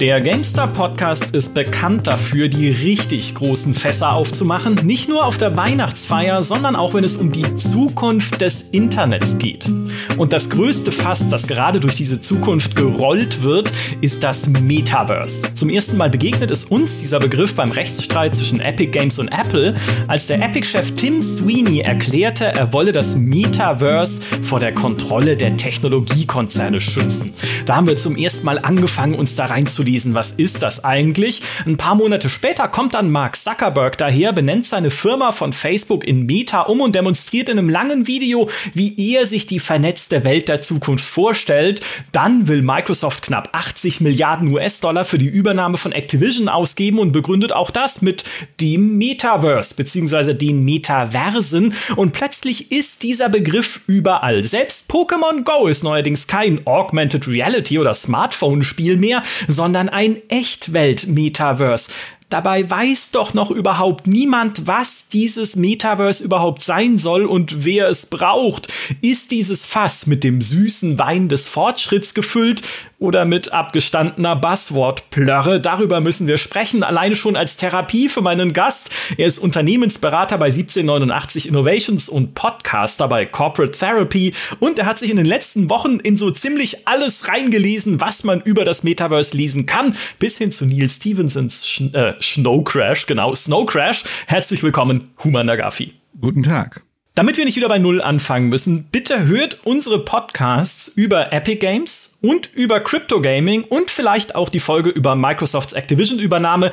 Der GameStar Podcast ist bekannt dafür, die richtig großen Fässer aufzumachen. Nicht nur auf der Weihnachtsfeier, sondern auch wenn es um die Zukunft des Internets geht. Und das größte Fass, das gerade durch diese Zukunft gerollt wird, ist das Metaverse. Zum ersten Mal begegnet es uns dieser Begriff beim Rechtsstreit zwischen Epic Games und Apple, als der Epic-Chef Tim Sweeney erklärte, er wolle das Metaverse vor der Kontrolle der Technologiekonzerne schützen. Da haben wir zum ersten Mal angefangen, uns da reinzulegen nachzulesen, was ist das eigentlich. Ein paar Monate später kommt dann Mark Zuckerberg daher, benennt seine Firma von Facebook in Meta um und demonstriert in einem langen Video, wie er sich die vernetzte Welt der Zukunft vorstellt. Dann will Microsoft knapp 80 Milliarden US-Dollar für die Übernahme von Activision ausgeben und begründet auch das mit dem Metaverse bzw. den Metaversen. Und plötzlich ist dieser Begriff überall. Selbst Pokémon Go ist neuerdings kein Augmented Reality oder Smartphone-Spiel mehr, sondern sondern ein Echtwelt-Metaverse. Dabei weiß doch noch überhaupt niemand, was dieses Metaverse überhaupt sein soll und wer es braucht. Ist dieses Fass mit dem süßen Wein des Fortschritts gefüllt oder mit abgestandener Buzzword-Plörre? Darüber müssen wir sprechen, alleine schon als Therapie für meinen Gast. Er ist Unternehmensberater bei 1789 Innovations und Podcaster bei Corporate Therapy und er hat sich in den letzten Wochen in so ziemlich alles reingelesen, was man über das Metaverse lesen kann, bis hin zu Neil Stevensons Sch äh, Snow Crash, genau, Snow Crash. Herzlich willkommen, Human Nagafi. Guten Tag. Damit wir nicht wieder bei Null anfangen müssen, bitte hört unsere Podcasts über Epic Games und über Crypto Gaming und vielleicht auch die Folge über Microsofts Activision-Übernahme.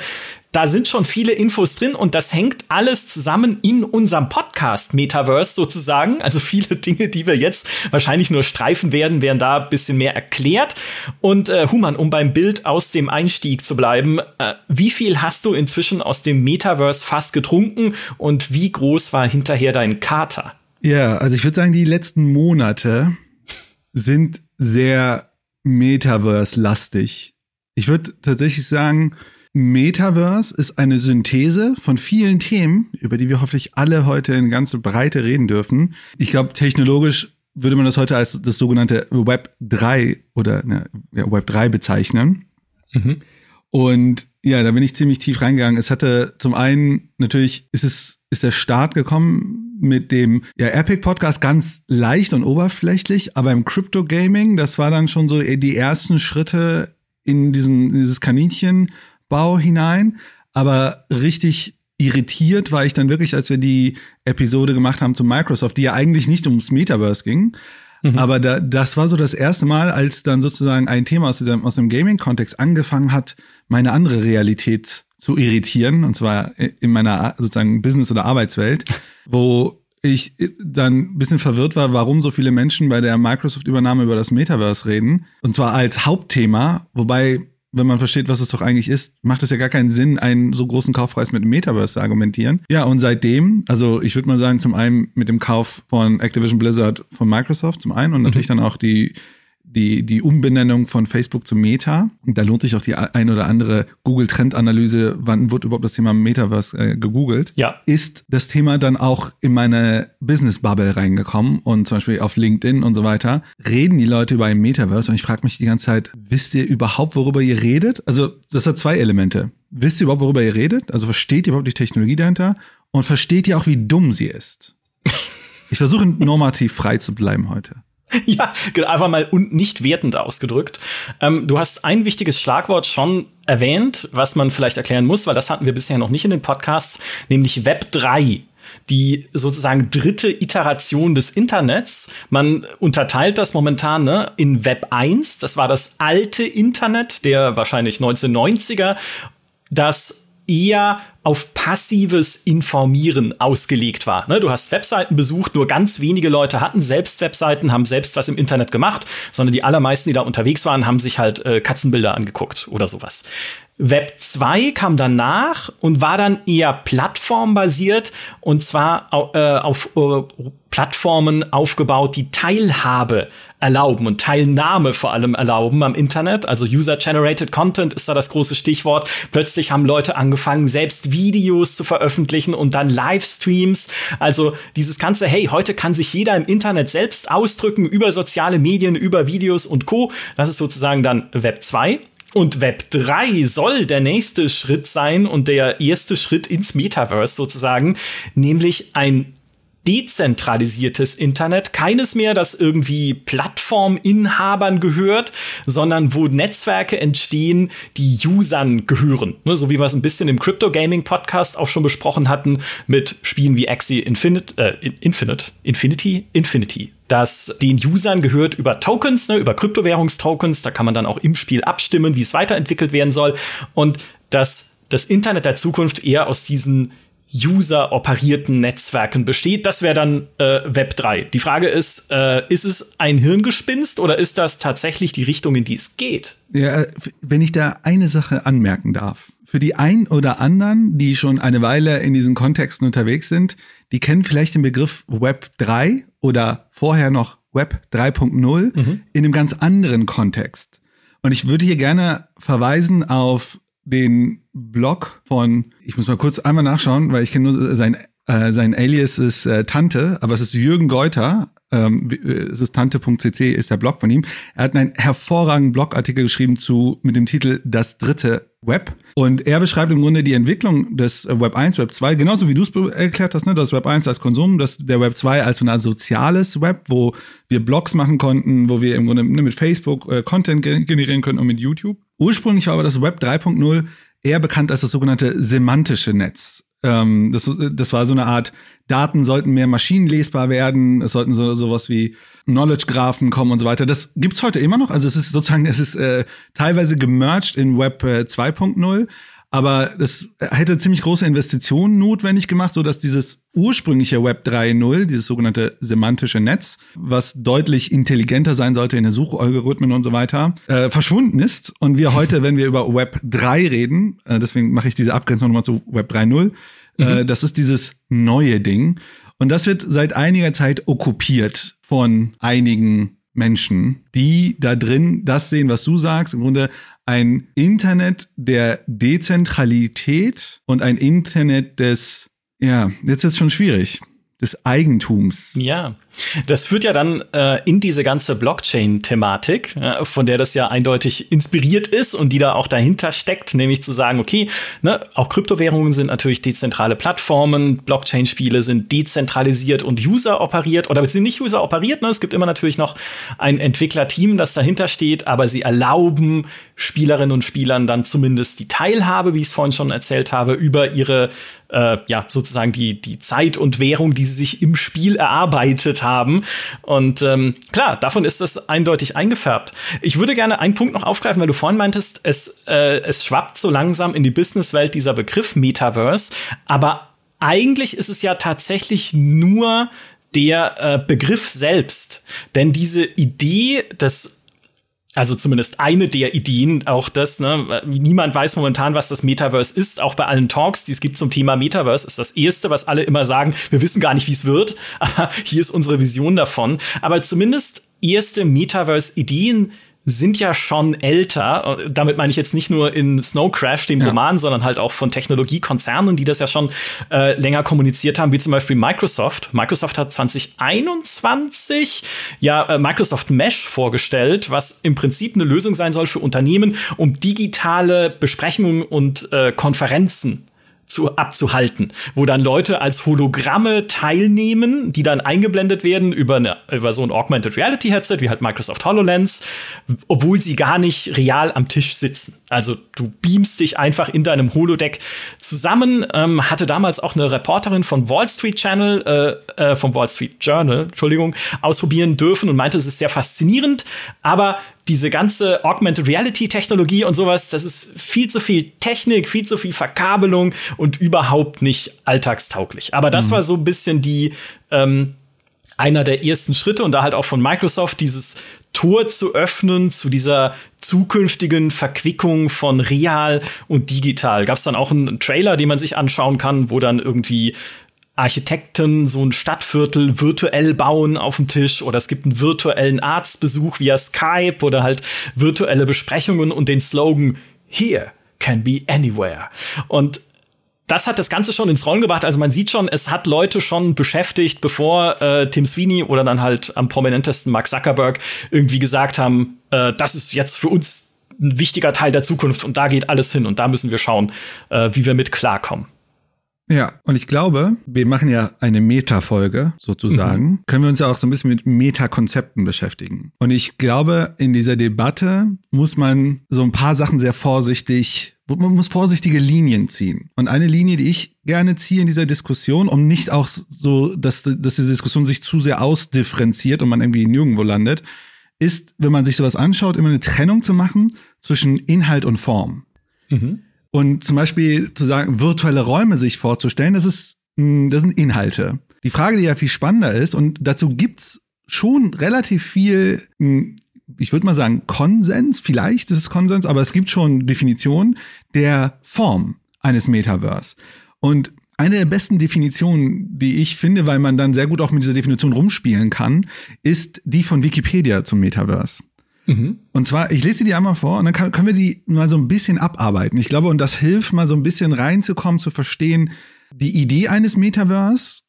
Da sind schon viele Infos drin und das hängt alles zusammen in unserem Podcast Metaverse sozusagen. Also viele Dinge, die wir jetzt wahrscheinlich nur streifen werden, werden da ein bisschen mehr erklärt. Und äh, Human, um beim Bild aus dem Einstieg zu bleiben, äh, wie viel hast du inzwischen aus dem Metaverse fast getrunken und wie groß war hinterher dein Kater? Ja, also ich würde sagen, die letzten Monate sind sehr Metaverse-lastig. Ich würde tatsächlich sagen, Metaverse ist eine Synthese von vielen Themen, über die wir hoffentlich alle heute in ganze Breite reden dürfen. Ich glaube, technologisch würde man das heute als das sogenannte Web 3 oder ne, ja, Web 3 bezeichnen. Mhm. Und ja, da bin ich ziemlich tief reingegangen. Es hatte zum einen natürlich ist es ist der Start gekommen mit dem ja Epic Podcast ganz leicht und oberflächlich, aber im Crypto Gaming, das war dann schon so die ersten Schritte in diesen in dieses Kaninchen Bau hinein. Aber richtig irritiert war ich dann wirklich, als wir die Episode gemacht haben zu Microsoft, die ja eigentlich nicht ums Metaverse ging. Mhm. Aber da, das war so das erste Mal, als dann sozusagen ein Thema aus, diesem, aus dem Gaming-Kontext angefangen hat, meine andere Realität zu irritieren, und zwar in meiner sozusagen Business- oder Arbeitswelt, wo ich dann ein bisschen verwirrt war, warum so viele Menschen bei der Microsoft-Übernahme über das Metaverse reden. Und zwar als Hauptthema, wobei wenn man versteht, was es doch eigentlich ist, macht es ja gar keinen Sinn, einen so großen Kaufpreis mit dem Metaverse zu argumentieren. Ja, und seitdem, also ich würde mal sagen, zum einen mit dem Kauf von Activision Blizzard von Microsoft zum einen und natürlich mhm. dann auch die die, die Umbenennung von Facebook zu Meta. Da lohnt sich auch die ein oder andere Google-Trendanalyse, wann wird überhaupt das Thema Metaverse äh, gegoogelt. Ja. Ist das Thema dann auch in meine Business-Bubble reingekommen und zum Beispiel auf LinkedIn und so weiter, reden die Leute über ein Metaverse und ich frage mich die ganze Zeit, wisst ihr überhaupt, worüber ihr redet? Also das hat zwei Elemente. Wisst ihr überhaupt, worüber ihr redet? Also versteht ihr überhaupt die Technologie dahinter? Und versteht ihr auch, wie dumm sie ist? Ich versuche normativ frei zu bleiben heute. ja, einfach mal und nicht wertend ausgedrückt. Ähm, du hast ein wichtiges Schlagwort schon erwähnt, was man vielleicht erklären muss, weil das hatten wir bisher noch nicht in den Podcasts, nämlich Web 3 die sozusagen dritte Iteration des Internets. Man unterteilt das momentan ne, in Web 1, das war das alte Internet der wahrscheinlich 1990er, das eher auf passives Informieren ausgelegt war. Ne, du hast Webseiten besucht, nur ganz wenige Leute hatten selbst Webseiten, haben selbst was im Internet gemacht, sondern die allermeisten, die da unterwegs waren, haben sich halt äh, Katzenbilder angeguckt oder sowas. Web 2 kam danach und war dann eher plattformbasiert und zwar äh, auf äh, Plattformen aufgebaut, die Teilhabe erlauben und Teilnahme vor allem erlauben am Internet. Also User-Generated Content ist da das große Stichwort. Plötzlich haben Leute angefangen, selbst Videos zu veröffentlichen und dann Livestreams. Also dieses ganze, hey, heute kann sich jeder im Internet selbst ausdrücken über soziale Medien, über Videos und Co. Das ist sozusagen dann Web 2. Und Web 3 soll der nächste Schritt sein und der erste Schritt ins Metaverse sozusagen, nämlich ein dezentralisiertes Internet, keines mehr, das irgendwie Plattforminhabern gehört, sondern wo Netzwerke entstehen, die Usern gehören. Ne, so wie wir es ein bisschen im Crypto Gaming Podcast auch schon besprochen hatten mit Spielen wie Axie Infinite, äh, Infinite, Infinity, Infinity. Das den Usern gehört über Tokens, ne, über Kryptowährungstokens. Da kann man dann auch im Spiel abstimmen, wie es weiterentwickelt werden soll. Und dass das Internet der Zukunft eher aus diesen user-operierten Netzwerken besteht. Das wäre dann äh, Web 3. Die Frage ist, äh, ist es ein Hirngespinst oder ist das tatsächlich die Richtung, in die es geht? Ja, äh, wenn ich da eine Sache anmerken darf. Für die ein oder anderen, die schon eine Weile in diesen Kontexten unterwegs sind, die kennen vielleicht den Begriff Web 3 oder vorher noch Web 3.0 mhm. in einem ganz anderen Kontext. Und ich würde hier gerne verweisen auf den Blog von, ich muss mal kurz einmal nachschauen, weil ich kenne nur sein, äh, sein Alias ist äh, Tante, aber es ist Jürgen Geuter, ähm, äh, es ist tante.cc ist der Blog von ihm. Er hat einen hervorragenden Blogartikel geschrieben zu mit dem Titel Das dritte Web. Und er beschreibt im Grunde die Entwicklung des Web 1, Web 2, genauso wie du es erklärt hast, ne? das Web 1 als Konsum, das der Web 2 als so ein soziales Web, wo wir Blogs machen konnten, wo wir im Grunde ne, mit Facebook äh, Content generieren können und mit YouTube. Ursprünglich war aber das Web 3.0 eher bekannt als das sogenannte semantische Netz. Ähm, das, das war so eine Art, Daten sollten mehr maschinenlesbar werden, es sollten so sowas wie Knowledge-Graphen kommen und so weiter. Das gibt's heute immer noch. Also es ist sozusagen, es ist äh, teilweise gemerged in Web äh, 2.0, aber das hätte ziemlich große Investitionen notwendig gemacht, so dass dieses ursprüngliche Web 3.0, dieses sogenannte semantische Netz, was deutlich intelligenter sein sollte in den Suchalgorithmen und so weiter, äh, verschwunden ist. Und wir heute, wenn wir über Web 3 reden, äh, deswegen mache ich diese Abgrenzung nochmal zu Web 3.0, äh, mhm. das ist dieses neue Ding. Und das wird seit einiger Zeit okkupiert von einigen Menschen, die da drin das sehen, was du sagst, im Grunde ein Internet der Dezentralität und ein Internet des, ja, jetzt ist es schon schwierig, des Eigentums. Ja. Das führt ja dann äh, in diese ganze Blockchain-Thematik, äh, von der das ja eindeutig inspiriert ist und die da auch dahinter steckt, nämlich zu sagen, okay, ne, auch Kryptowährungen sind natürlich dezentrale Plattformen, Blockchain-Spiele sind dezentralisiert und user-operiert oder sind nicht user-operiert, ne? es gibt immer natürlich noch ein Entwicklerteam, das dahinter steht, aber sie erlauben Spielerinnen und Spielern dann zumindest die Teilhabe, wie ich es vorhin schon erzählt habe, über ihre äh, ja, sozusagen die, die Zeit und Währung, die sie sich im Spiel erarbeitet haben. Und ähm, klar, davon ist das eindeutig eingefärbt. Ich würde gerne einen Punkt noch aufgreifen, weil du vorhin meintest, es, äh, es schwappt so langsam in die Businesswelt dieser Begriff Metaverse, aber eigentlich ist es ja tatsächlich nur der äh, Begriff selbst. Denn diese Idee des also zumindest eine der Ideen, auch das, ne, niemand weiß momentan, was das Metaverse ist. Auch bei allen Talks, die es gibt zum Thema Metaverse, ist das erste, was alle immer sagen, wir wissen gar nicht, wie es wird, aber hier ist unsere Vision davon. Aber zumindest erste Metaverse-Ideen sind ja schon älter. Damit meine ich jetzt nicht nur in Snow Crash, dem ja. Roman, sondern halt auch von Technologiekonzernen, die das ja schon äh, länger kommuniziert haben, wie zum Beispiel Microsoft. Microsoft hat 2021 ja äh, Microsoft Mesh vorgestellt, was im Prinzip eine Lösung sein soll für Unternehmen, um digitale Besprechungen und äh, Konferenzen zu, abzuhalten, wo dann Leute als Hologramme teilnehmen, die dann eingeblendet werden über, eine, über so ein Augmented Reality Headset, wie halt Microsoft HoloLens, obwohl sie gar nicht real am Tisch sitzen. Also du beamst dich einfach in deinem Holodeck zusammen. Ähm, hatte damals auch eine Reporterin von Wall Street Channel, äh, äh, vom Wall Street Journal, Entschuldigung, ausprobieren dürfen und meinte, es ist sehr faszinierend, aber diese ganze Augmented Reality Technologie und sowas, das ist viel zu viel Technik, viel zu viel Verkabelung und überhaupt nicht alltagstauglich. Aber das mhm. war so ein bisschen die ähm, einer der ersten Schritte und da halt auch von Microsoft dieses Tor zu öffnen zu dieser zukünftigen Verquickung von real und digital. Gab es dann auch einen Trailer, den man sich anschauen kann, wo dann irgendwie Architekten so ein Stadtviertel virtuell bauen auf dem Tisch oder es gibt einen virtuellen Arztbesuch via Skype oder halt virtuelle Besprechungen und den Slogan Here can be anywhere. Und das hat das Ganze schon ins Rollen gebracht. Also man sieht schon, es hat Leute schon beschäftigt, bevor äh, Tim Sweeney oder dann halt am prominentesten Mark Zuckerberg irgendwie gesagt haben, äh, das ist jetzt für uns ein wichtiger Teil der Zukunft und da geht alles hin und da müssen wir schauen, äh, wie wir mit klarkommen. Ja, und ich glaube, wir machen ja eine Meta-Folge sozusagen. Mhm. Können wir uns ja auch so ein bisschen mit Meta-Konzepten beschäftigen. Und ich glaube, in dieser Debatte muss man so ein paar Sachen sehr vorsichtig man muss vorsichtige Linien ziehen. Und eine Linie, die ich gerne ziehe in dieser Diskussion, um nicht auch so, dass, dass diese Diskussion sich zu sehr ausdifferenziert und man irgendwie nirgendwo landet, ist, wenn man sich sowas anschaut, immer eine Trennung zu machen zwischen Inhalt und Form. Mhm. Und zum Beispiel zu sagen, virtuelle Räume sich vorzustellen, das ist, hm, das sind Inhalte. Die Frage, die ja viel spannender ist, und dazu gibt's schon relativ viel, hm, ich würde mal sagen, Konsens, vielleicht ist es Konsens, aber es gibt schon Definitionen der Form eines Metaverse. Und eine der besten Definitionen, die ich finde, weil man dann sehr gut auch mit dieser Definition rumspielen kann, ist die von Wikipedia zum Metaverse. Mhm. Und zwar, ich lese die einmal vor und dann kann, können wir die mal so ein bisschen abarbeiten. Ich glaube, und das hilft mal so ein bisschen reinzukommen, zu verstehen, die Idee eines Metaverse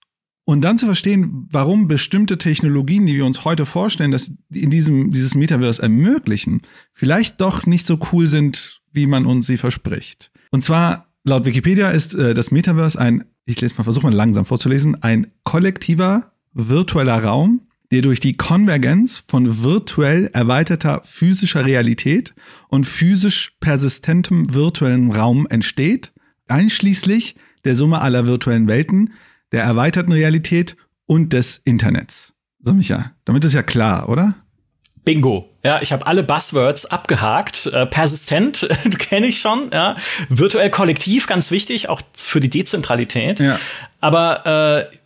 und dann zu verstehen, warum bestimmte Technologien, die wir uns heute vorstellen, dass in diesem, dieses Metaverse ermöglichen, vielleicht doch nicht so cool sind, wie man uns sie verspricht. Und zwar, laut Wikipedia ist äh, das Metaverse ein, ich lese mal, versuche mal langsam vorzulesen, ein kollektiver virtueller Raum, der durch die Konvergenz von virtuell erweiterter physischer Realität und physisch persistentem virtuellen Raum entsteht, einschließlich der Summe aller virtuellen Welten, der erweiterten Realität und des Internets. So, Micha, damit ist ja klar, oder? Bingo. Ja, ich habe alle Buzzwords abgehakt. Äh, persistent kenne ich schon. Ja. Virtuell kollektiv, ganz wichtig, auch für die Dezentralität. Ja. Aber äh,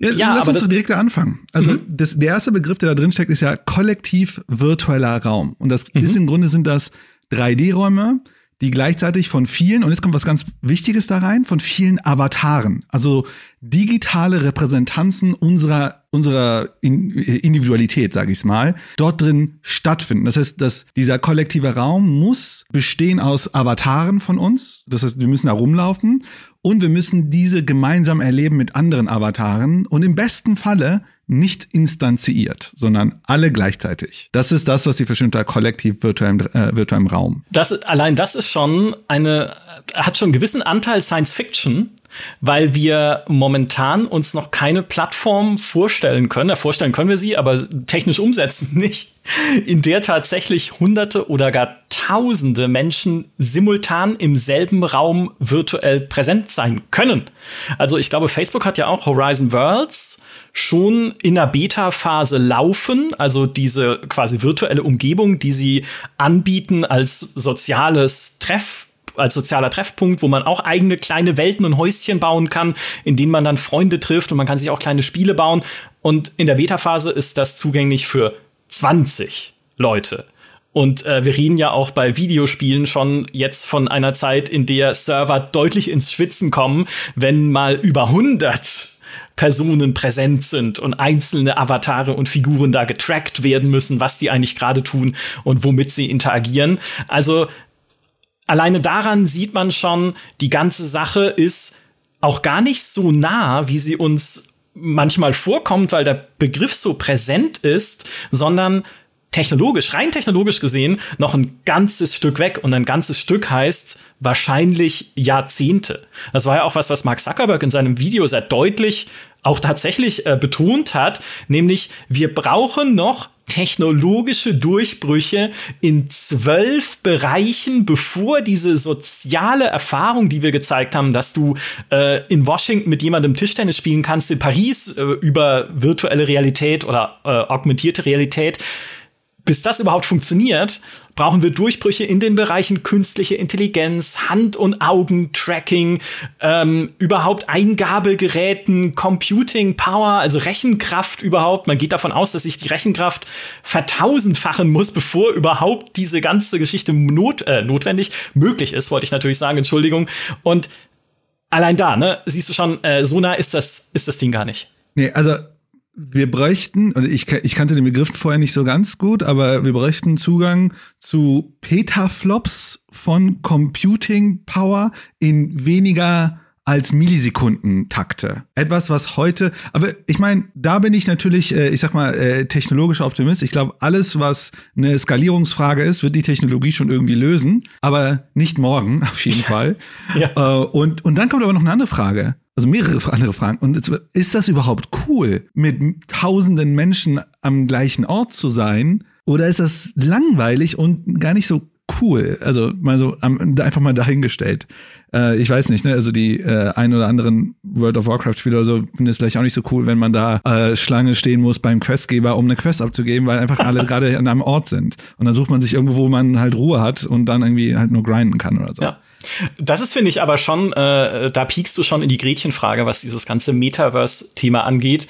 ja, ja lass aber uns das direkt anfangen. Also mhm. das, der erste Begriff, der da drin steckt, ist ja kollektiv virtueller Raum. Und das mhm. ist im Grunde sind das 3D-Räume, die gleichzeitig von vielen, und jetzt kommt was ganz Wichtiges da rein, von vielen Avataren, also digitale Repräsentanzen unserer, unserer Individualität, sage ich mal, dort drin stattfinden. Das heißt, dass dieser kollektive Raum muss bestehen aus Avataren von uns. Das heißt, wir müssen da rumlaufen und wir müssen diese gemeinsam erleben mit anderen Avataren und im besten Falle nicht instanziert, sondern alle gleichzeitig. Das ist das, was sie verstehen unter kollektiv virtuellem, äh, virtuellem Raum. Das, allein das ist schon eine, hat schon einen gewissen Anteil Science Fiction, weil wir momentan uns noch keine Plattform vorstellen können. Ja, vorstellen können wir sie, aber technisch umsetzen nicht, in der tatsächlich Hunderte oder gar Tausende Menschen simultan im selben Raum virtuell präsent sein können. Also ich glaube, Facebook hat ja auch Horizon Worlds schon in der Beta-Phase laufen, also diese quasi virtuelle Umgebung, die sie anbieten als soziales Treff als sozialer Treffpunkt, wo man auch eigene kleine Welten und Häuschen bauen kann, in denen man dann Freunde trifft und man kann sich auch kleine Spiele bauen. Und in der Beta-Phase ist das zugänglich für 20 Leute. Und äh, wir reden ja auch bei Videospielen schon jetzt von einer Zeit, in der Server deutlich ins Schwitzen kommen, wenn mal über 100 Personen präsent sind und einzelne Avatare und Figuren da getrackt werden müssen, was die eigentlich gerade tun und womit sie interagieren. Also alleine daran sieht man schon, die ganze Sache ist auch gar nicht so nah, wie sie uns manchmal vorkommt, weil der Begriff so präsent ist, sondern technologisch, rein technologisch gesehen, noch ein ganzes Stück weg. Und ein ganzes Stück heißt wahrscheinlich Jahrzehnte. Das war ja auch was, was Mark Zuckerberg in seinem Video sehr deutlich auch tatsächlich äh, betont hat, nämlich wir brauchen noch technologische Durchbrüche in zwölf Bereichen, bevor diese soziale Erfahrung, die wir gezeigt haben, dass du äh, in Washington mit jemandem Tischtennis spielen kannst, in Paris äh, über virtuelle Realität oder äh, augmentierte Realität, bis das überhaupt funktioniert, brauchen wir Durchbrüche in den Bereichen künstliche Intelligenz, Hand- und Augentracking, ähm, überhaupt Eingabegeräten, Computing Power, also Rechenkraft überhaupt. Man geht davon aus, dass sich die Rechenkraft vertausendfachen muss, bevor überhaupt diese ganze Geschichte not, äh, notwendig möglich ist, wollte ich natürlich sagen, Entschuldigung. Und allein da, ne, siehst du schon, äh, so nah ist das, ist das Ding gar nicht. Nee, also wir bräuchten, und ich, ich kannte den Begriff vorher nicht so ganz gut, aber wir bräuchten Zugang zu Petaflops von Computing Power in weniger als Millisekundentakte. Etwas, was heute, aber ich meine, da bin ich natürlich, äh, ich sag mal, äh, technologischer Optimist. Ich glaube, alles, was eine Skalierungsfrage ist, wird die Technologie schon irgendwie lösen, aber nicht morgen, auf jeden Fall. ja. Äh, und, und dann kommt aber noch eine andere Frage. Also mehrere andere Fragen. Und ist das überhaupt cool, mit tausenden Menschen am gleichen Ort zu sein? Oder ist das langweilig und gar nicht so cool. Also mal so einfach mal dahingestellt. Äh, ich weiß nicht, ne? Also die äh, ein oder anderen World of Warcraft-Spieler oder so finden es vielleicht auch nicht so cool, wenn man da äh, Schlange stehen muss beim Questgeber, um eine Quest abzugeben, weil einfach alle gerade an einem Ort sind. Und dann sucht man sich irgendwo, wo man halt Ruhe hat und dann irgendwie halt nur grinden kann oder so. Ja. Das ist, finde ich, aber schon, äh, da piekst du schon in die Gretchenfrage, was dieses ganze Metaverse-Thema angeht.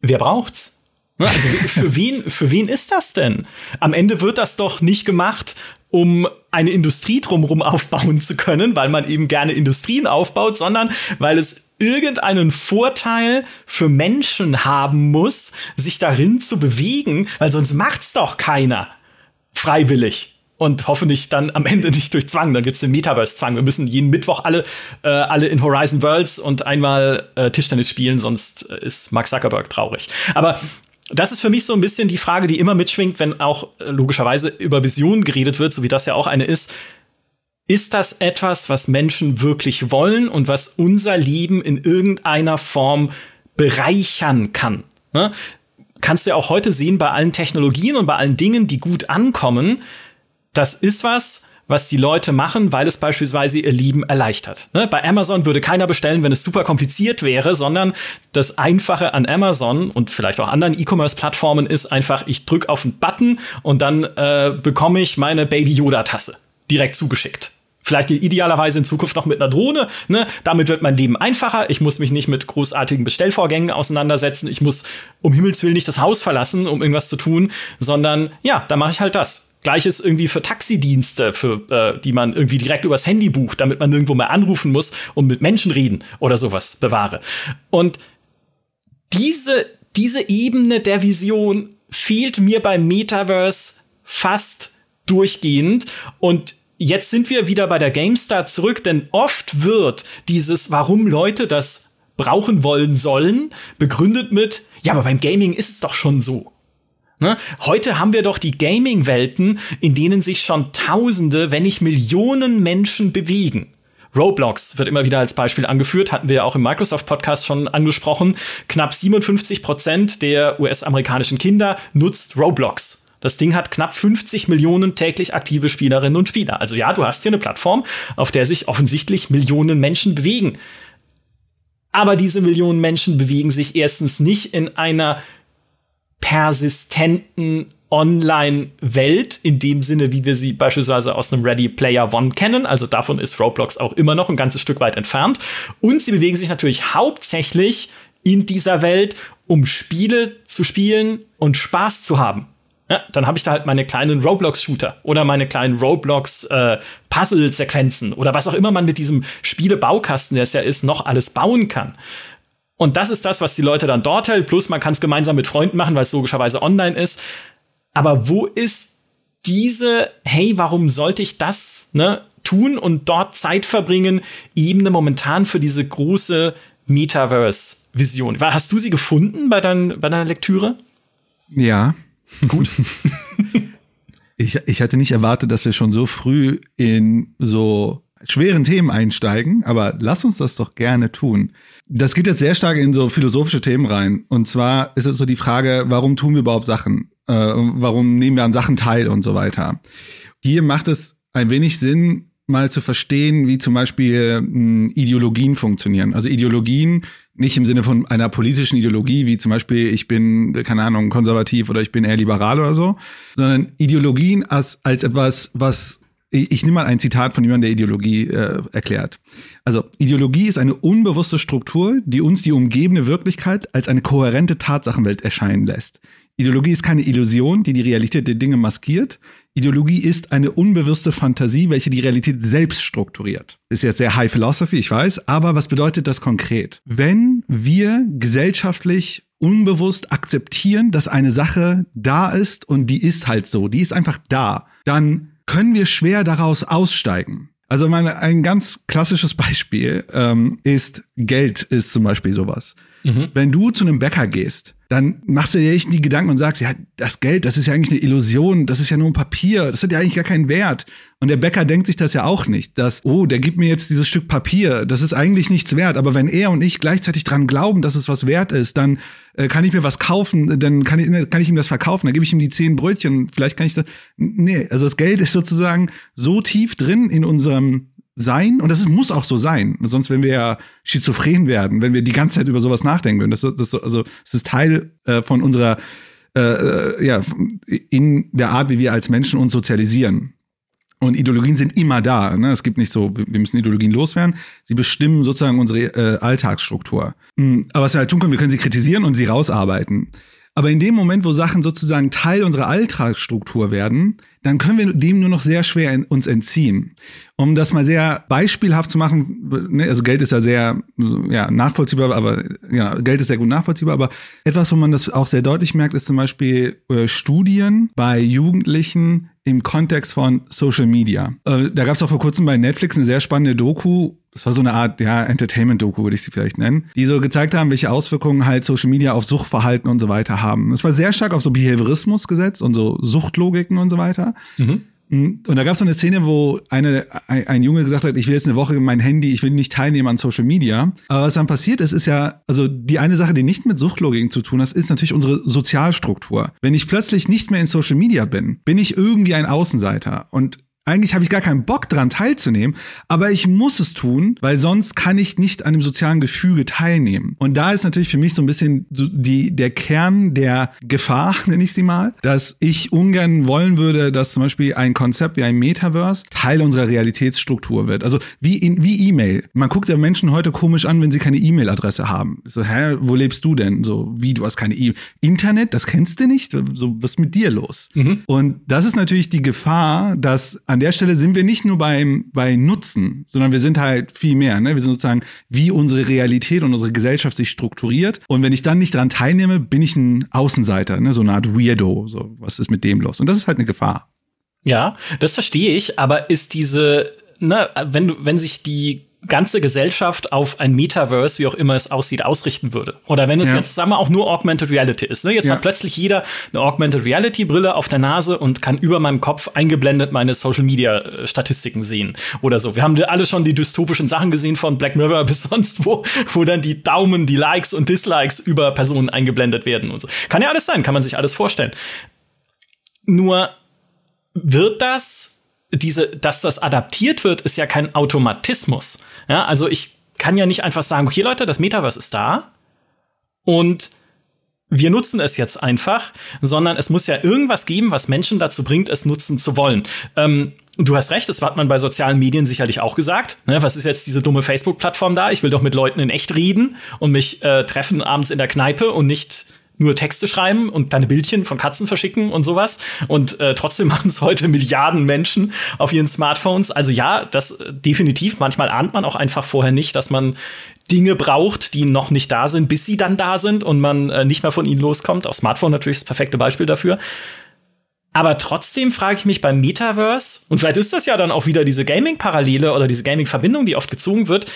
Wer braucht's? Ne, also für wen, für wen ist das denn? Am Ende wird das doch nicht gemacht, um eine Industrie drumherum aufbauen zu können, weil man eben gerne Industrien aufbaut, sondern weil es irgendeinen Vorteil für Menschen haben muss, sich darin zu bewegen, weil sonst macht's doch keiner freiwillig und hoffentlich dann am Ende nicht durch Zwang. Dann gibt's den Metaverse-Zwang. Wir müssen jeden Mittwoch alle, äh, alle in Horizon Worlds und einmal äh, Tischtennis spielen, sonst äh, ist Mark Zuckerberg traurig. Aber das ist für mich so ein bisschen die Frage, die immer mitschwingt, wenn auch äh, logischerweise über Visionen geredet wird, so wie das ja auch eine ist. Ist das etwas, was Menschen wirklich wollen und was unser Leben in irgendeiner Form bereichern kann? Ne? Kannst du ja auch heute sehen bei allen Technologien und bei allen Dingen, die gut ankommen. Das ist was, was die Leute machen, weil es beispielsweise ihr Leben erleichtert. Ne? Bei Amazon würde keiner bestellen, wenn es super kompliziert wäre, sondern das Einfache an Amazon und vielleicht auch anderen E-Commerce-Plattformen ist einfach, ich drücke auf einen Button und dann äh, bekomme ich meine Baby Yoda-Tasse direkt zugeschickt. Vielleicht idealerweise in Zukunft noch mit einer Drohne. Ne? Damit wird mein Leben einfacher. Ich muss mich nicht mit großartigen Bestellvorgängen auseinandersetzen. Ich muss um Himmels Willen nicht das Haus verlassen, um irgendwas zu tun, sondern ja, da mache ich halt das. Gleiches irgendwie für Taxidienste, für, äh, die man irgendwie direkt übers Handy bucht, damit man nirgendwo mehr anrufen muss und mit Menschen reden oder sowas bewahre. Und diese, diese Ebene der Vision fehlt mir beim Metaverse fast durchgehend. Und jetzt sind wir wieder bei der GameStar zurück, denn oft wird dieses, warum Leute das brauchen wollen sollen, begründet mit, ja, aber beim Gaming ist es doch schon so. Ne? Heute haben wir doch die Gaming-Welten, in denen sich schon Tausende, wenn nicht Millionen Menschen bewegen. Roblox wird immer wieder als Beispiel angeführt, hatten wir ja auch im Microsoft-Podcast schon angesprochen. Knapp 57 Prozent der US-amerikanischen Kinder nutzt Roblox. Das Ding hat knapp 50 Millionen täglich aktive Spielerinnen und Spieler. Also ja, du hast hier eine Plattform, auf der sich offensichtlich Millionen Menschen bewegen. Aber diese Millionen Menschen bewegen sich erstens nicht in einer persistenten Online-Welt, in dem Sinne, wie wir sie beispielsweise aus einem Ready Player One kennen. Also davon ist Roblox auch immer noch ein ganzes Stück weit entfernt. Und sie bewegen sich natürlich hauptsächlich in dieser Welt, um Spiele zu spielen und Spaß zu haben. Ja, dann habe ich da halt meine kleinen Roblox-Shooter oder meine kleinen Roblox-Puzzle-Sequenzen äh, oder was auch immer man mit diesem Spiele-Baukasten, der es ja ist, noch alles bauen kann. Und das ist das, was die Leute dann dort hält. Plus man kann es gemeinsam mit Freunden machen, weil es logischerweise online ist. Aber wo ist diese, hey, warum sollte ich das ne, tun und dort Zeit verbringen, Ebene momentan für diese große Metaverse-Vision? Hast du sie gefunden bei, dein, bei deiner Lektüre? Ja. Gut. ich, ich hatte nicht erwartet, dass wir schon so früh in so schweren Themen einsteigen, aber lass uns das doch gerne tun. Das geht jetzt sehr stark in so philosophische Themen rein. Und zwar ist es so die Frage, warum tun wir überhaupt Sachen? Äh, warum nehmen wir an Sachen teil und so weiter? Hier macht es ein wenig Sinn, mal zu verstehen, wie zum Beispiel mh, hm, Ideologien funktionieren. Also Ideologien nicht im Sinne von einer politischen Ideologie, wie zum Beispiel ich bin, keine Ahnung, konservativ oder ich bin eher liberal oder so, sondern Ideologien als, als etwas, was ich, nehme mal ein Zitat von jemandem, der Ideologie äh, erklärt. Also, Ideologie ist eine unbewusste Struktur, die uns die umgebende Wirklichkeit als eine kohärente Tatsachenwelt erscheinen lässt. Ideologie ist keine Illusion, die die Realität der Dinge maskiert. Ideologie ist eine unbewusste Fantasie, welche die Realität selbst strukturiert. Ist jetzt sehr High Philosophy, ich weiß, aber was bedeutet das konkret? Wenn wir gesellschaftlich unbewusst akzeptieren, dass eine Sache da ist und die ist halt so, die ist einfach da, dann können wir schwer daraus aussteigen. Also mal ein ganz klassisches Beispiel ähm, ist Geld ist zum Beispiel sowas. Mhm. Wenn du zu einem Bäcker gehst, dann machst du dir echt die Gedanken und sagst, ja, das Geld, das ist ja eigentlich eine Illusion, das ist ja nur ein Papier, das hat ja eigentlich gar keinen Wert. Und der Bäcker denkt sich das ja auch nicht, dass, oh, der gibt mir jetzt dieses Stück Papier, das ist eigentlich nichts wert. Aber wenn er und ich gleichzeitig dran glauben, dass es was wert ist, dann äh, kann ich mir was kaufen, dann kann ich, kann ich ihm das verkaufen, dann gebe ich ihm die zehn Brötchen, vielleicht kann ich das. Nee, also das Geld ist sozusagen so tief drin in unserem sein und das ist, muss auch so sein. Sonst wenn wir ja schizophren werden, wenn wir die ganze Zeit über sowas nachdenken würden. Das, das, also, das ist Teil äh, von unserer, äh, äh, ja, in der Art, wie wir als Menschen uns sozialisieren. Und Ideologien sind immer da. Ne? Es gibt nicht so, wir müssen Ideologien loswerden. Sie bestimmen sozusagen unsere äh, Alltagsstruktur. Hm, aber was wir halt tun können, wir können sie kritisieren und sie rausarbeiten. Aber in dem Moment, wo Sachen sozusagen Teil unserer Alltagsstruktur werden, dann können wir dem nur noch sehr schwer uns entziehen. Um das mal sehr beispielhaft zu machen, ne, also Geld ist ja sehr ja, nachvollziehbar, aber ja, Geld ist sehr gut nachvollziehbar, aber etwas, wo man das auch sehr deutlich merkt, ist zum Beispiel äh, Studien bei Jugendlichen im Kontext von Social Media. Äh, da gab es auch vor kurzem bei Netflix eine sehr spannende Doku. Das war so eine Art, ja, Entertainment-Doku, würde ich sie vielleicht nennen, die so gezeigt haben, welche Auswirkungen halt Social Media auf Suchtverhalten und so weiter haben. Es war sehr stark auf so Behaviorismus gesetzt und so Suchtlogiken und so weiter. Mhm. Und da gab es so eine Szene, wo eine, ein, ein, Junge gesagt hat, ich will jetzt eine Woche mein Handy, ich will nicht teilnehmen an Social Media. Aber was dann passiert ist, ist ja, also die eine Sache, die nicht mit Suchtlogiken zu tun hat, ist natürlich unsere Sozialstruktur. Wenn ich plötzlich nicht mehr in Social Media bin, bin ich irgendwie ein Außenseiter. Und eigentlich habe ich gar keinen Bock dran teilzunehmen, aber ich muss es tun, weil sonst kann ich nicht an dem sozialen Gefüge teilnehmen. Und da ist natürlich für mich so ein bisschen die, der Kern der Gefahr, nenne ich sie mal, dass ich ungern wollen würde, dass zum Beispiel ein Konzept wie ein Metaverse Teil unserer Realitätsstruktur wird. Also wie in, wie E-Mail. Man guckt ja Menschen heute komisch an, wenn sie keine E-Mail-Adresse haben. So, hä, wo lebst du denn? So, wie, du hast keine E-Mail. Internet, das kennst du nicht? So, was ist mit dir los? Mhm. Und das ist natürlich die Gefahr, dass an der Stelle sind wir nicht nur beim, bei Nutzen, sondern wir sind halt viel mehr. Ne? Wir sind sozusagen, wie unsere Realität und unsere Gesellschaft sich strukturiert. Und wenn ich dann nicht daran teilnehme, bin ich ein Außenseiter, ne? so eine Art Weirdo. So, was ist mit dem los? Und das ist halt eine Gefahr. Ja, das verstehe ich, aber ist diese, ne, wenn wenn sich die ganze Gesellschaft auf ein Metaverse, wie auch immer es aussieht, ausrichten würde. Oder wenn es ja. jetzt, sagen wir, auch nur Augmented Reality ist. Ne? Jetzt ja. hat plötzlich jeder eine Augmented Reality Brille auf der Nase und kann über meinem Kopf eingeblendet meine Social Media äh, Statistiken sehen oder so. Wir haben alle schon die dystopischen Sachen gesehen von Black Mirror bis sonst wo, wo dann die Daumen, die Likes und Dislikes über Personen eingeblendet werden und so. Kann ja alles sein, kann man sich alles vorstellen. Nur wird das diese, dass das adaptiert wird, ist ja kein Automatismus. Ja, also ich kann ja nicht einfach sagen, okay Leute, das Metaverse ist da und wir nutzen es jetzt einfach, sondern es muss ja irgendwas geben, was Menschen dazu bringt, es nutzen zu wollen. Ähm, du hast recht, das hat man bei sozialen Medien sicherlich auch gesagt. Ne, was ist jetzt diese dumme Facebook-Plattform da? Ich will doch mit Leuten in echt reden und mich äh, treffen abends in der Kneipe und nicht nur Texte schreiben und deine Bildchen von Katzen verschicken und sowas. Und äh, trotzdem machen es heute Milliarden Menschen auf ihren Smartphones. Also ja, das äh, definitiv. Manchmal ahnt man auch einfach vorher nicht, dass man Dinge braucht, die noch nicht da sind, bis sie dann da sind und man äh, nicht mehr von ihnen loskommt. Auch Smartphone natürlich das perfekte Beispiel dafür. Aber trotzdem frage ich mich beim Metaverse, und vielleicht ist das ja dann auch wieder diese Gaming-Parallele oder diese Gaming-Verbindung, die oft gezogen wird.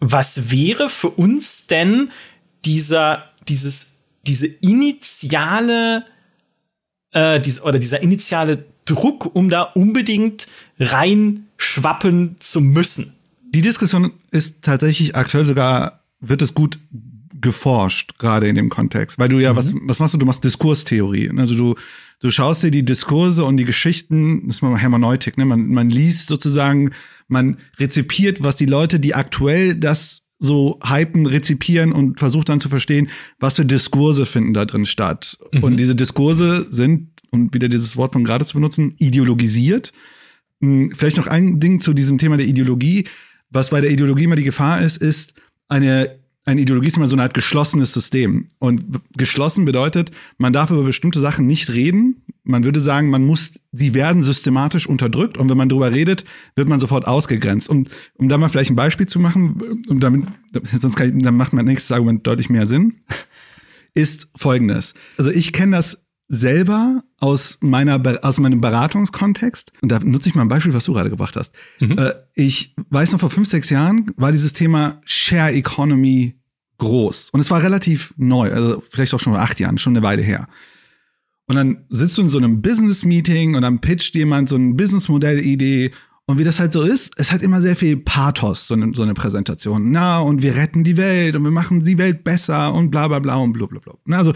Was wäre für uns denn dieser, dieses diese initiale äh, diese, oder dieser initiale Druck, um da unbedingt reinschwappen zu müssen. Die Diskussion ist tatsächlich aktuell sogar, wird es gut geforscht, gerade in dem Kontext. Weil du ja, mhm. was, was machst du? Du machst Diskurstheorie. Also du, du schaust dir die Diskurse und die Geschichten, das ist mal Hermeneutik, ne? Man, man liest sozusagen, man rezipiert, was die Leute, die aktuell das so hypen, rezipieren und versucht dann zu verstehen, was für Diskurse finden da drin statt. Mhm. Und diese Diskurse sind, um wieder dieses Wort von gerade zu benutzen, ideologisiert. Hm, vielleicht noch ein Ding zu diesem Thema der Ideologie. Was bei der Ideologie immer die Gefahr ist, ist eine eine Ideologie ist immer so eine Art geschlossenes System. Und geschlossen bedeutet, man darf über bestimmte Sachen nicht reden. Man würde sagen, man muss, sie werden systematisch unterdrückt. Und wenn man darüber redet, wird man sofort ausgegrenzt. Und um da mal vielleicht ein Beispiel zu machen, um damit, sonst kann ich, dann macht mein nächstes Argument deutlich mehr Sinn, ist folgendes. Also ich kenne das selber aus meiner aus meinem Beratungskontext und da nutze ich mal ein Beispiel, was du gerade gebracht hast. Mhm. Äh, ich weiß noch vor fünf sechs Jahren war dieses Thema Share Economy groß und es war relativ neu, also vielleicht auch schon vor acht Jahren, schon eine Weile her. Und dann sitzt du in so einem Business Meeting und dann pitcht jemand so ein Businessmodell-Idee und wie das halt so ist, es hat immer sehr viel Pathos, so eine, so eine Präsentation. Na, und wir retten die Welt und wir machen die Welt besser und bla bla bla und bla bla bla. Na, also,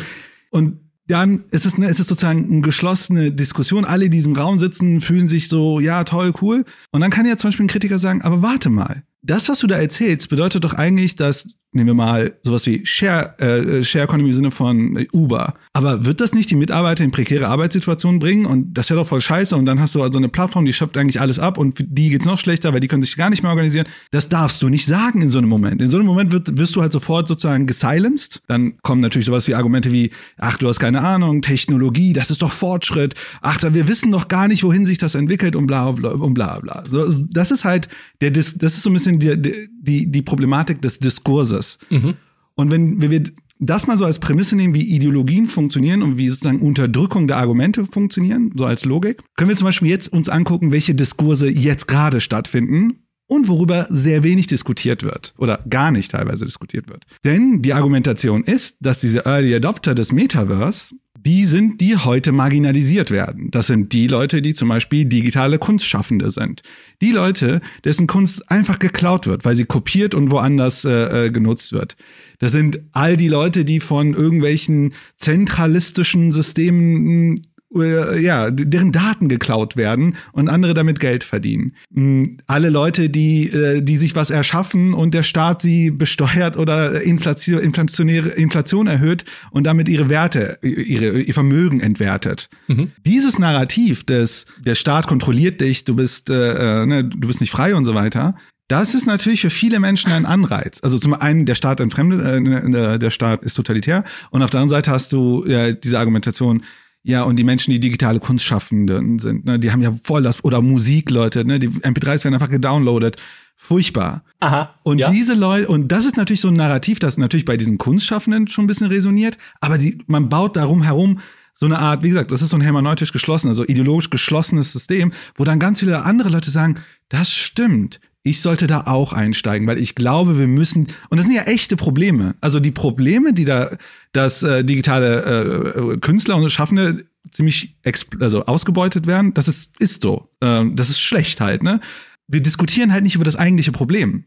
und dann ist es, ne, ist es sozusagen eine geschlossene Diskussion. Alle, die in diesem Raum sitzen, fühlen sich so, ja, toll, cool. Und dann kann ja zum Beispiel ein Kritiker sagen, aber warte mal. Das, was du da erzählst, bedeutet doch eigentlich, dass nehmen wir mal sowas wie Share, äh, Share Economy im Sinne von Uber. Aber wird das nicht die Mitarbeiter in prekäre Arbeitssituationen bringen? Und das wäre doch voll scheiße. Und dann hast du also eine Plattform, die schöpft eigentlich alles ab und für die geht's noch schlechter, weil die können sich gar nicht mehr organisieren. Das darfst du nicht sagen in so einem Moment. In so einem Moment wird, wirst du halt sofort sozusagen gesilenced. Dann kommen natürlich sowas wie Argumente wie, ach, du hast keine Ahnung, Technologie, das ist doch Fortschritt. Ach, wir wissen doch gar nicht, wohin sich das entwickelt und bla bla bla bla. So, das ist halt der, das ist so ein bisschen die, die, die Problematik des Diskurses. Mhm. Und wenn, wenn wir das mal so als Prämisse nehmen, wie Ideologien funktionieren und wie sozusagen Unterdrückung der Argumente funktionieren, so als Logik, können wir zum Beispiel jetzt uns angucken, welche Diskurse jetzt gerade stattfinden und worüber sehr wenig diskutiert wird oder gar nicht teilweise diskutiert wird. Denn die Argumentation ist, dass diese Early Adopter des Metaverse die sind, die heute marginalisiert werden. Das sind die Leute, die zum Beispiel digitale Kunstschaffende sind. Die Leute, dessen Kunst einfach geklaut wird, weil sie kopiert und woanders äh, äh genutzt wird. Das sind all die Leute, die von irgendwelchen zentralistischen Systemen äh, ja, deren Daten geklaut werden und andere damit Geld verdienen. Hm, alle Leute, die, äh, die sich was erschaffen und der Staat sie besteuert oder Inflation, inflationäre Inflation erhöht und damit ihre Werte, ihre, ihr Vermögen entwertet. Mhm. Dieses Narrativ des, der Staat kontrolliert dich, du bist, äh, äh, ne, du bist nicht frei und so weiter, das ist natürlich für viele Menschen ein Anreiz. Also zum einen der Staat entfremdet, äh, der Staat ist totalitär und auf der anderen Seite hast du ja diese Argumentation, ja, und die Menschen, die digitale Kunstschaffenden sind, ne, die haben ja voll das, oder Musikleute, ne, die MP3s werden einfach gedownloadet. Furchtbar. Aha. Und ja. diese Leute, und das ist natürlich so ein Narrativ, das natürlich bei diesen Kunstschaffenden schon ein bisschen resoniert, aber die, man baut darum herum so eine Art, wie gesagt, das ist so ein hermeneutisch geschlossen, also ideologisch geschlossenes System, wo dann ganz viele andere Leute sagen, das stimmt ich sollte da auch einsteigen, weil ich glaube, wir müssen, und das sind ja echte Probleme. Also die Probleme, die da das äh, digitale äh, Künstler und Schaffende ziemlich also ausgebeutet werden, das ist, ist so. Ähm, das ist schlecht halt, ne? Wir diskutieren halt nicht über das eigentliche Problem.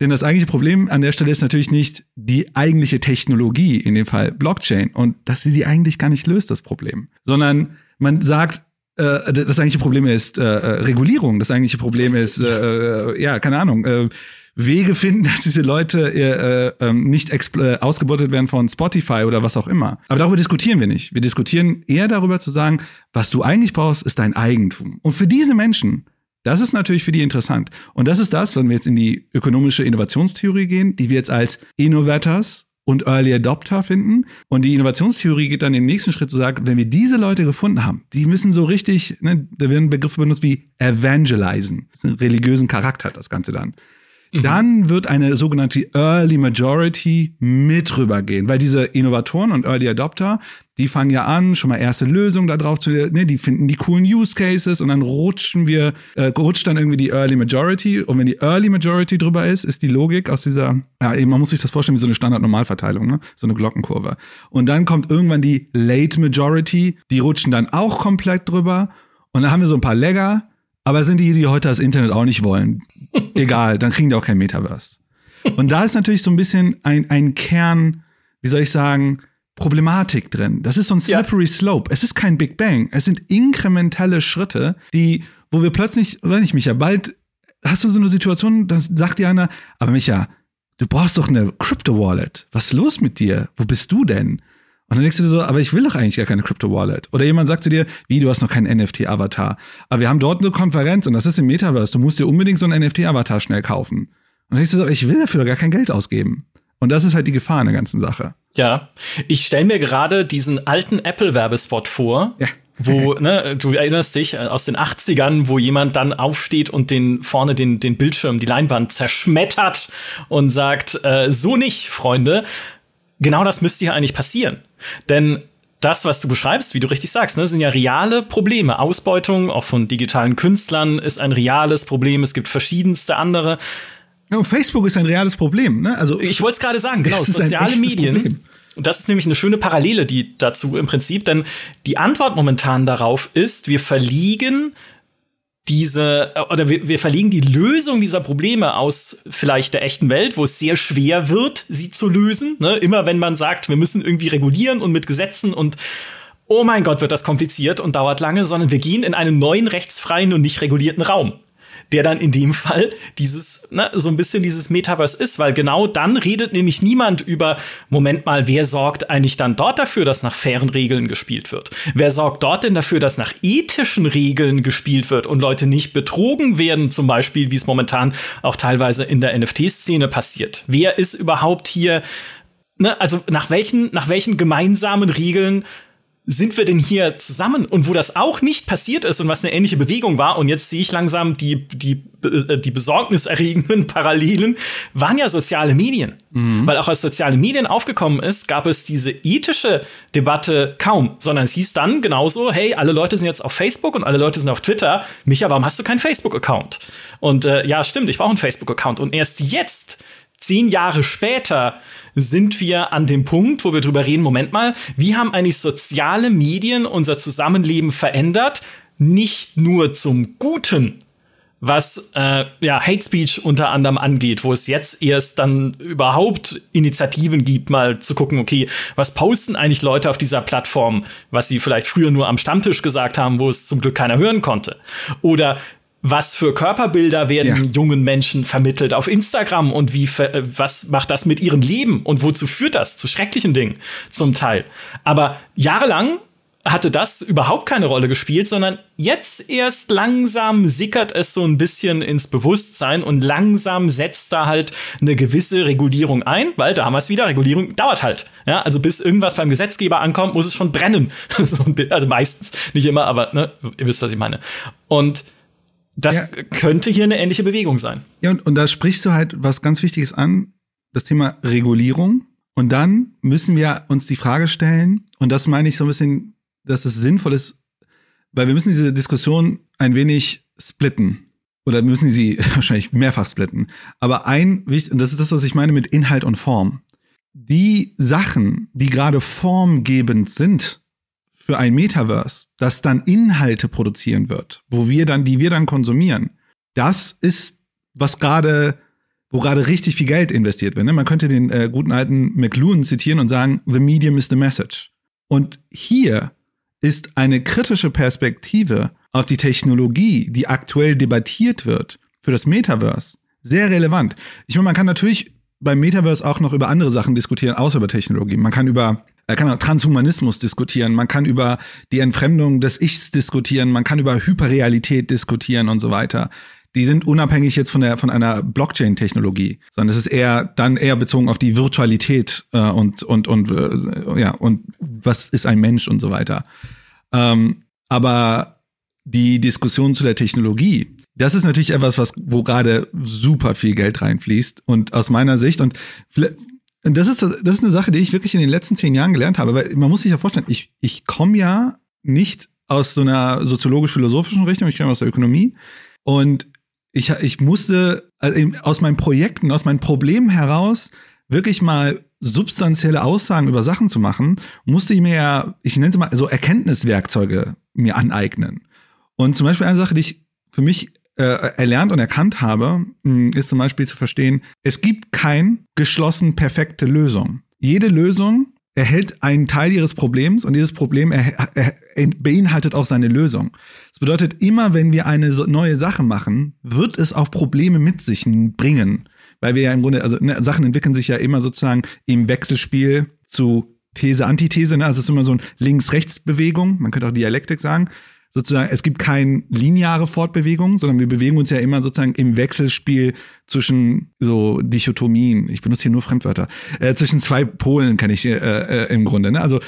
Denn das eigentliche Problem an der Stelle ist natürlich nicht die eigentliche Technologie, in dem Fall Blockchain, und dass sie sie eigentlich gar nicht löst, das Problem. Sondern man sagt, äh, das eigentliche Problem ist äh, äh, Regulierung, das eigentliche Problem ist, äh, äh, ja, keine Ahnung, äh, Wege finden, dass diese Leute äh, äh, nicht äh, ausgebeutet werden von Spotify oder was auch immer. Aber darüber diskutieren wir nicht. Wir diskutieren eher darüber zu sagen, was du eigentlich brauchst, ist dein Eigentum. Und für diese Menschen, das ist natürlich für die interessant. Und das ist das, wenn wir jetzt in die ökonomische Innovationstheorie gehen, die wir jetzt als Innovators und Early Adopter finden. Und die Innovationstheorie geht dann den nächsten Schritt zu sagen, wenn wir diese Leute gefunden haben, die müssen so richtig, ne, da werden Begriffe benutzt wie evangelizen. Das ist einen religiösen Charakter, das Ganze dann. Mhm. Dann wird eine sogenannte Early Majority mit rübergehen, weil diese Innovatoren und Early Adopter, die fangen ja an, schon mal erste Lösungen da drauf zu, ne, die finden die coolen Use Cases und dann rutschen wir, äh, rutscht dann irgendwie die Early Majority und wenn die Early Majority drüber ist, ist die Logik aus dieser, ja, man muss sich das vorstellen wie so eine Standard-Normalverteilung, ne, so eine Glockenkurve. Und dann kommt irgendwann die Late Majority, die rutschen dann auch komplett drüber und dann haben wir so ein paar Legger, aber sind die, die heute das Internet auch nicht wollen, egal, dann kriegen die auch kein Metaverse. Und da ist natürlich so ein bisschen ein, ein Kern, wie soll ich sagen, Problematik drin. Das ist so ein slippery ja. slope. Es ist kein Big Bang. Es sind inkrementelle Schritte, die, wo wir plötzlich, weiß nicht, Micha, bald hast du so eine Situation, dann sagt dir einer, aber Micha, du brauchst doch eine Crypto Wallet. Was ist los mit dir? Wo bist du denn? Und dann denkst du dir so, aber ich will doch eigentlich gar keine Crypto Wallet. Oder jemand sagt zu dir, wie, du hast noch keinen NFT-Avatar. Aber wir haben dort eine Konferenz und das ist im Metaverse. Du musst dir unbedingt so einen NFT-Avatar schnell kaufen. Und dann denkst du so, ich will dafür doch gar kein Geld ausgeben. Und das ist halt die Gefahr in der ganzen Sache. Ja, ich stelle mir gerade diesen alten Apple-Werbespot vor. Ja. wo, ne, du erinnerst dich äh, aus den 80ern, wo jemand dann aufsteht und den vorne den, den Bildschirm, die Leinwand zerschmettert und sagt, äh, so nicht, Freunde. Genau das müsste hier eigentlich passieren. Denn das, was du beschreibst, wie du richtig sagst, ne, sind ja reale Probleme. Ausbeutung, auch von digitalen Künstlern, ist ein reales Problem. Es gibt verschiedenste andere. Ja, Facebook ist ein reales Problem. Ne? Also ich wollte es gerade sagen, genau, soziale Medien. Problem. Und das ist nämlich eine schöne Parallele, die dazu im Prinzip, denn die Antwort momentan darauf ist, wir verliegen diese, oder wir, wir verlegen die Lösung dieser Probleme aus vielleicht der echten Welt, wo es sehr schwer wird, sie zu lösen. Ne? Immer wenn man sagt, wir müssen irgendwie regulieren und mit Gesetzen und oh mein Gott, wird das kompliziert und dauert lange, sondern wir gehen in einen neuen rechtsfreien und nicht regulierten Raum der dann in dem Fall dieses, ne, so ein bisschen dieses Metaverse ist, weil genau dann redet nämlich niemand über, Moment mal, wer sorgt eigentlich dann dort dafür, dass nach fairen Regeln gespielt wird? Wer sorgt dort denn dafür, dass nach ethischen Regeln gespielt wird und Leute nicht betrogen werden, zum Beispiel, wie es momentan auch teilweise in der NFT-Szene passiert? Wer ist überhaupt hier Ne, also nach welchen, nach welchen gemeinsamen Regeln sind wir denn hier zusammen? Und wo das auch nicht passiert ist und was eine ähnliche Bewegung war, und jetzt sehe ich langsam die, die, äh, die besorgniserregenden Parallelen, waren ja soziale Medien. Mhm. Weil auch als soziale Medien aufgekommen ist, gab es diese ethische Debatte kaum, sondern es hieß dann genauso, hey, alle Leute sind jetzt auf Facebook und alle Leute sind auf Twitter. Micha, warum hast du keinen Facebook-Account? Und äh, ja, stimmt, ich brauche einen Facebook-Account. Und erst jetzt zehn Jahre später sind wir an dem Punkt, wo wir drüber reden, Moment mal, wie haben eigentlich soziale Medien unser Zusammenleben verändert? Nicht nur zum Guten, was äh, ja, Hate Speech unter anderem angeht, wo es jetzt erst dann überhaupt Initiativen gibt, mal zu gucken, okay, was posten eigentlich Leute auf dieser Plattform, was sie vielleicht früher nur am Stammtisch gesagt haben, wo es zum Glück keiner hören konnte. Oder was für Körperbilder werden ja. jungen Menschen vermittelt auf Instagram und wie was macht das mit ihrem Leben und wozu führt das zu schrecklichen Dingen zum Teil. Aber jahrelang hatte das überhaupt keine Rolle gespielt, sondern jetzt erst langsam sickert es so ein bisschen ins Bewusstsein und langsam setzt da halt eine gewisse Regulierung ein, weil da haben wir es wieder, Regulierung dauert halt. Ja, also bis irgendwas beim Gesetzgeber ankommt, muss es schon brennen. also meistens, nicht immer, aber ne, ihr wisst, was ich meine. Und das ja. könnte hier eine ähnliche Bewegung sein. Ja, und, und da sprichst du halt was ganz Wichtiges an, das Thema Regulierung. Und dann müssen wir uns die Frage stellen, und das meine ich so ein bisschen, dass es sinnvoll ist, weil wir müssen diese Diskussion ein wenig splitten. Oder müssen sie wahrscheinlich mehrfach splitten. Aber ein wichtig, und das ist das, was ich meine mit Inhalt und Form. Die Sachen, die gerade formgebend sind, für ein Metaverse, das dann Inhalte produzieren wird, wo wir dann, die wir dann konsumieren, das ist, was gerade, wo gerade richtig viel Geld investiert wird. Ne? Man könnte den äh, guten alten McLuhan zitieren und sagen, the medium is the message. Und hier ist eine kritische Perspektive auf die Technologie, die aktuell debattiert wird, für das Metaverse, sehr relevant. Ich meine, man kann natürlich beim Metaverse auch noch über andere Sachen diskutieren, außer über Technologie. Man kann über man kann auch Transhumanismus diskutieren, man kann über die Entfremdung des Ichs diskutieren, man kann über Hyperrealität diskutieren und so weiter. Die sind unabhängig jetzt von der von einer Blockchain-Technologie, sondern es ist eher dann eher bezogen auf die Virtualität äh, und und und äh, ja und was ist ein Mensch und so weiter. Ähm, aber die Diskussion zu der Technologie, das ist natürlich etwas, was wo gerade super viel Geld reinfließt und aus meiner Sicht und und das ist, das ist eine Sache, die ich wirklich in den letzten zehn Jahren gelernt habe, weil man muss sich ja vorstellen, ich, ich komme ja nicht aus so einer soziologisch-philosophischen Richtung, ich komme aus der Ökonomie. Und ich, ich musste also aus meinen Projekten, aus meinen Problemen heraus wirklich mal substanzielle Aussagen über Sachen zu machen, musste ich mir ja, ich nenne es mal so Erkenntniswerkzeuge mir aneignen. Und zum Beispiel eine Sache, die ich für mich erlernt und erkannt habe, hm, ist zum Beispiel zu verstehen, es gibt kein geschlossen perfekte Lösung. Jede Lösung erhält einen Teil ihres Problems und dieses Problem er, er, er beinhaltet auch seine Lösung. Das bedeutet, immer wenn wir eine neue Sache machen, wird es auch Probleme mit sich bringen. Weil wir ja im Grunde, also ne, Sachen entwickeln sich ja immer sozusagen im Wechselspiel zu These, Antithese. Ne? Also es ist immer so eine Links-Rechts-Bewegung, man könnte auch Dialektik sagen sozusagen, es gibt keine lineare Fortbewegung, sondern wir bewegen uns ja immer sozusagen im Wechselspiel zwischen so Dichotomien. Ich benutze hier nur Fremdwörter. Äh, zwischen zwei Polen kann ich äh, äh, im Grunde. Ne? Also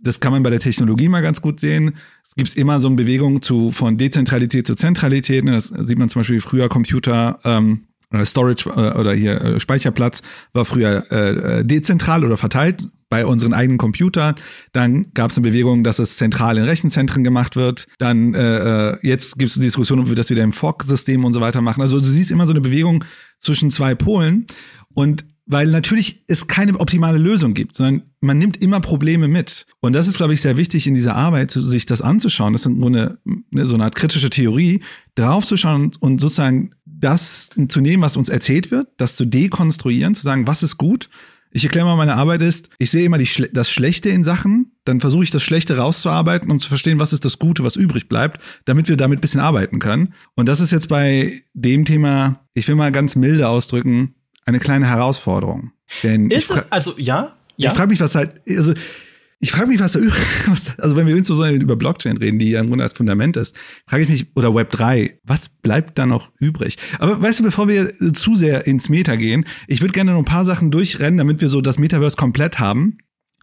das kann man bei der Technologie mal ganz gut sehen. Es gibt immer so eine Bewegung zu von Dezentralität zu Zentralität. Ne? Das sieht man zum Beispiel früher Computer. Ähm, äh, Storage äh, oder hier äh, Speicherplatz war früher äh, äh, dezentral oder verteilt bei unseren eigenen Computern. Dann gab es eine Bewegung, dass es zentral in Rechenzentren gemacht wird. Dann äh, äh jetzt gibt es eine Diskussion, ob wir das wieder im Fork-System und so weiter machen. Also du siehst immer so eine Bewegung zwischen zwei Polen. Und weil natürlich es keine optimale Lösung gibt, sondern man nimmt immer Probleme mit. Und das ist, glaube ich, sehr wichtig in dieser Arbeit, sich das anzuschauen. Das ist nur eine, eine so eine Art kritische Theorie, draufzuschauen und sozusagen das zu nehmen, was uns erzählt wird, das zu dekonstruieren, zu sagen, was ist gut. Ich erkläre mal, meine Arbeit ist, ich sehe immer die, das Schlechte in Sachen, dann versuche ich das Schlechte rauszuarbeiten, um zu verstehen, was ist das Gute, was übrig bleibt, damit wir damit bisschen arbeiten können. Und das ist jetzt bei dem Thema, ich will mal ganz milde ausdrücken, eine kleine Herausforderung. Denn ist es, also ja? Ja. Ich frage mich, was halt, also ich frage mich, was da also wenn wir insbesondere über Blockchain reden, die ja im Grunde als Fundament ist, frage ich mich, oder Web 3, was bleibt da noch übrig? Aber weißt du, bevor wir zu sehr ins Meta gehen, ich würde gerne noch ein paar Sachen durchrennen, damit wir so das Metaverse komplett haben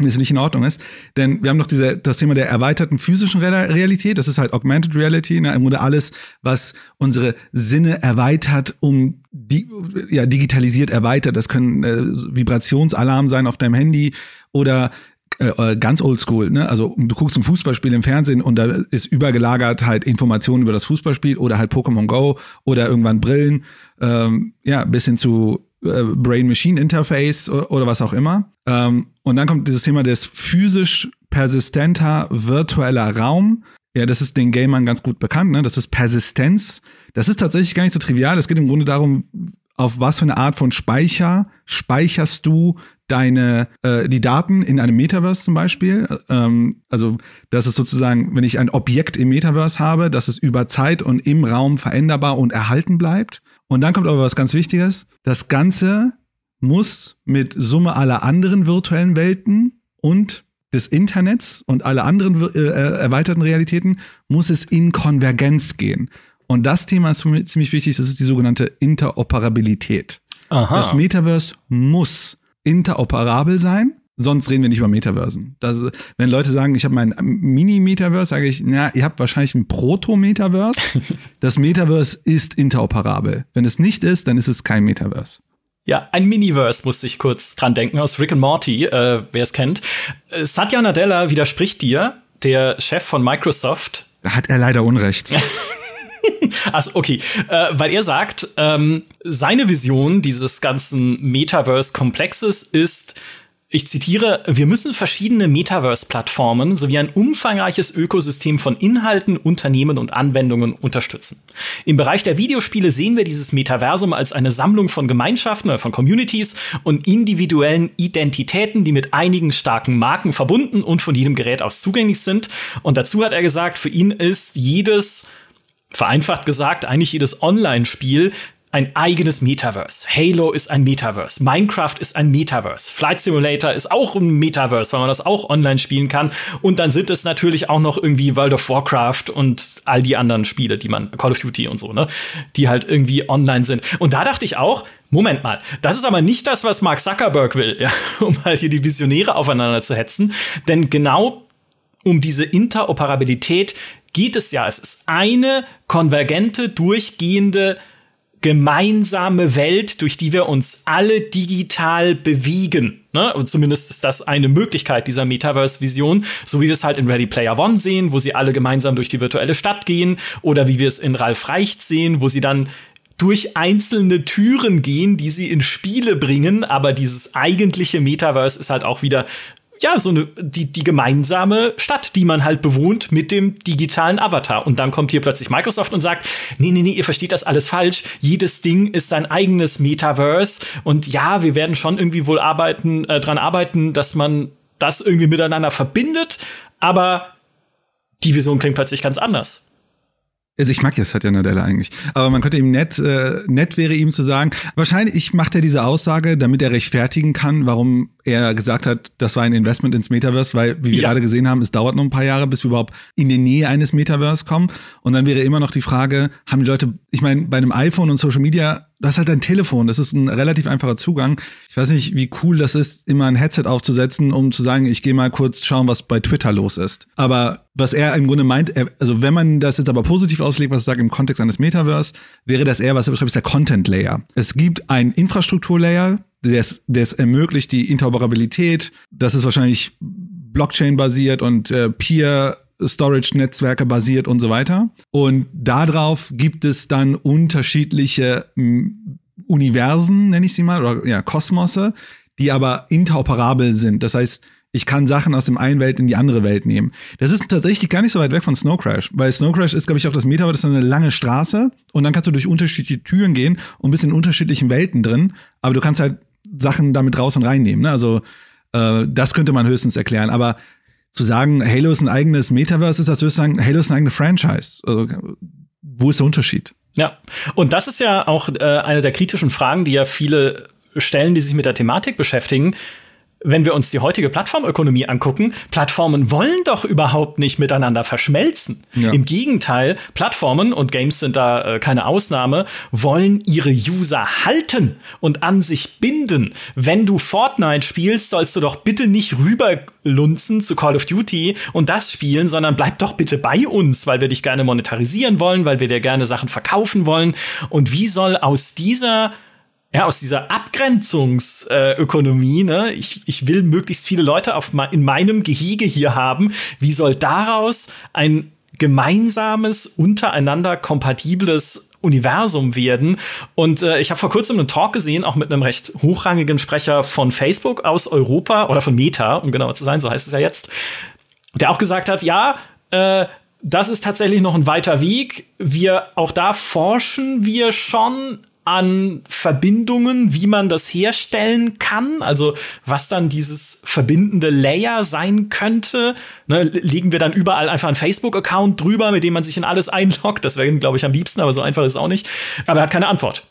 wie es nicht in Ordnung ist. Denn wir haben noch diese, das Thema der erweiterten physischen Realität. Das ist halt Augmented Reality. Ne? Im Grunde alles, was unsere Sinne erweitert, um die, ja, digitalisiert erweitert. Das können äh, Vibrationsalarm sein auf deinem Handy oder äh, ganz oldschool, ne? Also du guckst ein Fußballspiel im Fernsehen und da ist übergelagert halt Informationen über das Fußballspiel oder halt Pokémon Go oder irgendwann Brillen, ähm, ja, bis hin zu äh, Brain-Machine-Interface oder was auch immer. Ähm, und dann kommt dieses Thema des physisch persistenter virtueller Raum. Ja, das ist den Gamern ganz gut bekannt, ne? Das ist Persistenz. Das ist tatsächlich gar nicht so trivial. Es geht im Grunde darum, auf was für eine Art von Speicher speicherst du deine äh, die Daten in einem Metaverse zum Beispiel. Ähm, also das ist sozusagen, wenn ich ein Objekt im Metaverse habe, dass es über Zeit und im Raum veränderbar und erhalten bleibt. Und dann kommt aber was ganz Wichtiges. Das Ganze muss mit Summe aller anderen virtuellen Welten und des Internets und alle anderen äh, erweiterten Realitäten muss es in Konvergenz gehen. Und das Thema ist für mich ziemlich wichtig, das ist die sogenannte Interoperabilität. Aha. Das Metaverse muss interoperabel sein, sonst reden wir nicht über Metaversen. Das, wenn Leute sagen, ich habe mein Mini-Metaverse, sage ich, na, ihr habt wahrscheinlich ein Proto-Metaverse. das Metaverse ist interoperabel. Wenn es nicht ist, dann ist es kein Metaverse. Ja, ein Miniverse musste ich kurz dran denken aus Rick and Morty, äh, wer es kennt. Äh, Satya Nadella widerspricht dir, der Chef von Microsoft. Da hat er leider Unrecht. also okay, äh, weil er sagt, ähm, seine Vision dieses ganzen Metaverse-Komplexes ist, ich zitiere, wir müssen verschiedene Metaverse-Plattformen sowie ein umfangreiches Ökosystem von Inhalten, Unternehmen und Anwendungen unterstützen. Im Bereich der Videospiele sehen wir dieses Metaversum als eine Sammlung von Gemeinschaften oder von Communities und individuellen Identitäten, die mit einigen starken Marken verbunden und von jedem Gerät aus zugänglich sind. Und dazu hat er gesagt, für ihn ist jedes vereinfacht gesagt, eigentlich jedes Online-Spiel ein eigenes Metaverse. Halo ist ein Metaverse. Minecraft ist ein Metaverse. Flight Simulator ist auch ein Metaverse, weil man das auch online spielen kann. Und dann sind es natürlich auch noch irgendwie World of Warcraft und all die anderen Spiele, die man, Call of Duty und so, ne, die halt irgendwie online sind. Und da dachte ich auch, Moment mal, das ist aber nicht das, was Mark Zuckerberg will, ja, um halt hier die Visionäre aufeinander zu hetzen. Denn genau um diese Interoperabilität geht es ja. Es ist eine konvergente, durchgehende gemeinsame Welt, durch die wir uns alle digital bewegen. Ne? Und zumindest ist das eine Möglichkeit dieser Metaverse-Vision, so wie wir es halt in Ready Player One sehen, wo sie alle gemeinsam durch die virtuelle Stadt gehen, oder wie wir es in Ralf Reicht sehen, wo sie dann durch einzelne Türen gehen, die sie in Spiele bringen, aber dieses eigentliche Metaverse ist halt auch wieder ja, so eine, die, die gemeinsame Stadt, die man halt bewohnt mit dem digitalen Avatar. Und dann kommt hier plötzlich Microsoft und sagt, nee, nee, nee, ihr versteht das alles falsch. Jedes Ding ist sein eigenes Metaverse. Und ja, wir werden schon irgendwie wohl arbeiten, äh, dran arbeiten, dass man das irgendwie miteinander verbindet. Aber die Vision klingt plötzlich ganz anders. Also ich mag ja Satya Nadella eigentlich. Aber man könnte ihm nett, äh, nett wäre ihm zu sagen, wahrscheinlich macht er diese Aussage, damit er rechtfertigen kann, warum er gesagt hat, das war ein Investment ins Metaverse, weil, wie wir ja. gerade gesehen haben, es dauert noch ein paar Jahre, bis wir überhaupt in die Nähe eines Metaverse kommen. Und dann wäre immer noch die Frage, haben die Leute, ich meine, bei einem iPhone und Social Media du hast halt dein Telefon, das ist ein relativ einfacher Zugang. Ich weiß nicht, wie cool das ist, immer ein Headset aufzusetzen, um zu sagen, ich gehe mal kurz schauen, was bei Twitter los ist. Aber was er im Grunde meint, also wenn man das jetzt aber positiv auslegt, was er sagt im Kontext eines Metaverse, wäre das eher, was er beschreibt, ist der Content Layer. Es gibt einen Infrastrukturlayer, der es ermöglicht, die Interoperabilität. Das ist wahrscheinlich Blockchain-basiert und äh, Peer Storage-Netzwerke basiert und so weiter. Und darauf gibt es dann unterschiedliche Universen, nenne ich sie mal, oder ja, Kosmosse, die aber interoperabel sind. Das heißt, ich kann Sachen aus dem einen Welt in die andere Welt nehmen. Das ist tatsächlich gar nicht so weit weg von Snow Crash, weil Snow Crash ist, glaube ich, auch das Meta, das ist eine lange Straße und dann kannst du durch unterschiedliche Türen gehen und bist in unterschiedlichen Welten drin, aber du kannst halt Sachen damit raus und reinnehmen. Ne? Also äh, das könnte man höchstens erklären. Aber zu sagen, Halo ist ein eigenes Metaverse, ist, als würde ich sagen, Halo ist eine eigene Franchise. Also, wo ist der Unterschied? Ja, und das ist ja auch äh, eine der kritischen Fragen, die ja viele stellen, die sich mit der Thematik beschäftigen wenn wir uns die heutige Plattformökonomie angucken, Plattformen wollen doch überhaupt nicht miteinander verschmelzen. Ja. Im Gegenteil, Plattformen, und Games sind da äh, keine Ausnahme, wollen ihre User halten und an sich binden. Wenn du Fortnite spielst, sollst du doch bitte nicht rüberlunzen zu Call of Duty und das spielen, sondern bleib doch bitte bei uns, weil wir dich gerne monetarisieren wollen, weil wir dir gerne Sachen verkaufen wollen. Und wie soll aus dieser ja, aus dieser Abgrenzungsökonomie, äh, ne, ich, ich will möglichst viele Leute auf in meinem Gehege hier haben. Wie soll daraus ein gemeinsames, untereinander kompatibles Universum werden. Und äh, ich habe vor kurzem einen Talk gesehen, auch mit einem recht hochrangigen Sprecher von Facebook aus Europa oder von Meta, um genauer zu sein, so heißt es ja jetzt, der auch gesagt hat, ja, äh, das ist tatsächlich noch ein weiter Weg. Wir auch da forschen wir schon, an Verbindungen, wie man das herstellen kann, also was dann dieses verbindende Layer sein könnte. Ne, legen wir dann überall einfach einen Facebook-Account drüber, mit dem man sich in alles einloggt. Das wäre, glaube ich, am liebsten, aber so einfach ist es auch nicht. Aber er hat keine Antwort.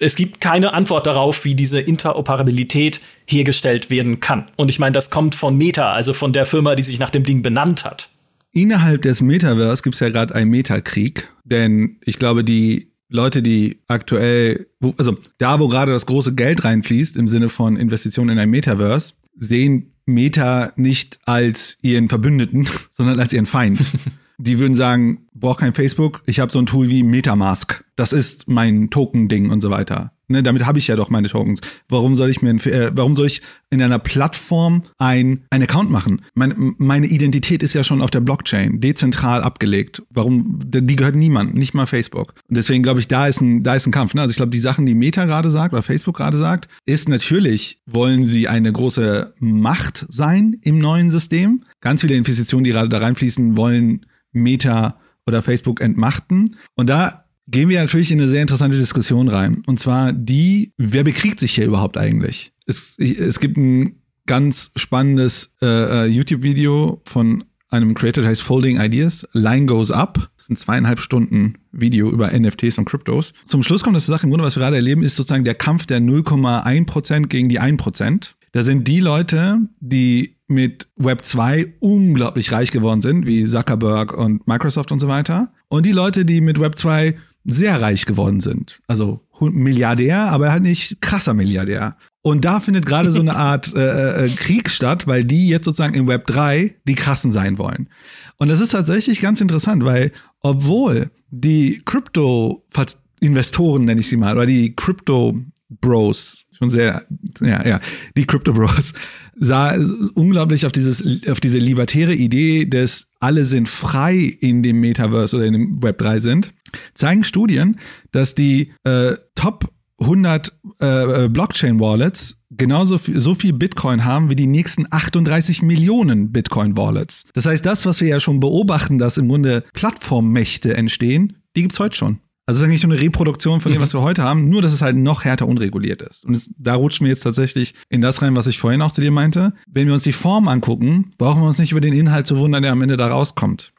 Es gibt keine Antwort darauf, wie diese Interoperabilität hergestellt werden kann. Und ich meine, das kommt von Meta, also von der Firma, die sich nach dem Ding benannt hat. Innerhalb des Metaverse gibt es ja gerade einen Metakrieg, denn ich glaube, die Leute, die aktuell, wo, also da, wo gerade das große Geld reinfließt, im Sinne von Investitionen in ein Metaverse, sehen Meta nicht als ihren Verbündeten, sondern als ihren Feind. die würden sagen, brauch kein Facebook, ich habe so ein Tool wie Metamask. Das ist mein Token-Ding und so weiter. Ne, damit habe ich ja doch meine Tokens. Warum soll ich mir, äh, warum soll ich in einer Plattform ein, ein Account machen? Meine, meine Identität ist ja schon auf der Blockchain, dezentral abgelegt. Warum? Die gehört niemand, nicht mal Facebook. Und deswegen glaube ich, da ist ein, da ist ein Kampf. Ne? Also ich glaube, die Sachen, die Meta gerade sagt oder Facebook gerade sagt, ist natürlich, wollen sie eine große Macht sein im neuen System. Ganz viele Investitionen, die gerade da reinfließen, wollen Meta oder Facebook entmachten. Und da gehen wir natürlich in eine sehr interessante Diskussion rein. Und zwar die, wer bekriegt sich hier überhaupt eigentlich? Es, es gibt ein ganz spannendes äh, äh, YouTube-Video von einem Creator, der heißt Folding Ideas. Line Goes Up. Das sind zweieinhalb Stunden Video über NFTs und Kryptos. Zum Schluss kommt das Sache, im Grunde, was wir gerade erleben, ist sozusagen der Kampf der 0,1% gegen die 1%. Da sind die Leute, die mit Web 2 unglaublich reich geworden sind, wie Zuckerberg und Microsoft und so weiter. Und die Leute, die mit Web 2 sehr reich geworden sind. Also Milliardär, aber halt nicht krasser Milliardär. Und da findet gerade so eine Art äh, äh, Krieg statt, weil die jetzt sozusagen im Web 3 die krassen sein wollen. Und das ist tatsächlich ganz interessant, weil obwohl die Krypto-Investoren, nenne ich sie mal, oder die Crypto Bros, schon sehr, ja, ja, die Crypto Bros, sah unglaublich auf dieses, auf diese libertäre Idee des alle sind frei in dem Metaverse oder in dem Web 3 sind, zeigen Studien, dass die äh, Top 100 äh, Blockchain-Wallets genauso viel, so viel Bitcoin haben wie die nächsten 38 Millionen Bitcoin-Wallets. Das heißt, das, was wir ja schon beobachten, dass im Grunde Plattformmächte entstehen, die gibt's heute schon. Also es ist eigentlich schon eine Reproduktion von dem, mhm. was wir heute haben, nur dass es halt noch härter unreguliert ist. Und es, da rutschen wir jetzt tatsächlich in das rein, was ich vorhin auch zu dir meinte. Wenn wir uns die Form angucken, brauchen wir uns nicht über den Inhalt zu wundern, der am Ende da rauskommt.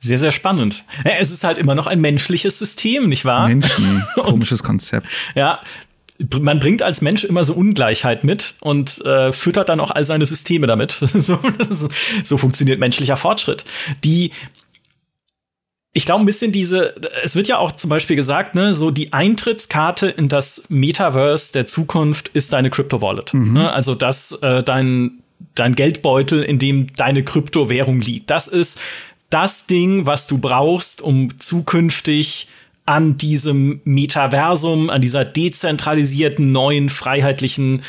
Sehr, sehr spannend. Es ist halt immer noch ein menschliches System, nicht wahr? Menschen, komisches Konzept. Ja, man bringt als Mensch immer so Ungleichheit mit und äh, füttert dann auch all seine Systeme damit. so, so funktioniert menschlicher Fortschritt. Die ich glaube ein bisschen diese, es wird ja auch zum Beispiel gesagt, ne, so die Eintrittskarte in das Metaverse der Zukunft ist deine Crypto Wallet. Mhm. Ne? Also das äh, dein dein Geldbeutel, in dem deine Kryptowährung liegt. Das ist das Ding, was du brauchst, um zukünftig an diesem Metaversum, an dieser dezentralisierten, neuen, freiheitlichen,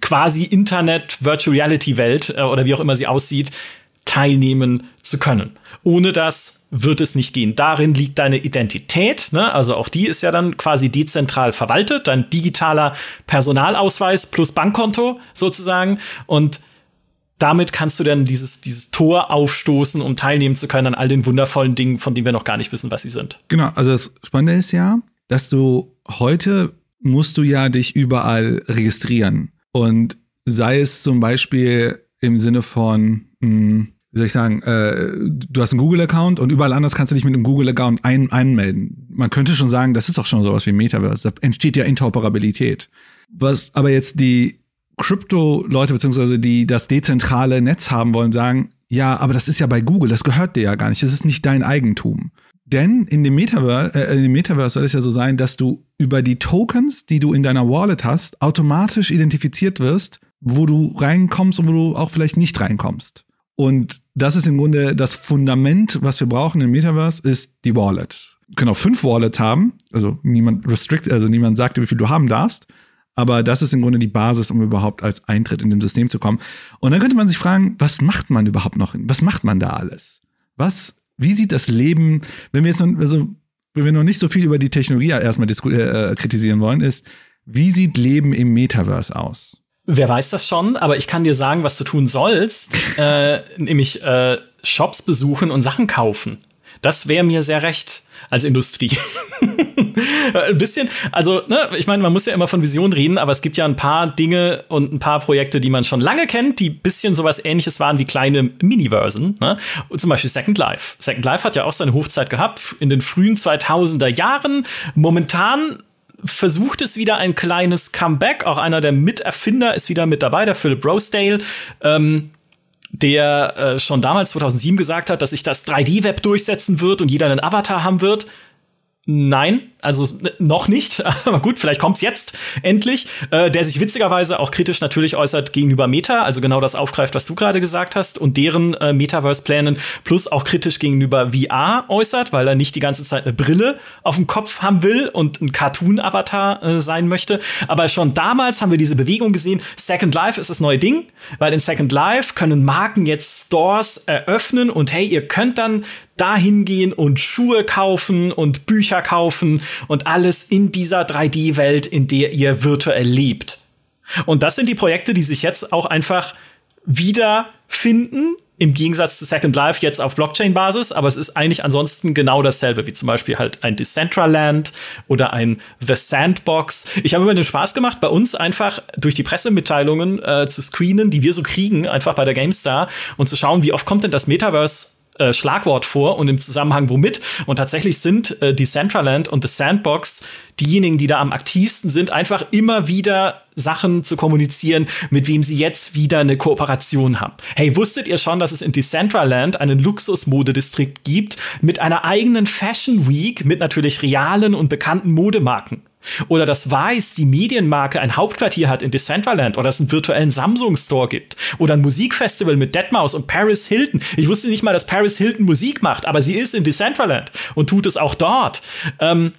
quasi Internet Virtual Reality Welt äh, oder wie auch immer sie aussieht, teilnehmen zu können. Ohne das wird es nicht gehen. Darin liegt deine Identität, ne? also auch die ist ja dann quasi dezentral verwaltet, dein digitaler Personalausweis plus Bankkonto sozusagen und damit kannst du dann dieses, dieses Tor aufstoßen, um teilnehmen zu können an all den wundervollen Dingen, von denen wir noch gar nicht wissen, was sie sind. Genau, also das Spannende ist ja, dass du heute musst du ja dich überall registrieren. Und sei es zum Beispiel im Sinne von, mh, hm, wie soll ich sagen, äh, du hast einen Google-Account und überall anders kannst du dich mit einem Google-Account ein, einmelden. Man könnte schon sagen, das ist auch schon sowas wie Metaverse. Da entsteht ja Interoperabilität. Was aber jetzt die Krypto-Leute beziehungsweise die das dezentrale Netz haben wollen, sagen, ja, aber das ist ja bei Google, das gehört dir ja gar nicht, das ist nicht dein Eigentum. Denn in dem, Metaverse, äh, in dem Metaverse soll es ja so sein, dass du über die Tokens, die du in deiner Wallet hast, automatisch identifiziert wirst, wo du reinkommst und wo du auch vielleicht nicht reinkommst. Und das ist im Grunde das Fundament, was wir brauchen im Metaverse, ist die Wallet. Wir können auch fünf Wallets haben, also niemand restrict, also niemand sagt wie viel du haben darfst. Aber das ist im Grunde die Basis, um überhaupt als Eintritt in dem System zu kommen. Und dann könnte man sich fragen, was macht man überhaupt noch? Was macht man da alles? Was, wie sieht das Leben, wenn wir jetzt noch, also, wenn wir noch nicht so viel über die Technologie erstmal äh, kritisieren wollen, ist, wie sieht Leben im Metaverse aus? Wer weiß das schon, aber ich kann dir sagen, was du tun sollst, äh, nämlich äh, Shops besuchen und Sachen kaufen. Das wäre mir sehr recht als Industrie. ein bisschen, also, ne, ich meine, man muss ja immer von Vision reden, aber es gibt ja ein paar Dinge und ein paar Projekte, die man schon lange kennt, die ein bisschen sowas ähnliches waren wie kleine Miniversen. Ne? Und zum Beispiel Second Life. Second Life hat ja auch seine Hochzeit gehabt in den frühen 2000er Jahren. Momentan versucht es wieder ein kleines Comeback. Auch einer der Miterfinder ist wieder mit dabei, der Philip Rosedale. Ähm, der äh, schon damals 2007 gesagt hat, dass sich das 3D-Web durchsetzen wird und jeder einen Avatar haben wird. Nein, also noch nicht, aber gut, vielleicht kommt's jetzt endlich, äh, der sich witzigerweise auch kritisch natürlich äußert gegenüber Meta, also genau das aufgreift, was du gerade gesagt hast, und deren äh, Metaverse-Plänen, plus auch kritisch gegenüber VR äußert, weil er nicht die ganze Zeit eine Brille auf dem Kopf haben will und ein Cartoon-Avatar äh, sein möchte. Aber schon damals haben wir diese Bewegung gesehen, Second Life ist das neue Ding, weil in Second Life können Marken jetzt Stores eröffnen und hey, ihr könnt dann dahin gehen und Schuhe kaufen und Bücher kaufen und alles in dieser 3D-Welt, in der ihr virtuell lebt. Und das sind die Projekte, die sich jetzt auch einfach wiederfinden, im Gegensatz zu Second Life jetzt auf Blockchain-Basis, aber es ist eigentlich ansonsten genau dasselbe, wie zum Beispiel halt ein Decentraland oder ein The Sandbox. Ich habe immer den Spaß gemacht, bei uns einfach durch die Pressemitteilungen äh, zu screenen, die wir so kriegen, einfach bei der GameStar und zu schauen, wie oft kommt denn das Metaverse äh, Schlagwort vor und im Zusammenhang womit. Und tatsächlich sind äh, Decentraland und The Sandbox diejenigen, die da am aktivsten sind, einfach immer wieder Sachen zu kommunizieren, mit wem sie jetzt wieder eine Kooperation haben. Hey, wusstet ihr schon, dass es in Decentraland einen Luxusmodedistrikt gibt mit einer eigenen Fashion Week mit natürlich realen und bekannten Modemarken? Oder dass Weiß, die Medienmarke, ein Hauptquartier hat in Decentraland oder es einen virtuellen Samsung-Store gibt. Oder ein Musikfestival mit Deadmau5 und Paris Hilton. Ich wusste nicht mal, dass Paris Hilton Musik macht, aber sie ist in Decentraland und tut es auch dort. Ähm,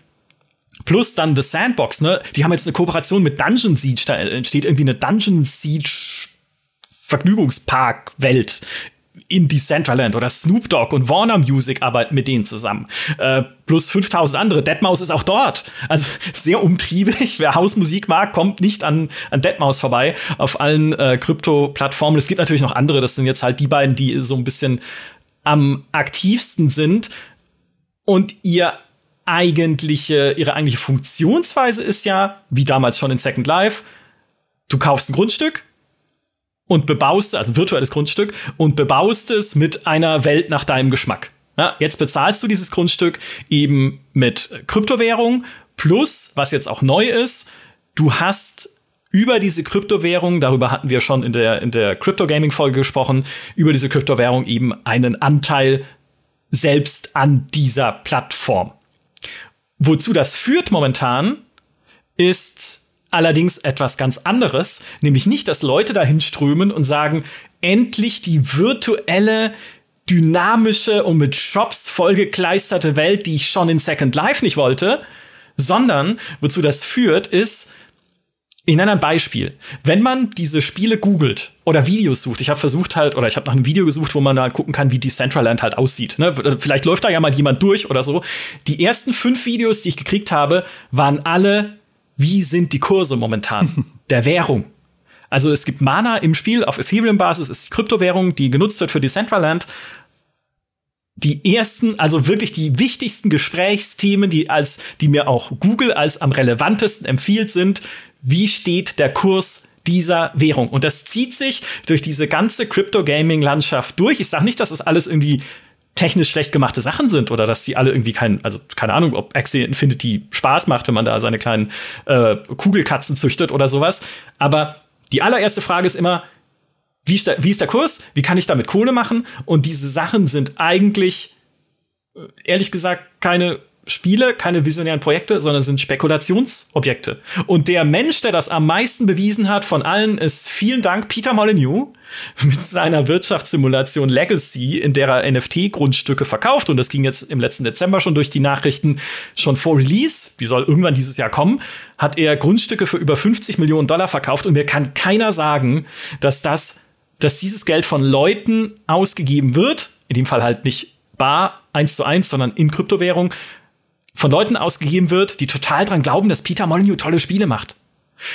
Plus dann The Sandbox, ne? Die haben jetzt eine Kooperation mit Dungeon Siege. Da entsteht irgendwie eine Dungeon Siege Vergnügungspark-Welt in Decentraland oder Snoop Dogg und Warner Music arbeiten mit denen zusammen. Äh, plus 5000 andere. Deadmaus ist auch dort. Also sehr umtriebig. Wer Hausmusik mag, kommt nicht an, an Deadmaus vorbei auf allen äh, Krypto-Plattformen. Es gibt natürlich noch andere. Das sind jetzt halt die beiden, die so ein bisschen am aktivsten sind. Und ihr eigentliche, ihre eigentliche Funktionsweise ist ja, wie damals schon in Second Life, du kaufst ein Grundstück, und bebaust, also virtuelles Grundstück, und bebaust es mit einer Welt nach deinem Geschmack. Ja, jetzt bezahlst du dieses Grundstück eben mit Kryptowährung plus, was jetzt auch neu ist, du hast über diese Kryptowährung, darüber hatten wir schon in der, in der Crypto Gaming Folge gesprochen, über diese Kryptowährung eben einen Anteil selbst an dieser Plattform. Wozu das führt momentan, ist allerdings etwas ganz anderes, nämlich nicht, dass Leute dahin strömen und sagen, endlich die virtuelle, dynamische und mit Shops vollgekleisterte Welt, die ich schon in Second Life nicht wollte, sondern wozu das führt, ist, ich nenne ein Beispiel. Wenn man diese Spiele googelt oder Videos sucht, ich habe versucht halt, oder ich habe nach einem Video gesucht, wo man da gucken kann, wie Decentraland halt aussieht. Ne? Vielleicht läuft da ja mal jemand durch oder so. Die ersten fünf Videos, die ich gekriegt habe, waren alle, wie sind die Kurse momentan der Währung. Also es gibt Mana im Spiel auf Ethereum-Basis, ist die Kryptowährung, die genutzt wird für Decentraland die ersten, also wirklich die wichtigsten Gesprächsthemen, die als, die mir auch Google als am relevantesten empfiehlt sind, wie steht der Kurs dieser Währung? Und das zieht sich durch diese ganze Crypto-Gaming-Landschaft durch. Ich sage nicht, dass das alles irgendwie technisch schlecht gemachte Sachen sind oder dass die alle irgendwie kein, also keine Ahnung, ob Axie Infinity Spaß macht, wenn man da seine kleinen äh, Kugelkatzen züchtet oder sowas. Aber die allererste Frage ist immer, wie ist, der, wie ist der Kurs? Wie kann ich damit Kohle machen? Und diese Sachen sind eigentlich, äh, ehrlich gesagt, keine Spiele, keine visionären Projekte, sondern sind Spekulationsobjekte. Und der Mensch, der das am meisten bewiesen hat von allen, ist vielen Dank Peter Molyneux mit seiner Wirtschaftssimulation Legacy, in der er NFT-Grundstücke verkauft. Und das ging jetzt im letzten Dezember schon durch die Nachrichten. Schon vor Release, wie soll irgendwann dieses Jahr kommen, hat er Grundstücke für über 50 Millionen Dollar verkauft. Und mir kann keiner sagen, dass das dass dieses Geld von Leuten ausgegeben wird, in dem Fall halt nicht bar eins zu eins, sondern in Kryptowährung, von Leuten ausgegeben wird, die total dran glauben, dass Peter Molyneux tolle Spiele macht.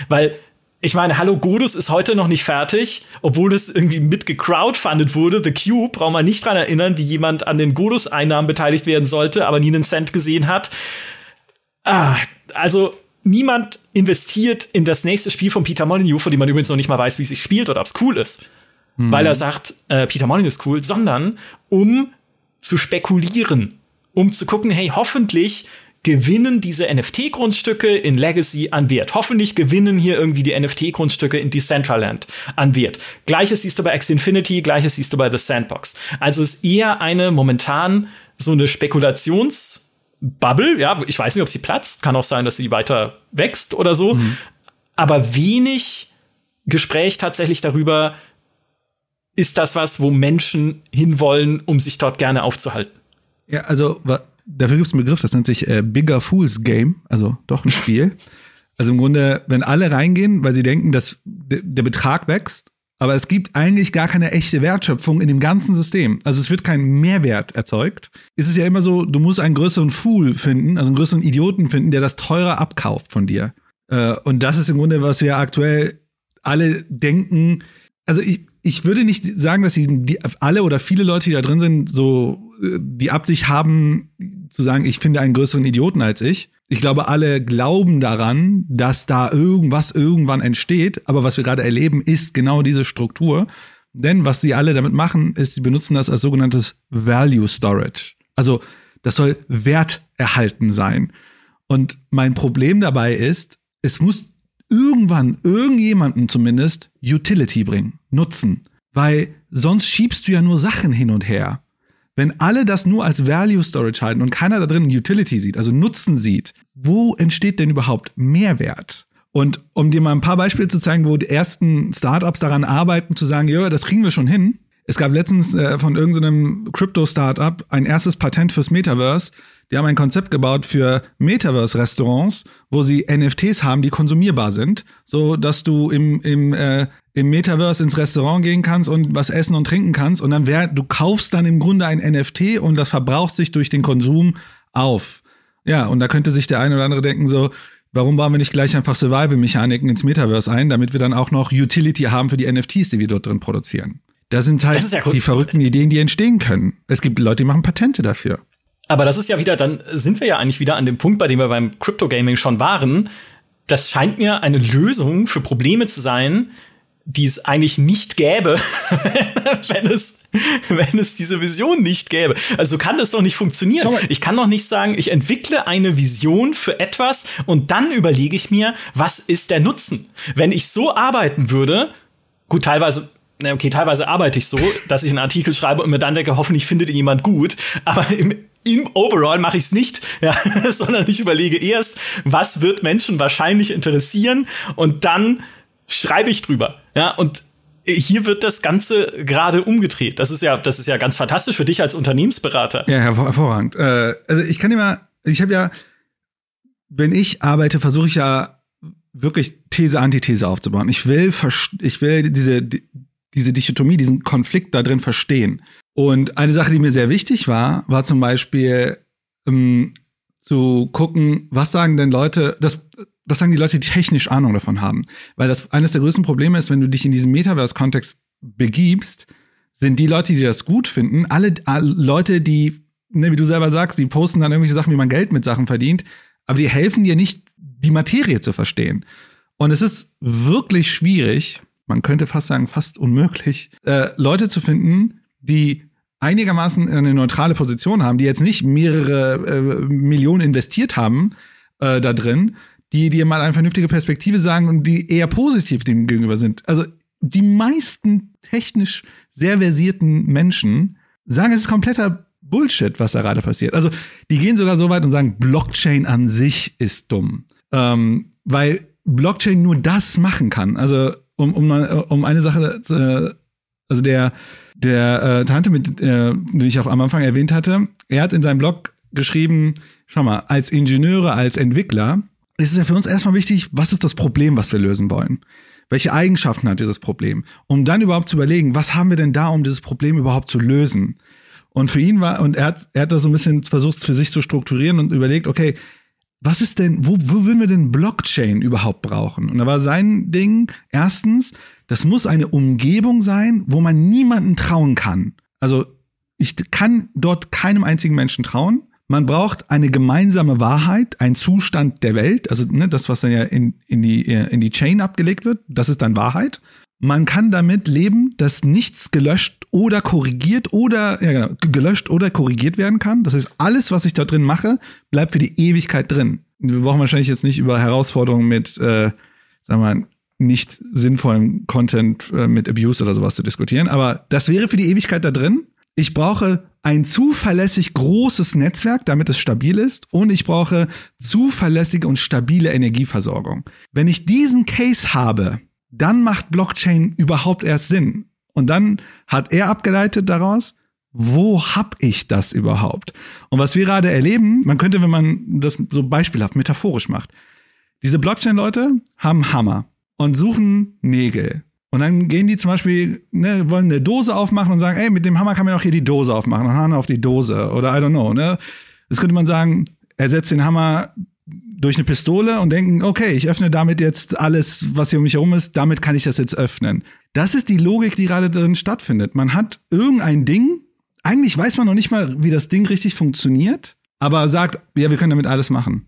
Weil ich meine, Hallo Godus ist heute noch nicht fertig, obwohl es irgendwie mit gecrowdfundet wurde. The Cube, braucht man nicht dran erinnern, wie jemand an den Godus-Einnahmen beteiligt werden sollte, aber nie einen Cent gesehen hat. Ah, also niemand investiert in das nächste Spiel von Peter Molyneux, von dem man übrigens noch nicht mal weiß, wie es sich spielt oder ob es cool ist mhm. weil er sagt, äh, Peter Molyneux ist cool, sondern um zu spekulieren, um zu gucken, hey, hoffentlich gewinnen diese NFT-Grundstücke in Legacy an Wert. Hoffentlich gewinnen hier irgendwie die NFT-Grundstücke in Decentraland an Wert. Gleiches siehst du bei X Infinity, gleiches siehst du bei The Sandbox. Also ist eher eine momentan so eine Spekulationsbubble. Ja, ich weiß nicht, ob sie platzt. Kann auch sein, dass sie weiter wächst oder so. Mhm. Aber wenig Gespräch tatsächlich darüber, ist das was, wo Menschen hinwollen, um sich dort gerne aufzuhalten. Ja, also dafür gibt es einen Begriff, das nennt sich äh, Bigger Fools Game, also doch ein Spiel. also im Grunde, wenn alle reingehen, weil sie denken, dass der Betrag wächst, aber es gibt eigentlich gar keine echte Wertschöpfung in dem ganzen System. Also es wird kein Mehrwert erzeugt. Es ist ja immer so, du musst einen größeren Fool finden, also einen größeren Idioten finden, der das teurer abkauft von dir. Äh, und das ist im Grunde, was wir aktuell alle denken. Also ich, ich würde nicht sagen, dass sie die, alle oder viele Leute, die da drin sind, so die Absicht haben, zu sagen, ich finde einen größeren Idioten als ich. Ich glaube, alle glauben daran, dass da irgendwas irgendwann entsteht. Aber was wir gerade erleben, ist genau diese Struktur. Denn was sie alle damit machen, ist, sie benutzen das als sogenanntes Value Storage. Also das soll Wert erhalten sein. Und mein Problem dabei ist, es muss irgendwann irgendjemanden zumindest Utility bringen, Nutzen. Weil sonst schiebst du ja nur Sachen hin und her. Wenn alle das nur als Value Storage halten und keiner da drin Utility sieht, also Nutzen sieht, wo entsteht denn überhaupt Mehrwert? Und um dir mal ein paar Beispiele zu zeigen, wo die ersten Startups daran arbeiten, zu sagen, ja, das kriegen wir schon hin. Es gab letztens äh, von irgendeinem Crypto-Startup ein erstes Patent fürs Metaverse, die haben ein Konzept gebaut für Metaverse-Restaurants, wo sie NFTs haben, die konsumierbar sind, so dass du im, im, äh, im Metaverse ins Restaurant gehen kannst und was essen und trinken kannst. Und dann wär, du kaufst dann im Grunde ein NFT und das verbraucht sich durch den Konsum auf. Ja, und da könnte sich der eine oder andere denken so, warum bauen wir nicht gleich einfach Survival-Mechaniken ins Metaverse ein, damit wir dann auch noch Utility haben für die NFTs, die wir dort drin produzieren. Das sind halt ja die verrückten Ideen, die entstehen können. Es gibt Leute, die machen Patente dafür. Aber das ist ja wieder, dann sind wir ja eigentlich wieder an dem Punkt, bei dem wir beim Crypto Gaming schon waren. Das scheint mir eine Lösung für Probleme zu sein, die es eigentlich nicht gäbe, wenn es, wenn es diese Vision nicht gäbe. Also kann das doch nicht funktionieren. Ich kann doch nicht sagen, ich entwickle eine Vision für etwas und dann überlege ich mir, was ist der Nutzen? Wenn ich so arbeiten würde, gut, teilweise okay, teilweise arbeite ich so, dass ich einen Artikel schreibe und mir dann denke, hoffentlich findet ihn jemand gut. Aber im, im Overall mache ich es nicht, ja, sondern ich überlege erst, was wird Menschen wahrscheinlich interessieren und dann schreibe ich drüber. Ja, und hier wird das Ganze gerade umgedreht. Das ist ja, das ist ja ganz fantastisch für dich als Unternehmensberater. Ja, hervorragend. Äh, also ich kann immer, ich habe ja, wenn ich arbeite, versuche ich ja wirklich These, Antithese aufzubauen. Ich will, ich will diese, diese Dichotomie, diesen Konflikt da drin verstehen. Und eine Sache, die mir sehr wichtig war, war zum Beispiel ähm, zu gucken, was sagen denn Leute, das, was sagen die Leute, die technisch Ahnung davon haben. Weil das eines der größten Probleme ist, wenn du dich in diesen Metaverse-Kontext begibst, sind die Leute, die das gut finden, alle, alle Leute, die, ne, wie du selber sagst, die posten dann irgendwelche Sachen, wie man Geld mit Sachen verdient, aber die helfen dir nicht, die Materie zu verstehen. Und es ist wirklich schwierig, man könnte fast sagen, fast unmöglich, äh, Leute zu finden, die einigermaßen eine neutrale Position haben, die jetzt nicht mehrere äh, Millionen investiert haben äh, da drin, die dir mal eine vernünftige Perspektive sagen und die eher positiv dem gegenüber sind. Also die meisten technisch sehr versierten Menschen sagen, es ist kompletter Bullshit, was da gerade passiert. Also die gehen sogar so weit und sagen, Blockchain an sich ist dumm. Ähm, weil Blockchain nur das machen kann. Also um, um, um eine Sache, zu, also der, der äh, Tante, mit, äh, die ich auch am Anfang erwähnt hatte, er hat in seinem Blog geschrieben, schau mal, als Ingenieure, als Entwickler, ist es ja für uns erstmal wichtig, was ist das Problem, was wir lösen wollen? Welche Eigenschaften hat dieses Problem? Um dann überhaupt zu überlegen, was haben wir denn da, um dieses Problem überhaupt zu lösen? Und für ihn war, und er hat, er hat da so ein bisschen versucht, für sich zu strukturieren und überlegt, okay, was ist denn, wo, wo würden wir denn Blockchain überhaupt brauchen? Und da war sein Ding, erstens, das muss eine Umgebung sein, wo man niemanden trauen kann. Also ich kann dort keinem einzigen Menschen trauen. Man braucht eine gemeinsame Wahrheit, ein Zustand der Welt, also ne, das, was dann ja in, in, die, in die Chain abgelegt wird, das ist dann Wahrheit. Man kann damit leben, dass nichts gelöscht oder korrigiert oder ja genau, gelöscht oder korrigiert werden kann. Das heißt, alles, was ich da drin mache, bleibt für die Ewigkeit drin. Wir brauchen wahrscheinlich jetzt nicht über Herausforderungen mit, äh, sagen wir nicht sinnvollen Content äh, mit Abuse oder sowas zu diskutieren. Aber das wäre für die Ewigkeit da drin. Ich brauche ein zuverlässig großes Netzwerk, damit es stabil ist. Und ich brauche zuverlässige und stabile Energieversorgung. Wenn ich diesen Case habe, dann macht Blockchain überhaupt erst Sinn. Und dann hat er abgeleitet daraus, wo hab ich das überhaupt? Und was wir gerade erleben, man könnte, wenn man das so beispielhaft, metaphorisch macht, diese Blockchain-Leute haben Hammer und suchen Nägel. Und dann gehen die zum Beispiel, ne, wollen eine Dose aufmachen und sagen, ey, mit dem Hammer kann man auch hier die Dose aufmachen und hauen auf die Dose. Oder I don't know, ne? Das könnte man sagen, er setzt den Hammer durch eine Pistole und denken, okay, ich öffne damit jetzt alles, was hier um mich herum ist, damit kann ich das jetzt öffnen. Das ist die Logik, die gerade drin stattfindet. Man hat irgendein Ding, eigentlich weiß man noch nicht mal, wie das Ding richtig funktioniert, aber sagt, ja, wir können damit alles machen.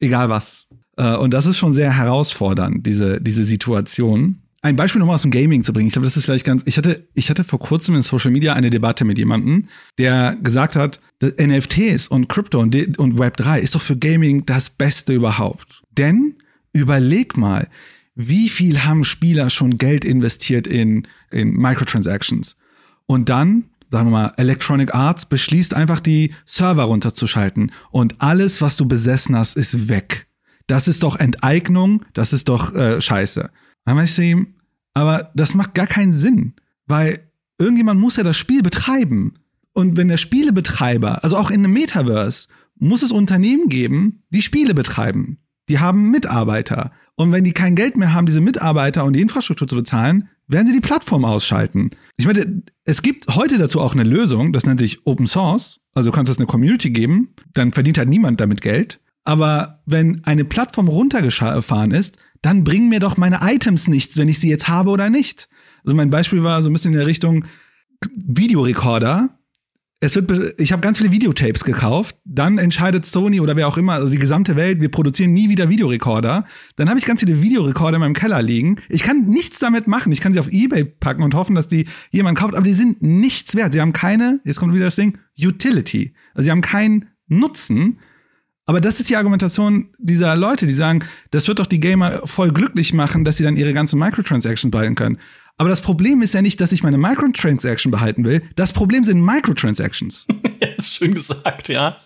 Egal was. Äh, und das ist schon sehr herausfordernd, diese, diese Situation ein Beispiel nochmal aus dem Gaming zu bringen. Ich glaube, das ist vielleicht ganz. Ich hatte, ich hatte vor kurzem in Social Media eine Debatte mit jemandem, der gesagt hat, NFTs und Crypto und, und Web 3 ist doch für Gaming das Beste überhaupt. Denn überleg mal, wie viel haben Spieler schon Geld investiert in, in Microtransactions? Und dann, sagen wir mal, Electronic Arts beschließt einfach die Server runterzuschalten und alles, was du besessen hast, ist weg. Das ist doch Enteignung, das ist doch äh, Scheiße. Dann meinte ich zu ihm, aber das macht gar keinen Sinn, weil irgendjemand muss ja das Spiel betreiben. Und wenn der Spielebetreiber, also auch in einem Metaverse, muss es Unternehmen geben, die Spiele betreiben. Die haben Mitarbeiter. Und wenn die kein Geld mehr haben, diese Mitarbeiter und die Infrastruktur zu bezahlen, werden sie die Plattform ausschalten. Ich meine, es gibt heute dazu auch eine Lösung, das nennt sich Open Source. Also du kannst es eine Community geben, dann verdient halt niemand damit Geld. Aber wenn eine Plattform runtergefahren ist, dann bringen mir doch meine Items nichts, wenn ich sie jetzt habe oder nicht. Also mein Beispiel war so ein bisschen in der Richtung Videorekorder. Es wird, ich habe ganz viele Videotapes gekauft. Dann entscheidet Sony oder wer auch immer, also die gesamte Welt, wir produzieren nie wieder Videorekorder. Dann habe ich ganz viele Videorekorder in meinem Keller liegen. Ich kann nichts damit machen. Ich kann sie auf eBay packen und hoffen, dass die jemand kauft, aber die sind nichts wert. Sie haben keine, jetzt kommt wieder das Ding, Utility. Also sie haben keinen Nutzen. Aber das ist die Argumentation dieser Leute, die sagen, das wird doch die Gamer voll glücklich machen, dass sie dann ihre ganzen Microtransactions behalten können. Aber das Problem ist ja nicht, dass ich meine Microtransaction behalten will. Das Problem sind Microtransactions. ja, ist schön gesagt, ja.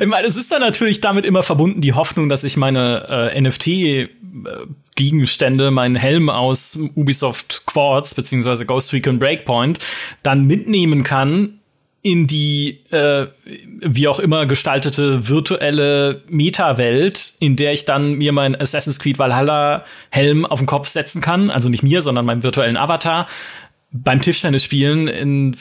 Ich meine, es ist dann natürlich damit immer verbunden, die Hoffnung, dass ich meine äh, NFT-Gegenstände, meinen Helm aus Ubisoft Quartz beziehungsweise Ghost Recon Breakpoint dann mitnehmen kann in die äh, wie auch immer gestaltete virtuelle Meta-Welt, in der ich dann mir mein Assassin's Creed Valhalla Helm auf den Kopf setzen kann, also nicht mir, sondern meinem virtuellen Avatar beim Tischtennis spielen in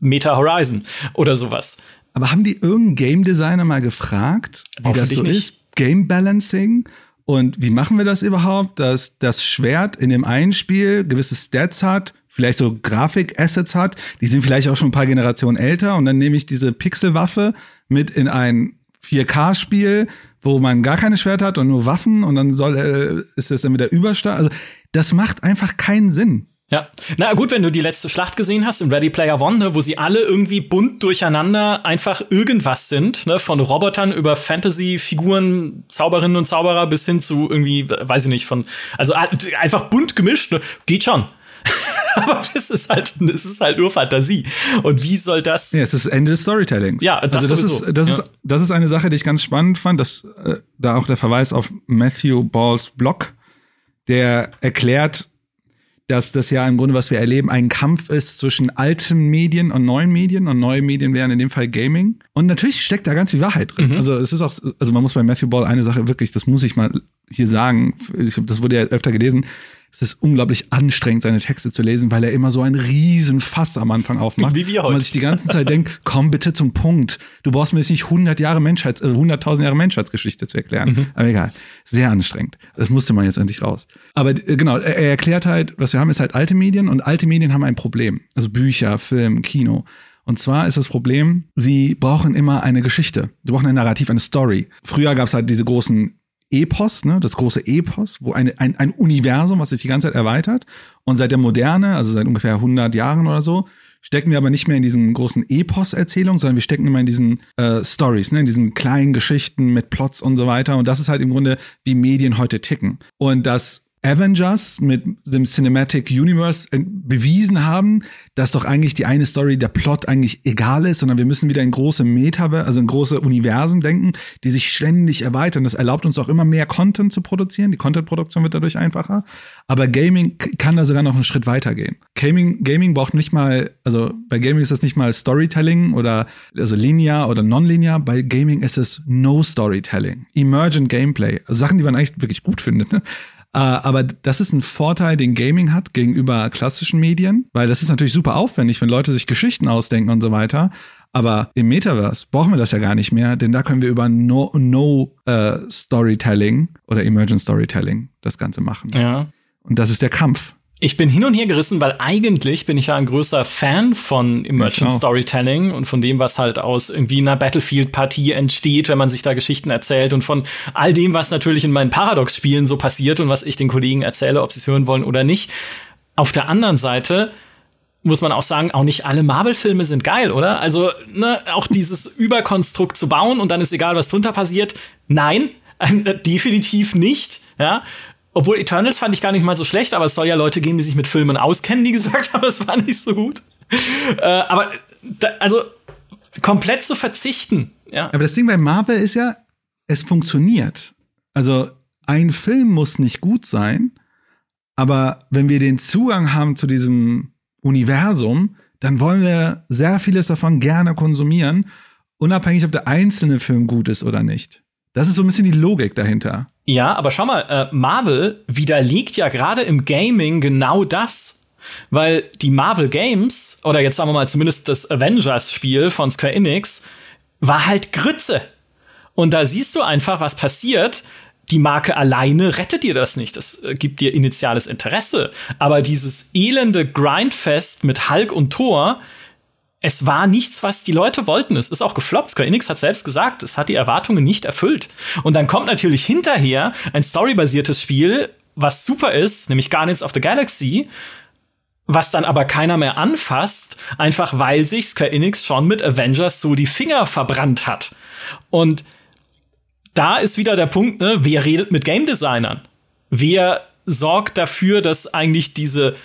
Meta Horizon oder sowas. Aber haben die irgendeinen Game Designer mal gefragt, wie das so nicht. ist? Game Balancing? Und wie machen wir das überhaupt, dass das Schwert in dem einen Spiel gewisse Stats hat vielleicht so Grafik-Assets hat, die sind vielleicht auch schon ein paar Generationen älter und dann nehme ich diese Pixelwaffe mit in ein 4K-Spiel, wo man gar keine Schwerter hat und nur Waffen und dann soll äh, ist das dann wieder Überstar. Also das macht einfach keinen Sinn. Ja, na gut, wenn du die letzte Schlacht gesehen hast in Ready Player One, ne, wo sie alle irgendwie bunt durcheinander einfach irgendwas sind, ne, von Robotern über Fantasy-Figuren, Zauberinnen und Zauberer bis hin zu irgendwie, weiß ich nicht, von, also einfach bunt gemischt, ne, geht schon. aber das ist halt, das ist halt nur Fantasie. Und wie soll das? Ja, es ist das Ende des Storytellings. Ja, das, also das ist, das ja. ist, das ist eine Sache, die ich ganz spannend fand, dass äh, da auch der Verweis auf Matthew Balls Blog, der erklärt, dass das ja im Grunde, was wir erleben, ein Kampf ist zwischen alten Medien und neuen Medien und neue Medien wären in dem Fall Gaming. Und natürlich steckt da ganz viel Wahrheit drin. Mhm. Also es ist auch, also man muss bei Matthew Ball eine Sache wirklich, das muss ich mal hier sagen, ich, das wurde ja öfter gelesen, es ist unglaublich anstrengend, seine Texte zu lesen, weil er immer so einen riesen Fass am Anfang aufmacht. Wie wir heute. Und man sich die ganze Zeit denkt, komm bitte zum Punkt. Du brauchst mir jetzt nicht 100 Jahre Menschheits, äh, 100.000 Jahre Menschheitsgeschichte zu erklären. Mhm. Aber egal. Sehr anstrengend. Das musste man jetzt endlich raus. Aber äh, genau, er, er erklärt halt, was wir haben, ist halt alte Medien und alte Medien haben ein Problem. Also Bücher, Film, Kino. Und zwar ist das Problem, sie brauchen immer eine Geschichte. Sie brauchen ein Narrativ, eine Story. Früher gab es halt diese großen Epos, ne, das große Epos, wo eine, ein, ein Universum, was sich die ganze Zeit erweitert. Und seit der Moderne, also seit ungefähr 100 Jahren oder so, stecken wir aber nicht mehr in diesen großen Epos-Erzählungen, sondern wir stecken immer in diesen äh, Stories, ne, in diesen kleinen Geschichten mit Plots und so weiter. Und das ist halt im Grunde, wie Medien heute ticken. Und das Avengers mit dem Cinematic Universe bewiesen haben, dass doch eigentlich die eine Story, der Plot eigentlich egal ist, sondern wir müssen wieder in große Metaverse, also in große Universen denken, die sich ständig erweitern. Das erlaubt uns auch immer mehr Content zu produzieren. Die Content-Produktion wird dadurch einfacher. Aber Gaming kann da sogar noch einen Schritt weiter gehen. Gaming, Gaming braucht nicht mal, also bei Gaming ist das nicht mal Storytelling oder also linear oder nonlinear. Bei Gaming ist es No Storytelling, Emergent Gameplay, also Sachen, die man eigentlich wirklich gut findet. Ne? Äh, aber das ist ein Vorteil, den Gaming hat gegenüber klassischen Medien, weil das ist natürlich super aufwendig, wenn Leute sich Geschichten ausdenken und so weiter. Aber im Metaverse brauchen wir das ja gar nicht mehr, denn da können wir über No, no uh, Storytelling oder Emergent Storytelling das Ganze machen. Ja. Und das ist der Kampf. Ich bin hin und her gerissen, weil eigentlich bin ich ja ein größer Fan von Emergent Storytelling und von dem, was halt aus irgendwie einer Battlefield-Partie entsteht, wenn man sich da Geschichten erzählt und von all dem, was natürlich in meinen Paradox-Spielen so passiert und was ich den Kollegen erzähle, ob sie es hören wollen oder nicht. Auf der anderen Seite muss man auch sagen, auch nicht alle Marvel-Filme sind geil, oder? Also, ne, auch dieses Überkonstrukt zu bauen und dann ist egal, was drunter passiert. Nein, definitiv nicht. Ja, obwohl Eternals fand ich gar nicht mal so schlecht, aber es soll ja Leute geben, die sich mit Filmen auskennen, die gesagt haben, es war nicht so gut. äh, aber da, also komplett zu verzichten. Ja. Aber das Ding bei Marvel ist ja, es funktioniert. Also ein Film muss nicht gut sein, aber wenn wir den Zugang haben zu diesem Universum, dann wollen wir sehr vieles davon gerne konsumieren, unabhängig, ob der einzelne Film gut ist oder nicht. Das ist so ein bisschen die Logik dahinter. Ja, aber schau mal, äh, Marvel widerlegt ja gerade im Gaming genau das. Weil die Marvel Games, oder jetzt sagen wir mal zumindest das Avengers-Spiel von Square Enix, war halt Grütze. Und da siehst du einfach, was passiert. Die Marke alleine rettet dir das nicht. Das äh, gibt dir initiales Interesse. Aber dieses elende Grindfest mit Hulk und Thor, es war nichts, was die Leute wollten. Es ist auch gefloppt. Square Enix hat selbst gesagt, es hat die Erwartungen nicht erfüllt. Und dann kommt natürlich hinterher ein storybasiertes Spiel, was super ist, nämlich Guardians of the Galaxy, was dann aber keiner mehr anfasst, einfach weil sich Square Enix schon mit Avengers so die Finger verbrannt hat. Und da ist wieder der Punkt, ne, wer redet mit Game Designern? Wer sorgt dafür, dass eigentlich diese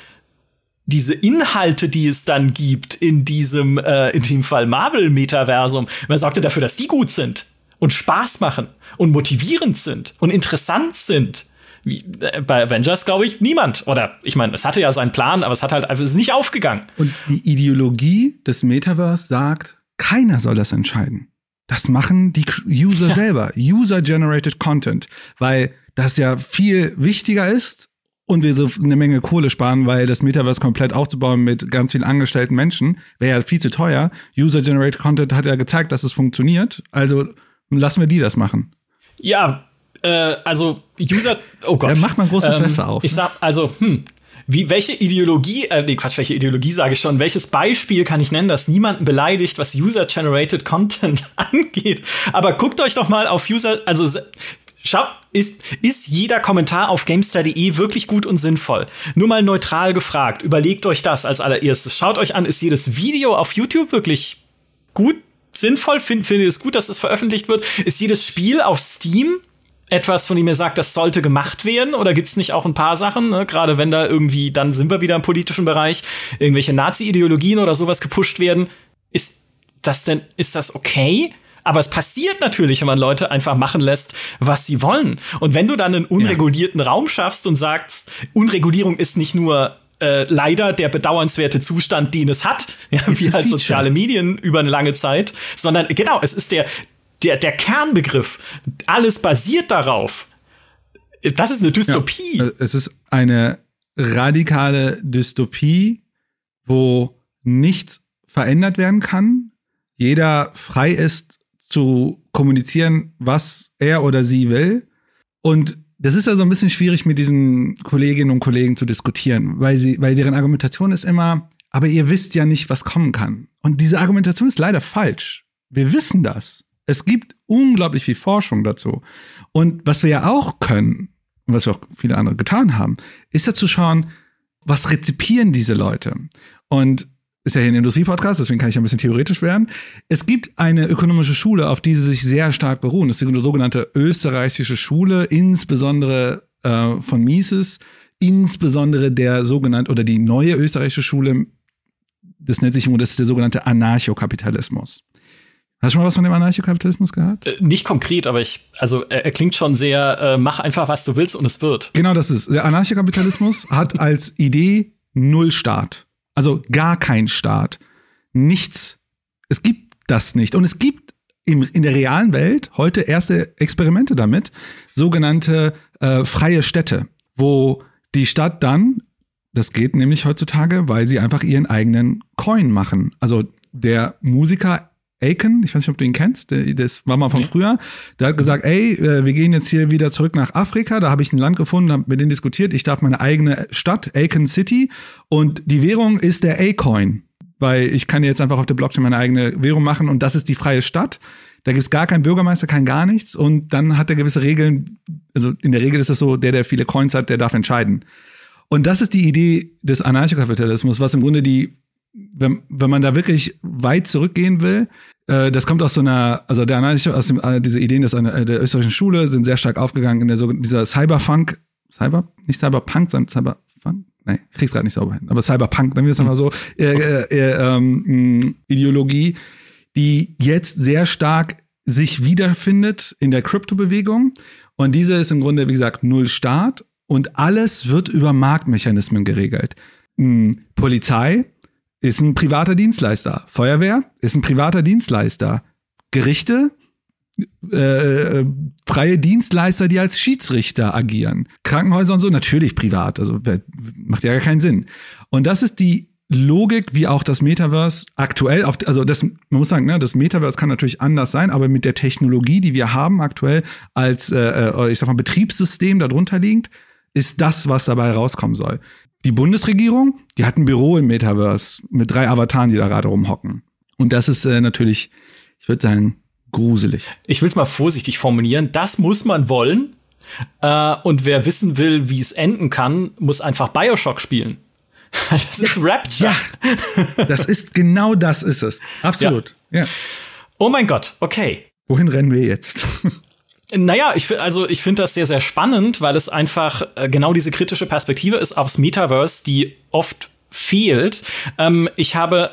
diese Inhalte, die es dann gibt in diesem, äh, in dem Fall Marvel-Metaversum, man sorgte dafür, dass die gut sind und Spaß machen und motivierend sind und interessant sind. Wie, äh, bei Avengers glaube ich niemand. Oder ich meine, es hatte ja seinen Plan, aber es hat halt einfach ist nicht aufgegangen. Und die Ideologie des Metaverse sagt, keiner soll das entscheiden. Das machen die User ja. selber. User-generated Content. Weil das ja viel wichtiger ist und wir so eine Menge Kohle sparen, weil das Metaverse komplett aufzubauen mit ganz vielen angestellten Menschen wäre ja viel zu teuer. User-generated Content hat ja gezeigt, dass es funktioniert. Also lassen wir die das machen. Ja, äh, also User, oh Gott. Da macht man große ähm, Fässer auf. Ich ne? sag, also, hm, wie, welche Ideologie, äh, nee, Quatsch, welche Ideologie sage ich schon, welches Beispiel kann ich nennen, das niemanden beleidigt, was User-Generated Content angeht? Aber guckt euch doch mal auf User, also Schau, ist, ist jeder Kommentar auf GameStar.de wirklich gut und sinnvoll? Nur mal neutral gefragt. Überlegt euch das als allererstes. Schaut euch an, ist jedes Video auf YouTube wirklich gut, sinnvoll? Find, findet ihr es gut, dass es veröffentlicht wird? Ist jedes Spiel auf Steam etwas, von dem ihr sagt, das sollte gemacht werden? Oder gibt es nicht auch ein paar Sachen, ne? gerade wenn da irgendwie, dann sind wir wieder im politischen Bereich, irgendwelche Nazi-Ideologien oder sowas gepusht werden? Ist das denn, ist das okay? Aber es passiert natürlich, wenn man Leute einfach machen lässt, was sie wollen. Und wenn du dann einen unregulierten ja. Raum schaffst und sagst, Unregulierung ist nicht nur äh, leider der bedauernswerte Zustand, den es hat, ja, wie halt soziale Medien über eine lange Zeit, sondern genau, es ist der, der, der Kernbegriff. Alles basiert darauf. Das ist eine Dystopie. Ja, es ist eine radikale Dystopie, wo nichts verändert werden kann, jeder frei ist, zu kommunizieren, was er oder sie will. Und das ist ja so ein bisschen schwierig mit diesen Kolleginnen und Kollegen zu diskutieren, weil sie, weil deren Argumentation ist immer, aber ihr wisst ja nicht, was kommen kann. Und diese Argumentation ist leider falsch. Wir wissen das. Es gibt unglaublich viel Forschung dazu. Und was wir ja auch können, und was auch viele andere getan haben, ist ja zu schauen, was rezipieren diese Leute? Und ist ja hier ein Industriepodcast, deswegen kann ich ein bisschen theoretisch werden. Es gibt eine ökonomische Schule, auf die sie sich sehr stark beruhen. Das ist die sogenannte österreichische Schule, insbesondere äh, von Mises, insbesondere der sogenannte oder die neue österreichische Schule, das nennt sich, das ist der sogenannte Anarchokapitalismus. Hast du schon mal was von dem Anarchokapitalismus gehört? Äh, nicht konkret, aber ich, also er, er klingt schon sehr, äh, mach einfach, was du willst und es wird. Genau das ist. Der Anarchokapitalismus hat als Idee null Staat. Also gar kein Staat. Nichts. Es gibt das nicht. Und es gibt im, in der realen Welt heute erste Experimente damit, sogenannte äh, freie Städte, wo die Stadt dann, das geht nämlich heutzutage, weil sie einfach ihren eigenen Coin machen. Also der Musiker Aiken, ich weiß nicht, ob du ihn kennst, das war mal von nee. früher, der hat gesagt, ey, äh, wir gehen jetzt hier wieder zurück nach Afrika, da habe ich ein Land gefunden, habe mit denen diskutiert, ich darf meine eigene Stadt, Aiken City, und die Währung ist der A-Coin, weil ich kann jetzt einfach auf der Blockchain meine eigene Währung machen und das ist die freie Stadt. Da gibt es gar keinen Bürgermeister, kein gar nichts und dann hat er gewisse Regeln, also in der Regel ist es so, der, der viele Coins hat, der darf entscheiden. Und das ist die Idee des Anarchokapitalismus, was im Grunde die wenn, wenn man da wirklich weit zurückgehen will, äh, das kommt aus so einer, also der Analyse aus dem, äh, diese Ideen des, äh, der österreichischen Schule sind sehr stark aufgegangen in der so, dieser Cyberfunk, Cyber, nicht Cyberpunk, sondern Cyberfunk, nee, ich krieg's gerade nicht sauber hin, aber Cyberpunk, nennen wir es mal so, äh, äh, äh, ähm, Ideologie, die jetzt sehr stark sich wiederfindet in der Kryptobewegung. Und diese ist im Grunde, wie gesagt, null Staat und alles wird über Marktmechanismen geregelt. Hm, Polizei ist ein privater Dienstleister. Feuerwehr ist ein privater Dienstleister. Gerichte, äh, äh, freie Dienstleister, die als Schiedsrichter agieren. Krankenhäuser und so, natürlich privat. Also macht ja gar keinen Sinn. Und das ist die Logik, wie auch das Metaverse aktuell, auf, also das, man muss sagen, ne, das Metaverse kann natürlich anders sein, aber mit der Technologie, die wir haben aktuell als, äh, äh ich sag mal, Betriebssystem darunter liegend, ist das, was dabei rauskommen soll. Die Bundesregierung, die hat ein Büro im Metaverse mit drei Avataren, die da gerade rumhocken. Und das ist äh, natürlich, ich würde sagen, gruselig. Ich will es mal vorsichtig formulieren. Das muss man wollen. Äh, und wer wissen will, wie es enden kann, muss einfach Bioshock spielen. das ist Rapture. Ja, das ist genau das ist es. Absolut. Ja. ja. Oh mein Gott, okay. Wohin rennen wir jetzt? Naja, ich, also ich finde das sehr, sehr spannend, weil es einfach äh, genau diese kritische Perspektive ist aufs Metaverse, die oft fehlt. Ähm, ich habe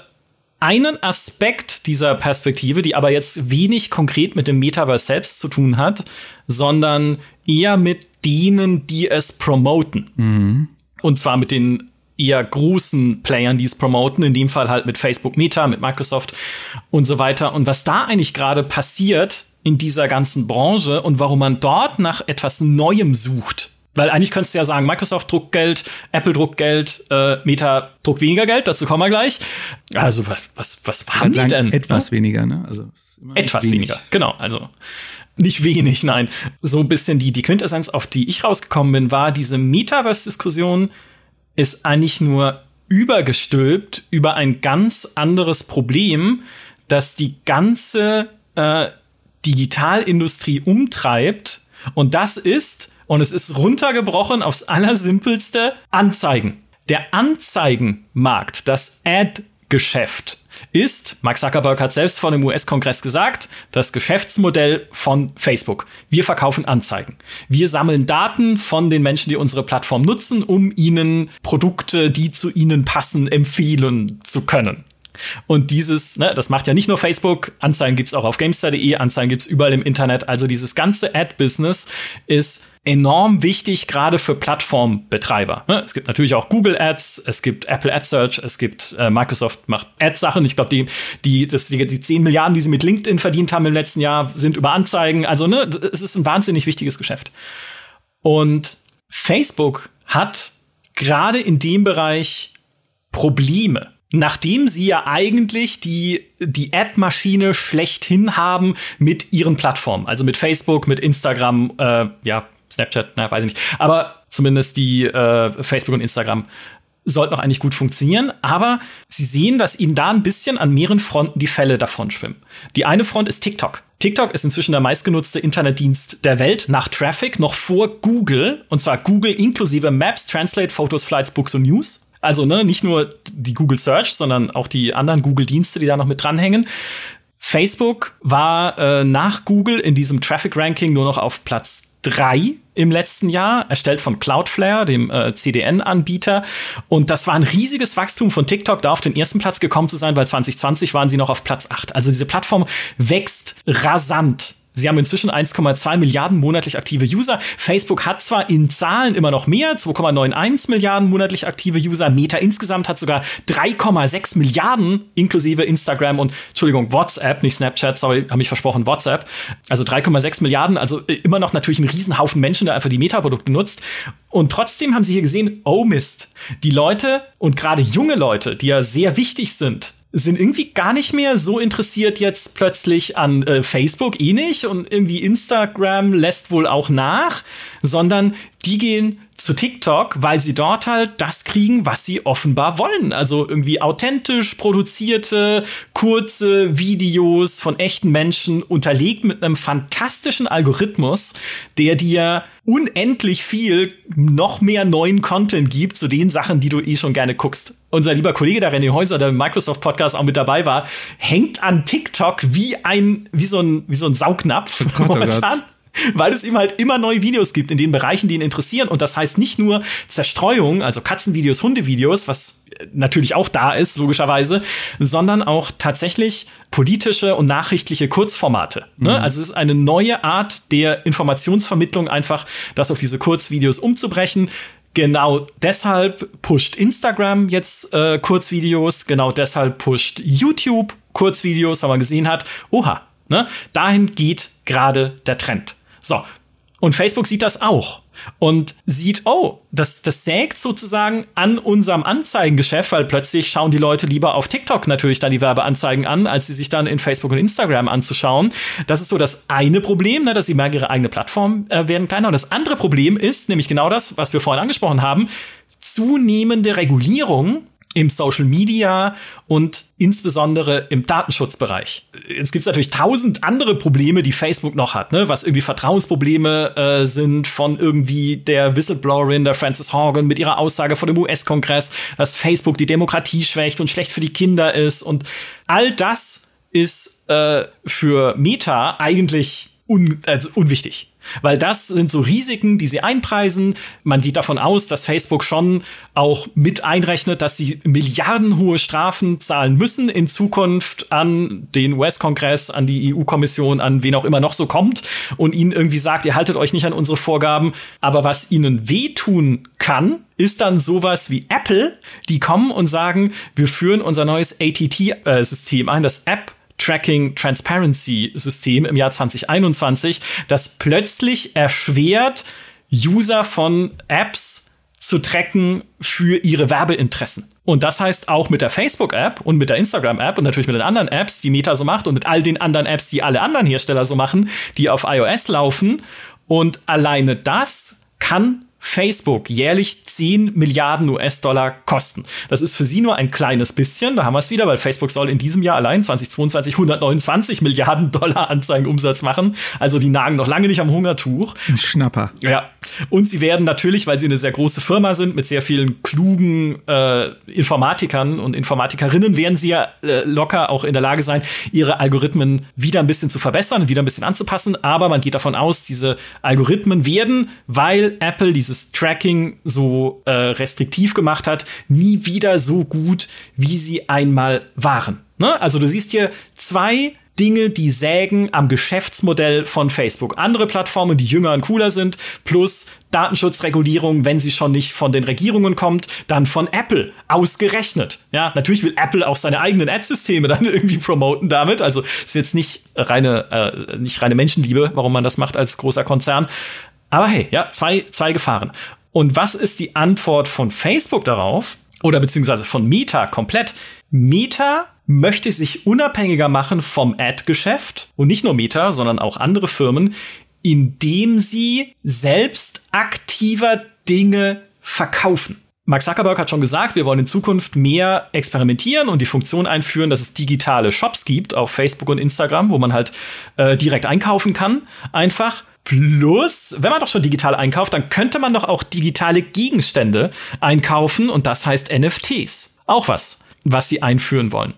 einen Aspekt dieser Perspektive, die aber jetzt wenig konkret mit dem Metaverse selbst zu tun hat, sondern eher mit denen, die es promoten. Mhm. Und zwar mit den eher großen Playern, die es promoten, in dem Fall halt mit Facebook Meta, mit Microsoft und so weiter. Und was da eigentlich gerade passiert in dieser ganzen Branche und warum man dort nach etwas Neuem sucht. Weil eigentlich könntest du ja sagen, Microsoft druckt Geld, Apple druckt Geld, äh, Meta druckt weniger Geld, dazu kommen wir gleich. Also was, was, was haben die denn? Etwas weniger, ne? Also etwas wenig. weniger, genau. Also nicht wenig, nein. So ein bisschen die, die Quintessenz, auf die ich rausgekommen bin, war, diese Metaverse-Diskussion ist eigentlich nur übergestülpt über ein ganz anderes Problem, das die ganze äh, Digitalindustrie umtreibt. Und das ist, und es ist runtergebrochen aufs Allersimpelste, Anzeigen. Der Anzeigenmarkt, das Ad-Geschäft, ist, Mark Zuckerberg hat selbst vor dem US-Kongress gesagt, das Geschäftsmodell von Facebook. Wir verkaufen Anzeigen. Wir sammeln Daten von den Menschen, die unsere Plattform nutzen, um ihnen Produkte, die zu ihnen passen, empfehlen zu können. Und dieses, ne, das macht ja nicht nur Facebook, Anzeigen gibt's auch auf Gamestar.de, Anzeigen gibt's überall im Internet. Also dieses ganze Ad-Business ist enorm wichtig, gerade für Plattformbetreiber. Ne? Es gibt natürlich auch Google Ads, es gibt Apple Ad Search, es gibt äh, Microsoft macht Ad-Sachen. Ich glaube, die, die, die, die 10 Milliarden, die sie mit LinkedIn verdient haben im letzten Jahr, sind über Anzeigen. Also, ne, es ist ein wahnsinnig wichtiges Geschäft. Und Facebook hat gerade in dem Bereich Probleme nachdem sie ja eigentlich die, die Ad-Maschine schlechthin haben mit ihren Plattformen, also mit Facebook, mit Instagram, äh, ja, Snapchat, na, weiß ich nicht, aber zumindest die äh, Facebook und Instagram sollten auch eigentlich gut funktionieren, aber sie sehen, dass ihnen da ein bisschen an mehreren Fronten die Fälle davon schwimmen. Die eine Front ist TikTok. TikTok ist inzwischen der meistgenutzte Internetdienst der Welt nach Traffic, noch vor Google, und zwar Google inklusive Maps, Translate, Photos, Flights, Books und News. Also ne, nicht nur die Google Search, sondern auch die anderen Google-Dienste, die da noch mit dranhängen. Facebook war äh, nach Google in diesem Traffic-Ranking nur noch auf Platz drei im letzten Jahr, erstellt von Cloudflare, dem äh, CDN-Anbieter. Und das war ein riesiges Wachstum von TikTok, da auf den ersten Platz gekommen zu sein, weil 2020 waren sie noch auf Platz acht. Also diese Plattform wächst rasant. Sie haben inzwischen 1,2 Milliarden monatlich aktive User. Facebook hat zwar in Zahlen immer noch mehr, 2,91 Milliarden monatlich aktive User. Meta insgesamt hat sogar 3,6 Milliarden inklusive Instagram und, Entschuldigung, WhatsApp, nicht Snapchat, sorry, habe ich versprochen, WhatsApp. Also 3,6 Milliarden, also äh, immer noch natürlich ein Riesenhaufen Menschen, der einfach die Meta-Produkte nutzt. Und trotzdem haben sie hier gesehen, oh Mist, die Leute und gerade junge Leute, die ja sehr wichtig sind, sind irgendwie gar nicht mehr so interessiert jetzt plötzlich an äh, Facebook eh nicht und irgendwie Instagram lässt wohl auch nach, sondern die gehen zu TikTok, weil sie dort halt das kriegen, was sie offenbar wollen. Also irgendwie authentisch produzierte, kurze Videos von echten Menschen unterlegt mit einem fantastischen Algorithmus, der dir unendlich viel noch mehr neuen Content gibt zu den Sachen, die du eh schon gerne guckst. Unser lieber Kollege der René Häuser, der im Microsoft Podcast auch mit dabei war, hängt an TikTok wie ein, wie so ein, wie so ein Saugnapf oh momentan. Oh weil es ihm halt immer neue Videos gibt in den Bereichen, die ihn interessieren. Und das heißt nicht nur Zerstreuung, also Katzenvideos, Hundevideos, was natürlich auch da ist, logischerweise, sondern auch tatsächlich politische und nachrichtliche Kurzformate. Ne? Mhm. Also es ist eine neue Art der Informationsvermittlung, einfach das auf diese Kurzvideos umzubrechen. Genau deshalb pusht Instagram jetzt äh, Kurzvideos, genau deshalb pusht YouTube Kurzvideos, weil man gesehen hat, oha, ne? dahin geht gerade der Trend. So. Und Facebook sieht das auch und sieht, oh, das, das sägt sozusagen an unserem Anzeigengeschäft, weil plötzlich schauen die Leute lieber auf TikTok natürlich dann die Werbeanzeigen an, als sie sich dann in Facebook und Instagram anzuschauen. Das ist so das eine Problem, ne, dass sie merken, ihre eigene Plattform äh, werden kleiner. Und das andere Problem ist nämlich genau das, was wir vorhin angesprochen haben, zunehmende Regulierung im Social Media und insbesondere im Datenschutzbereich. Jetzt gibt es natürlich tausend andere Probleme, die Facebook noch hat, ne? was irgendwie Vertrauensprobleme äh, sind von irgendwie der Whistleblowerin, der Frances Horgan, mit ihrer Aussage vor dem US-Kongress, dass Facebook die Demokratie schwächt und schlecht für die Kinder ist. Und all das ist äh, für Meta eigentlich un also unwichtig. Weil das sind so Risiken, die sie einpreisen. Man geht davon aus, dass Facebook schon auch mit einrechnet, dass sie milliardenhohe Strafen zahlen müssen in Zukunft an den US-Kongress, an die EU-Kommission, an wen auch immer noch so kommt und ihnen irgendwie sagt, ihr haltet euch nicht an unsere Vorgaben. Aber was ihnen wehtun kann, ist dann sowas wie Apple, die kommen und sagen, wir führen unser neues ATT-System äh, ein, das App Tracking Transparency System im Jahr 2021, das plötzlich erschwert, User von Apps zu tracken für ihre Werbeinteressen. Und das heißt auch mit der Facebook-App und mit der Instagram-App und natürlich mit den anderen Apps, die Meta so macht und mit all den anderen Apps, die alle anderen Hersteller so machen, die auf iOS laufen. Und alleine das kann Facebook jährlich 10 Milliarden US-Dollar kosten. Das ist für sie nur ein kleines bisschen. Da haben wir es wieder, weil Facebook soll in diesem Jahr allein 2022 129 Milliarden Dollar Anzeigenumsatz machen. Also die nagen noch lange nicht am Hungertuch. Ein Schnapper. Ja. Und sie werden natürlich, weil sie eine sehr große Firma sind mit sehr vielen klugen äh, Informatikern und Informatikerinnen, werden sie ja äh, locker auch in der Lage sein, ihre Algorithmen wieder ein bisschen zu verbessern, wieder ein bisschen anzupassen. Aber man geht davon aus, diese Algorithmen werden, weil Apple diese dieses Tracking so äh, restriktiv gemacht hat, nie wieder so gut, wie sie einmal waren. Ne? Also du siehst hier zwei Dinge, die sägen am Geschäftsmodell von Facebook. Andere Plattformen, die jünger und cooler sind, plus Datenschutzregulierung, wenn sie schon nicht von den Regierungen kommt, dann von Apple ausgerechnet. Ja, natürlich will Apple auch seine eigenen Ad-Systeme dann irgendwie promoten damit. Also ist jetzt nicht reine, äh, nicht reine Menschenliebe, warum man das macht als großer Konzern. Aber hey, ja, zwei, zwei Gefahren. Und was ist die Antwort von Facebook darauf? Oder beziehungsweise von Meta komplett? Meta möchte sich unabhängiger machen vom Ad-Geschäft und nicht nur Meta, sondern auch andere Firmen, indem sie selbst aktiver Dinge verkaufen. Mark Zuckerberg hat schon gesagt, wir wollen in Zukunft mehr experimentieren und die Funktion einführen, dass es digitale Shops gibt auf Facebook und Instagram, wo man halt äh, direkt einkaufen kann. Einfach. Plus, wenn man doch schon digital einkauft, dann könnte man doch auch digitale Gegenstände einkaufen und das heißt NFTs. Auch was, was sie einführen wollen.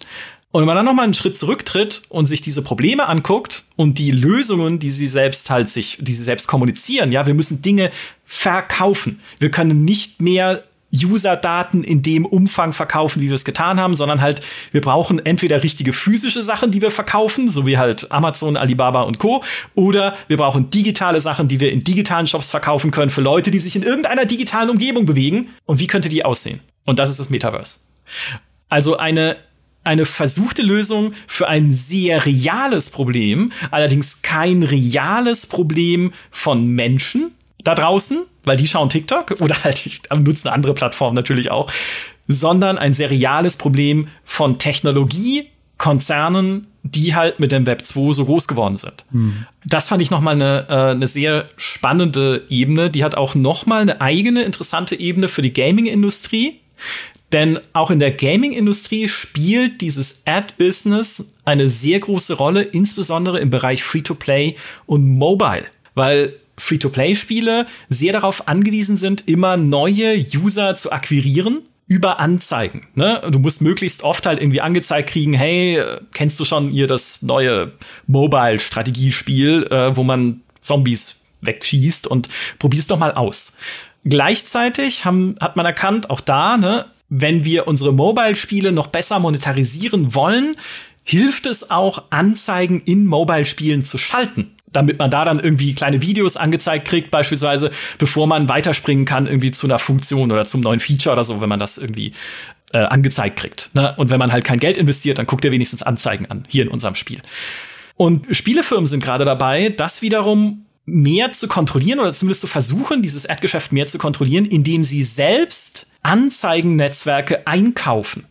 Und wenn man dann noch mal einen Schritt zurücktritt und sich diese Probleme anguckt und die Lösungen, die sie selbst halt sich, die sie selbst kommunizieren, ja, wir müssen Dinge verkaufen. Wir können nicht mehr User-Daten in dem Umfang verkaufen, wie wir es getan haben, sondern halt, wir brauchen entweder richtige physische Sachen, die wir verkaufen, so wie halt Amazon, Alibaba und Co. Oder wir brauchen digitale Sachen, die wir in digitalen Shops verkaufen können für Leute, die sich in irgendeiner digitalen Umgebung bewegen. Und wie könnte die aussehen? Und das ist das Metaverse. Also eine eine versuchte Lösung für ein sehr reales Problem, allerdings kein reales Problem von Menschen, da draußen, weil die schauen TikTok oder halt nutzen andere Plattformen natürlich auch, sondern ein seriales Problem von Technologiekonzernen, die halt mit dem Web 2 so groß geworden sind. Hm. Das fand ich nochmal eine, äh, eine sehr spannende Ebene. Die hat auch nochmal eine eigene interessante Ebene für die Gaming-Industrie. Denn auch in der Gaming-Industrie spielt dieses Ad-Business eine sehr große Rolle, insbesondere im Bereich Free-to-Play und Mobile. Weil Free-to-Play-Spiele sehr darauf angewiesen sind, immer neue User zu akquirieren über Anzeigen. Ne? Du musst möglichst oft halt irgendwie angezeigt kriegen, hey, kennst du schon hier das neue Mobile-Strategiespiel, äh, wo man Zombies wegschießt und probier's doch mal aus. Gleichzeitig haben, hat man erkannt, auch da, ne, wenn wir unsere Mobile-Spiele noch besser monetarisieren wollen, hilft es auch, Anzeigen in Mobile-Spielen zu schalten damit man da dann irgendwie kleine Videos angezeigt kriegt, beispielsweise, bevor man weiterspringen kann, irgendwie zu einer Funktion oder zum neuen Feature oder so, wenn man das irgendwie äh, angezeigt kriegt. Ne? Und wenn man halt kein Geld investiert, dann guckt er wenigstens Anzeigen an, hier in unserem Spiel. Und Spielefirmen sind gerade dabei, das wiederum mehr zu kontrollieren oder zumindest zu versuchen, dieses Ad-Geschäft mehr zu kontrollieren, indem sie selbst Anzeigennetzwerke einkaufen.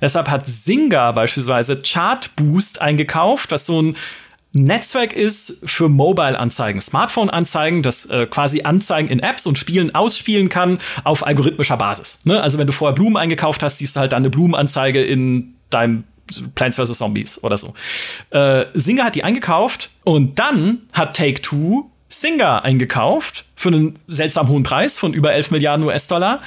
Deshalb hat Zynga beispielsweise Chartboost eingekauft, was so ein Netzwerk ist für Mobile-Anzeigen, Smartphone-Anzeigen, das äh, quasi Anzeigen in Apps und Spielen ausspielen kann auf algorithmischer Basis. Ne? Also wenn du vorher Blumen eingekauft hast, siehst du halt dann eine Blumenanzeige in deinem Plants vs. Zombies oder so. Äh, Singer hat die eingekauft und dann hat Take Two Singer eingekauft für einen seltsam hohen Preis von über 11 Milliarden US-Dollar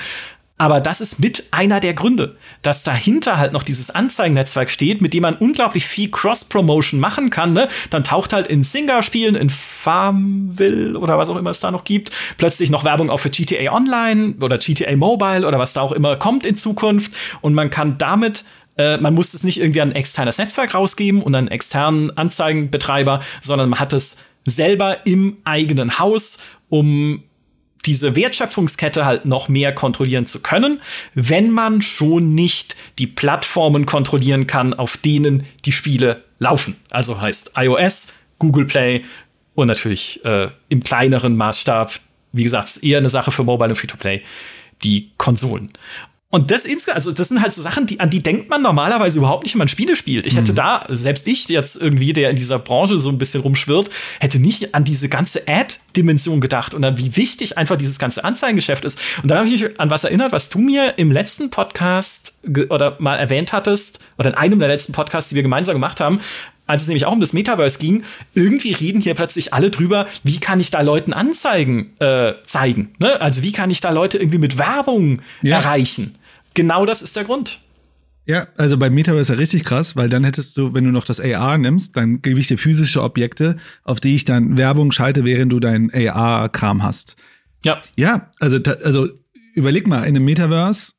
Aber das ist mit einer der Gründe, dass dahinter halt noch dieses Anzeigennetzwerk steht, mit dem man unglaublich viel Cross-Promotion machen kann. Ne? Dann taucht halt in Singer-Spielen, in Farmville oder was auch immer es da noch gibt, plötzlich noch Werbung auch für GTA Online oder GTA Mobile oder was da auch immer kommt in Zukunft. Und man kann damit äh, man muss es nicht irgendwie an ein externes Netzwerk rausgeben und an einen externen Anzeigenbetreiber, sondern man hat es selber im eigenen Haus, um diese Wertschöpfungskette halt noch mehr kontrollieren zu können, wenn man schon nicht die Plattformen kontrollieren kann, auf denen die Spiele laufen. Also heißt iOS, Google Play und natürlich äh, im kleineren Maßstab, wie gesagt, eher eine Sache für Mobile und Free-to-Play, die Konsolen. Und das insgesamt, also das sind halt so Sachen, die, an die denkt man normalerweise überhaupt nicht, wenn man Spiele spielt. Ich hätte mhm. da, selbst ich jetzt irgendwie, der in dieser Branche so ein bisschen rumschwirrt, hätte nicht an diese ganze Ad-Dimension gedacht und an wie wichtig einfach dieses ganze Anzeigengeschäft ist. Und dann habe ich mich an was erinnert, was du mir im letzten Podcast oder mal erwähnt hattest, oder in einem der letzten Podcasts, die wir gemeinsam gemacht haben, als es nämlich auch um das Metaverse ging, irgendwie reden hier plötzlich alle drüber, wie kann ich da Leuten Anzeigen äh, zeigen? Ne? Also wie kann ich da Leute irgendwie mit Werbung ja. erreichen? Genau das ist der Grund. Ja, also bei Metaverse ist ja richtig krass, weil dann hättest du, wenn du noch das AR nimmst, dann gebe ich dir physische Objekte, auf die ich dann Werbung schalte, während du deinen AR-Kram hast. Ja. Ja, also, also überleg mal, in einem Metaverse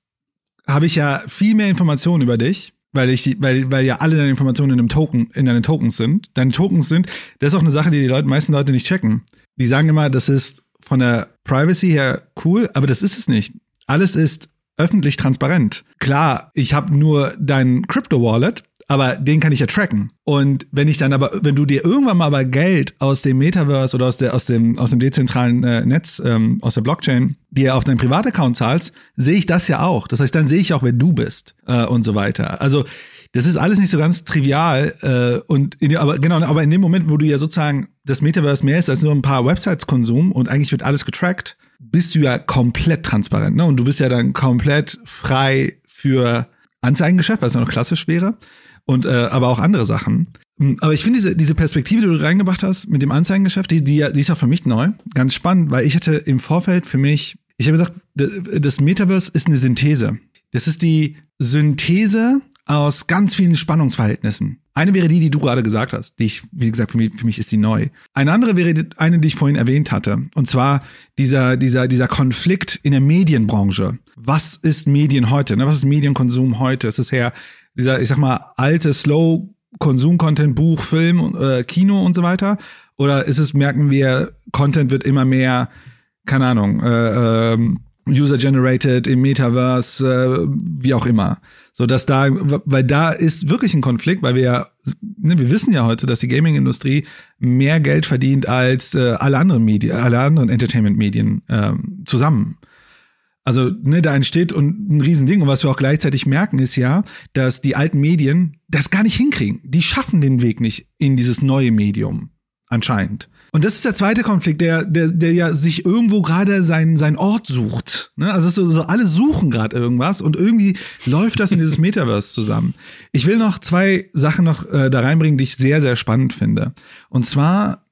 habe ich ja viel mehr Informationen über dich, weil ich die, weil, weil ja alle deine Informationen in einem Token, in deinen Tokens sind. Deine Tokens sind, das ist auch eine Sache, die die Leute, meisten Leute nicht checken. Die sagen immer, das ist von der Privacy her cool, aber das ist es nicht. Alles ist öffentlich transparent. Klar, ich habe nur dein Crypto-Wallet, aber den kann ich ja tracken. Und wenn ich dann aber, wenn du dir irgendwann mal aber Geld aus dem Metaverse oder aus, der, aus, dem, aus dem dezentralen äh, Netz, ähm, aus der Blockchain, dir auf deinen Privataccount zahlst, sehe ich das ja auch. Das heißt, dann sehe ich auch, wer du bist äh, und so weiter. Also das ist alles nicht so ganz trivial. Äh, und in, aber genau, aber in dem Moment, wo du ja sozusagen das Metaverse mehr ist als nur ein paar Websites-Konsum und eigentlich wird alles getrackt, bist du ja komplett transparent. Ne? Und du bist ja dann komplett frei für Anzeigengeschäft, was ja noch klassisch wäre. Und äh, aber auch andere Sachen. Hm, aber ich finde diese, diese Perspektive, die du reingebracht hast mit dem Anzeigengeschäft, die, die, die ist auch für mich neu. Ganz spannend, weil ich hatte im Vorfeld für mich, ich habe gesagt, das Metaverse ist eine Synthese. Das ist die Synthese aus ganz vielen Spannungsverhältnissen. Eine wäre die, die du gerade gesagt hast, die ich, wie gesagt, für mich, für mich ist die neu. Eine andere wäre eine, die ich vorhin erwähnt hatte. Und zwar dieser, dieser, dieser Konflikt in der Medienbranche. Was ist Medien heute? Ne? Was ist Medienkonsum heute? Es ist ja dieser, ich sag mal, alte, slow Konsum-Content, Buch, Film, äh, Kino und so weiter? Oder ist es, merken wir, Content wird immer mehr, keine Ahnung, äh, äh, User-generated, im Metaverse, äh, wie auch immer. So dass da, weil da ist wirklich ein Konflikt, weil wir ja, ne, wir wissen ja heute, dass die Gaming-Industrie mehr Geld verdient als äh, alle anderen Medien, alle anderen Entertainment-Medien äh, zusammen. Also, ne, da entsteht und ein Riesending. Und was wir auch gleichzeitig merken, ist ja, dass die alten Medien das gar nicht hinkriegen. Die schaffen den Weg nicht in dieses neue Medium. Anscheinend. Und das ist der zweite Konflikt, der, der, der ja sich irgendwo gerade seinen, seinen Ort sucht. Ne? Also so, so alle suchen gerade irgendwas und irgendwie läuft das in dieses Metaverse zusammen. Ich will noch zwei Sachen noch äh, da reinbringen, die ich sehr, sehr spannend finde. Und zwar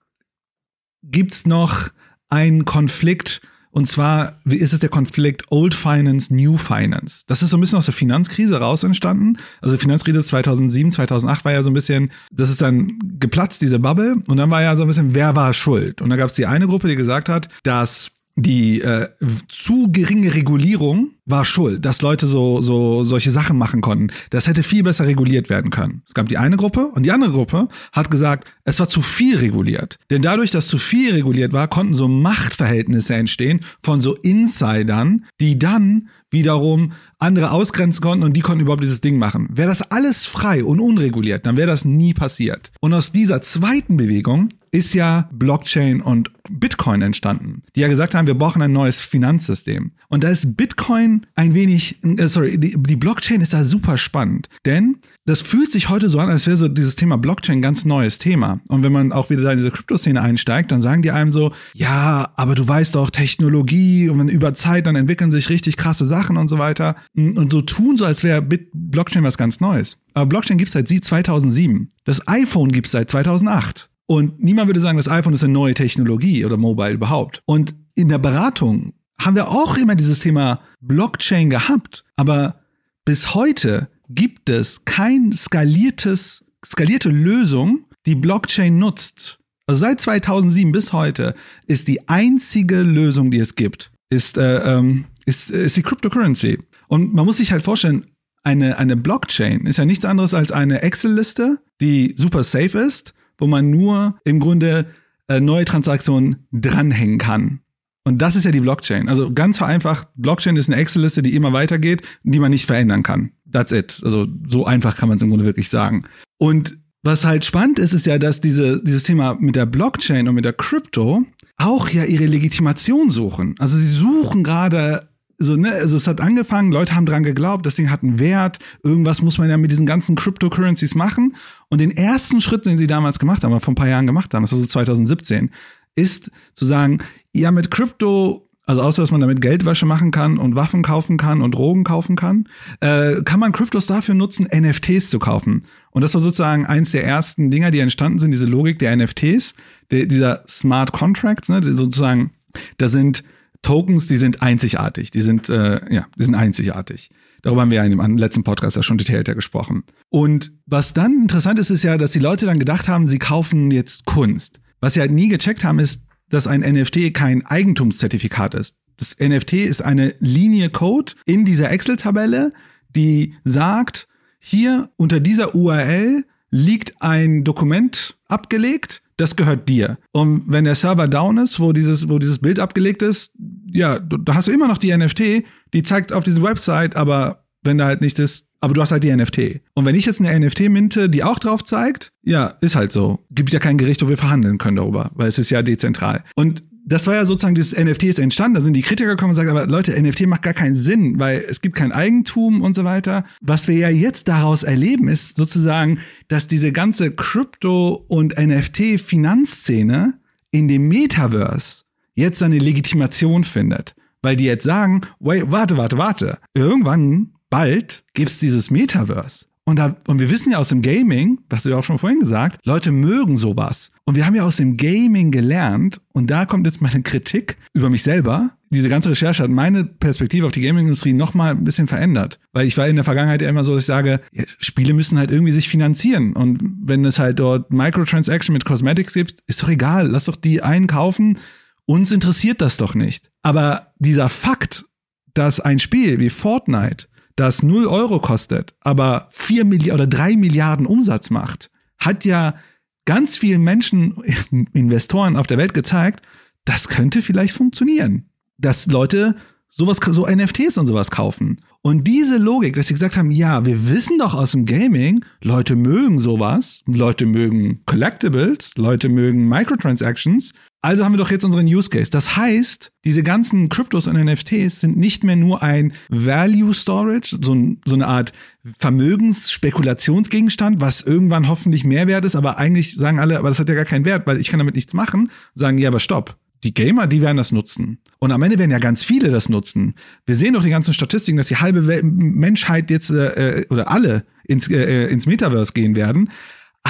gibt's noch einen Konflikt, und zwar ist es der Konflikt Old Finance, New Finance. Das ist so ein bisschen aus der Finanzkrise raus entstanden. Also Finanzkrise 2007, 2008 war ja so ein bisschen, das ist dann geplatzt, diese Bubble. Und dann war ja so ein bisschen, wer war schuld? Und da gab es die eine Gruppe, die gesagt hat, dass die äh, zu geringe Regulierung war schuld, dass Leute so, so solche Sachen machen konnten. Das hätte viel besser reguliert werden können. Es gab die eine Gruppe und die andere Gruppe hat gesagt, es war zu viel reguliert. Denn dadurch, dass zu viel reguliert war, konnten so Machtverhältnisse entstehen von so Insidern, die dann wiederum andere ausgrenzen konnten und die konnten überhaupt dieses Ding machen. Wäre das alles frei und unreguliert, dann wäre das nie passiert. Und aus dieser zweiten Bewegung ist ja Blockchain und Bitcoin entstanden, die ja gesagt haben, wir brauchen ein neues Finanzsystem. Und da ist Bitcoin ein wenig, äh, sorry, die, die Blockchain ist da super spannend, denn das fühlt sich heute so an, als wäre so dieses Thema Blockchain ein ganz neues Thema. Und wenn man auch wieder da in diese Kryptoszene einsteigt, dann sagen die einem so, ja, aber du weißt doch, Technologie und über Zeit, dann entwickeln sich richtig krasse Sachen und so weiter. Und so tun so, als wäre Blockchain was ganz Neues. Aber Blockchain gibt es seit 2007. Das iPhone gibt es seit 2008. Und niemand würde sagen, das iPhone ist eine neue Technologie oder Mobile überhaupt. Und in der Beratung haben wir auch immer dieses Thema Blockchain gehabt. Aber bis heute gibt es kein skaliertes, skalierte Lösung, die Blockchain nutzt. Also seit 2007 bis heute ist die einzige Lösung, die es gibt, ist, äh, ähm, ist, ist die Cryptocurrency. Und man muss sich halt vorstellen, eine, eine Blockchain ist ja nichts anderes als eine Excel-Liste, die super safe ist, wo man nur im Grunde äh, neue Transaktionen dranhängen kann. Und das ist ja die Blockchain. Also ganz vereinfacht, Blockchain ist eine Excel-Liste, die immer weitergeht, die man nicht verändern kann. That's it. Also so einfach kann man es im Grunde wirklich sagen. Und was halt spannend ist, ist ja, dass diese, dieses Thema mit der Blockchain und mit der Crypto auch ja ihre Legitimation suchen. Also sie suchen gerade so, ne, also es hat angefangen, Leute haben dran geglaubt, das Ding hat einen Wert, irgendwas muss man ja mit diesen ganzen Cryptocurrencies machen. Und den ersten Schritt, den sie damals gemacht haben, vor ein paar Jahren gemacht haben, das war so 2017, ist zu sagen, ja, mit Krypto, also außer dass man damit Geldwäsche machen kann und Waffen kaufen kann und Drogen kaufen kann, äh, kann man Kryptos dafür nutzen, NFTs zu kaufen. Und das war sozusagen eins der ersten Dinger, die entstanden sind, diese Logik der NFTs, der, dieser Smart Contracts, ne, sozusagen, da sind Tokens, die sind einzigartig, die sind, äh, ja, die sind einzigartig. Darüber haben wir ja in dem letzten Podcast ja schon detaillierter gesprochen. Und was dann interessant ist, ist ja, dass die Leute dann gedacht haben, sie kaufen jetzt Kunst. Was sie halt nie gecheckt haben, ist, dass ein NFT kein Eigentumszertifikat ist. Das NFT ist eine Linie Code in dieser Excel-Tabelle, die sagt, hier unter dieser URL liegt ein Dokument abgelegt, das gehört dir. Und wenn der Server down ist, wo dieses, wo dieses Bild abgelegt ist, ja, hast du immer noch die NFT, die zeigt auf diese Website, aber wenn da halt nichts ist, aber du hast halt die NFT. Und wenn ich jetzt eine NFT minte, die auch drauf zeigt, ja, ist halt so. Gibt ja kein Gericht, wo wir verhandeln können darüber, weil es ist ja dezentral. Und das war ja sozusagen, dieses NFT ist entstanden. Da sind die Kritiker gekommen und sagen, aber Leute, NFT macht gar keinen Sinn, weil es gibt kein Eigentum und so weiter. Was wir ja jetzt daraus erleben, ist sozusagen, dass diese ganze Krypto- und NFT-Finanzszene in dem Metaverse jetzt seine Legitimation findet. Weil die jetzt sagen, wait, warte, warte, warte. Irgendwann, bald, gibt's dieses Metaverse. Und, da, und wir wissen ja aus dem Gaming, das hast du ja auch schon vorhin gesagt, Leute mögen sowas. Und wir haben ja aus dem Gaming gelernt, und da kommt jetzt meine Kritik über mich selber. Diese ganze Recherche hat meine Perspektive auf die Gaming-Industrie nochmal ein bisschen verändert. Weil ich war in der Vergangenheit ja immer so, dass ich sage, ja, Spiele müssen halt irgendwie sich finanzieren. Und wenn es halt dort Microtransaction mit Cosmetics gibt, ist doch egal, lass doch die einkaufen. Uns interessiert das doch nicht. Aber dieser Fakt, dass ein Spiel wie Fortnite das 0 Euro kostet, aber 4 Milliarden oder 3 Milliarden Umsatz macht, hat ja ganz vielen Menschen, Investoren auf der Welt gezeigt, das könnte vielleicht funktionieren. Dass Leute sowas, so NFTs und sowas kaufen. Und diese Logik, dass sie gesagt haben, ja, wir wissen doch aus dem Gaming, Leute mögen sowas, Leute mögen Collectibles, Leute mögen Microtransactions, also haben wir doch jetzt unseren Use Case. Das heißt, diese ganzen Kryptos und NFTs sind nicht mehr nur ein Value Storage, so, so eine Art Vermögensspekulationsgegenstand, was irgendwann hoffentlich mehr wert ist, aber eigentlich sagen alle, aber das hat ja gar keinen Wert, weil ich kann damit nichts machen. Sagen, ja, aber stopp. Die Gamer, die werden das nutzen. Und am Ende werden ja ganz viele das nutzen. Wir sehen doch die ganzen Statistiken, dass die halbe Menschheit jetzt äh, oder alle ins, äh, ins Metaverse gehen werden.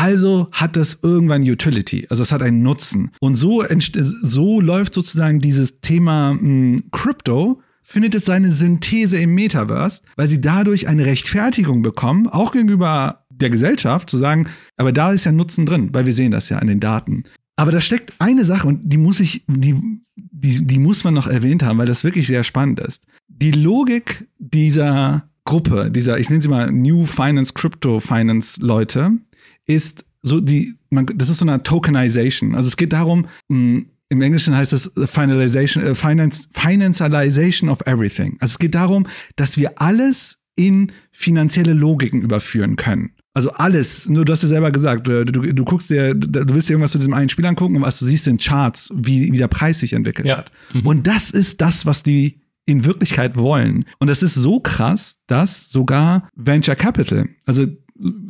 Also hat das irgendwann Utility, also es hat einen Nutzen. Und so, so läuft sozusagen dieses Thema mh, hm, Crypto, findet es seine Synthese im Metaverse, weil sie dadurch eine Rechtfertigung bekommen, auch gegenüber der Gesellschaft, zu sagen, aber da ist ja Nutzen drin, weil wir sehen das ja an den Daten. Aber da steckt eine Sache und die muss ich, die, die, die muss man noch erwähnt haben, weil das wirklich sehr spannend ist. Die Logik dieser Gruppe, dieser, ich nenne sie mal New Finance, Crypto Finance Leute, ist so die, man, das ist so eine Tokenization. Also es geht darum, mh, hm, im Englischen heißt es Finalization, äh, Finance, Financialization of everything. Also es geht darum, dass wir alles in finanzielle Logiken überführen können. Also alles, nur du hast ja selber gesagt, du, du, du guckst dir, du willst dir irgendwas zu diesem einen Spiel angucken und was du siehst sind Charts, wie, wie der Preis sich entwickelt ja. hat. Mhm. Und das ist das, was die in Wirklichkeit wollen. Und das ist so krass, dass sogar Venture Capital, also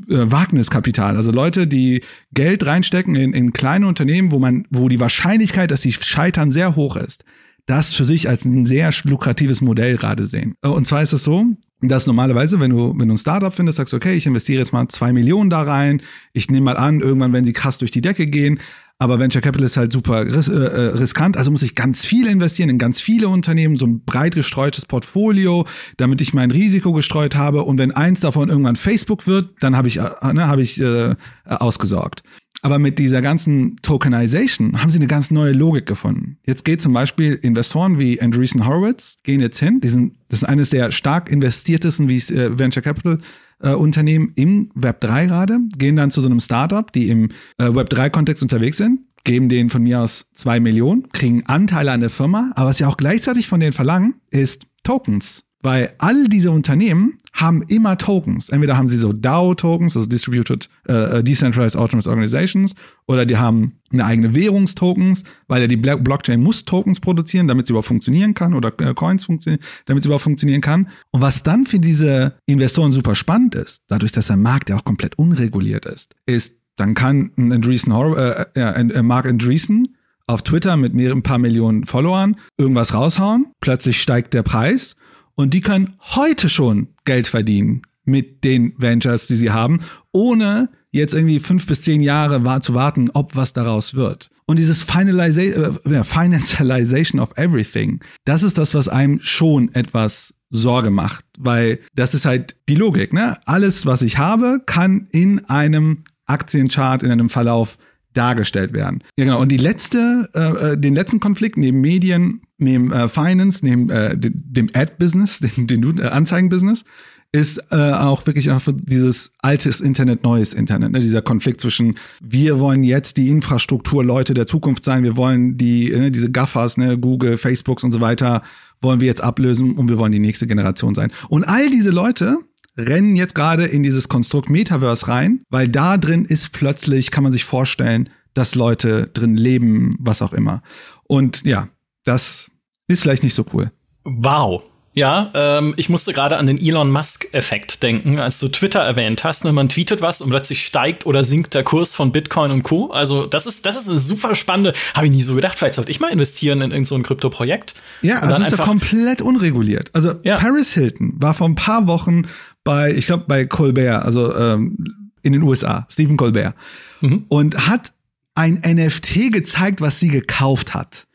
äh, Wagniskapital, also Leute, die Geld reinstecken in, in kleine Unternehmen, wo man, wo die Wahrscheinlichkeit, dass sie scheitern, sehr hoch ist, das für sich als ein sehr lukratives Modell gerade sehen. Äh, und zwar ist es so, dass normalerweise, wenn du, wenn du ein Startup findest, sagst okay, ich investiere jetzt mal zwei Millionen da rein, ich nehme mal an, irgendwann werden sie krass durch die Decke gehen, Aber Venture Capital ist halt super ris äh, äh, riskant, also muss ich ganz viel investieren in ganz viele Unternehmen, so ein breit gestreutes Portfolio, damit ich mein Risiko gestreut habe. Und wenn eins davon irgendwann Facebook wird, dann habe ich, äh, ne, hab ich äh, ausgesorgt. Aber mit dieser ganzen Tokenization haben sie eine ganz neue Logik gefunden. Jetzt geht zum Beispiel Investoren wie Andreessen Horowitz gehen jetzt hin. Die sind, das ist eines der stark investiertesten wie äh, Venture Capital äh, Unternehmen im Web 3 gerade, gehen dann zu so einem Startup, die im äh, Web 3 Kontext unterwegs sind, geben denen von mir aus zwei Millionen, kriegen Anteile an der Firma, aber was sie auch gleichzeitig von denen verlangen, ist Tokens. Weil all diese Unternehmen haben immer Tokens. Entweder haben sie so DAO-Tokens, also Distributed uh, Decentralized Autonomous Organizations, oder die haben eine eigene Währungstokens, weil ja die Blockchain muss Tokens produzieren, damit sie überhaupt funktionieren kann, oder äh, Coins funktionieren, damit sie überhaupt funktionieren kann. Und was dann für diese Investoren super spannend ist, dadurch, dass der Markt ja auch komplett unreguliert ist, ist, dann kann ein Andreessen, äh, äh, Mark Andreessen auf Twitter mit mehreren paar Millionen Followern irgendwas raushauen, plötzlich steigt der Preis und die können heute schon Geld verdienen mit den Ventures, die sie haben, ohne jetzt irgendwie fünf bis zehn Jahre zu warten, ob was daraus wird. Und dieses äh, Financialization of Everything, das ist das, was einem schon etwas Sorge macht, weil das ist halt die Logik, ne? Alles, was ich habe, kann in einem Aktienchart, in einem Verlauf dargestellt werden. Ja, genau. Und die letzte, äh, äh, den letzten Konflikt neben Medien, neben äh, Finance, neben äh, dem Ad-Business, dem, dem äh, Anzeigen-Business, ist äh, auch wirklich einfach dieses altes Internet, neues Internet. Ne? Dieser Konflikt zwischen wir wollen jetzt die Infrastrukturleute der Zukunft sein, wir wollen die ne, diese Gaffers, ne, Google, Facebooks und so weiter, wollen wir jetzt ablösen und wir wollen die nächste Generation sein. Und all diese Leute rennen jetzt gerade in dieses Konstrukt Metaverse rein, weil da drin ist plötzlich, kann man sich vorstellen, dass Leute drin leben, was auch immer. Und ja, das ist vielleicht nicht so cool. Wow. Ja, ähm, ich musste gerade an den Elon Musk-Effekt denken, als du Twitter erwähnt hast. Ne? Man tweetet was und plötzlich steigt oder sinkt der Kurs von Bitcoin und Co. Also, das ist, das ist eine super spannende, habe ich nie so gedacht. Vielleicht sollte ich mal investieren in irgendein so Krypto-Projekt. Ja, also ist ja komplett unreguliert. Also, ja. Paris Hilton war vor ein paar Wochen bei, ich glaube, bei Colbert, also ähm, in den USA, Stephen Colbert, mhm. und hat ein NFT gezeigt, was sie gekauft hat.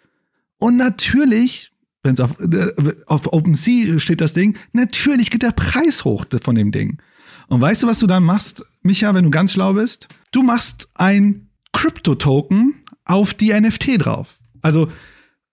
Und natürlich wenn es auf, äh, auf OpenSea steht das Ding, natürlich geht der Preis hoch von dem Ding. Und weißt du, was du dann machst, Micha, wenn du ganz schlau bist? Du machst ein Crypto-Token auf die NFT drauf. Also,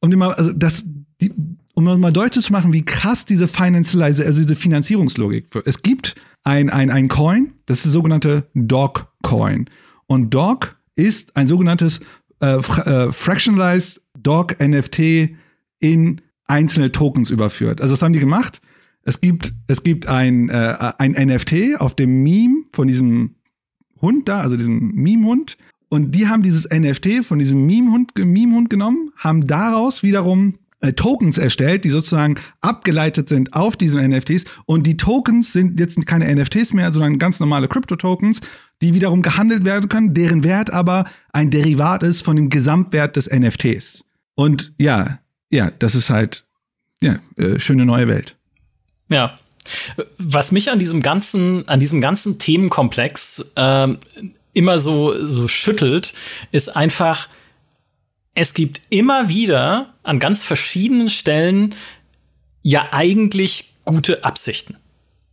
um mal, also das, die, um mal deutlich zu machen, wie krass diese Financialize, also diese Finanzierungslogik. Es gibt ein, ein, ein Coin, das ist das sogenannte Dog Coin. Und Dog ist ein sogenanntes äh, äh, Fractionalized Dog NFT in einzelne Tokens überführt. Also was haben die gemacht? Es gibt, es gibt ein, äh, ein NFT auf dem Meme von diesem Hund da, also diesem Meme-Hund. Und die haben dieses NFT von diesem Meme-Hund Meme genommen, haben daraus wiederum äh, Tokens erstellt, die sozusagen abgeleitet sind auf diese NFTs. Und die Tokens sind jetzt keine NFTs mehr, sondern ganz normale Crypto-Tokens, die wiederum gehandelt werden können, deren Wert aber ein Derivat ist von dem Gesamtwert des NFTs. Und ja, ja, das ist halt, ja, äh, schöne neue Welt. Ja. Was mich an diesem ganzen, an diesem ganzen Themenkomplex ähm, immer so, so schüttelt, ist einfach, es gibt immer wieder an ganz verschiedenen Stellen ja eigentlich gute Absichten.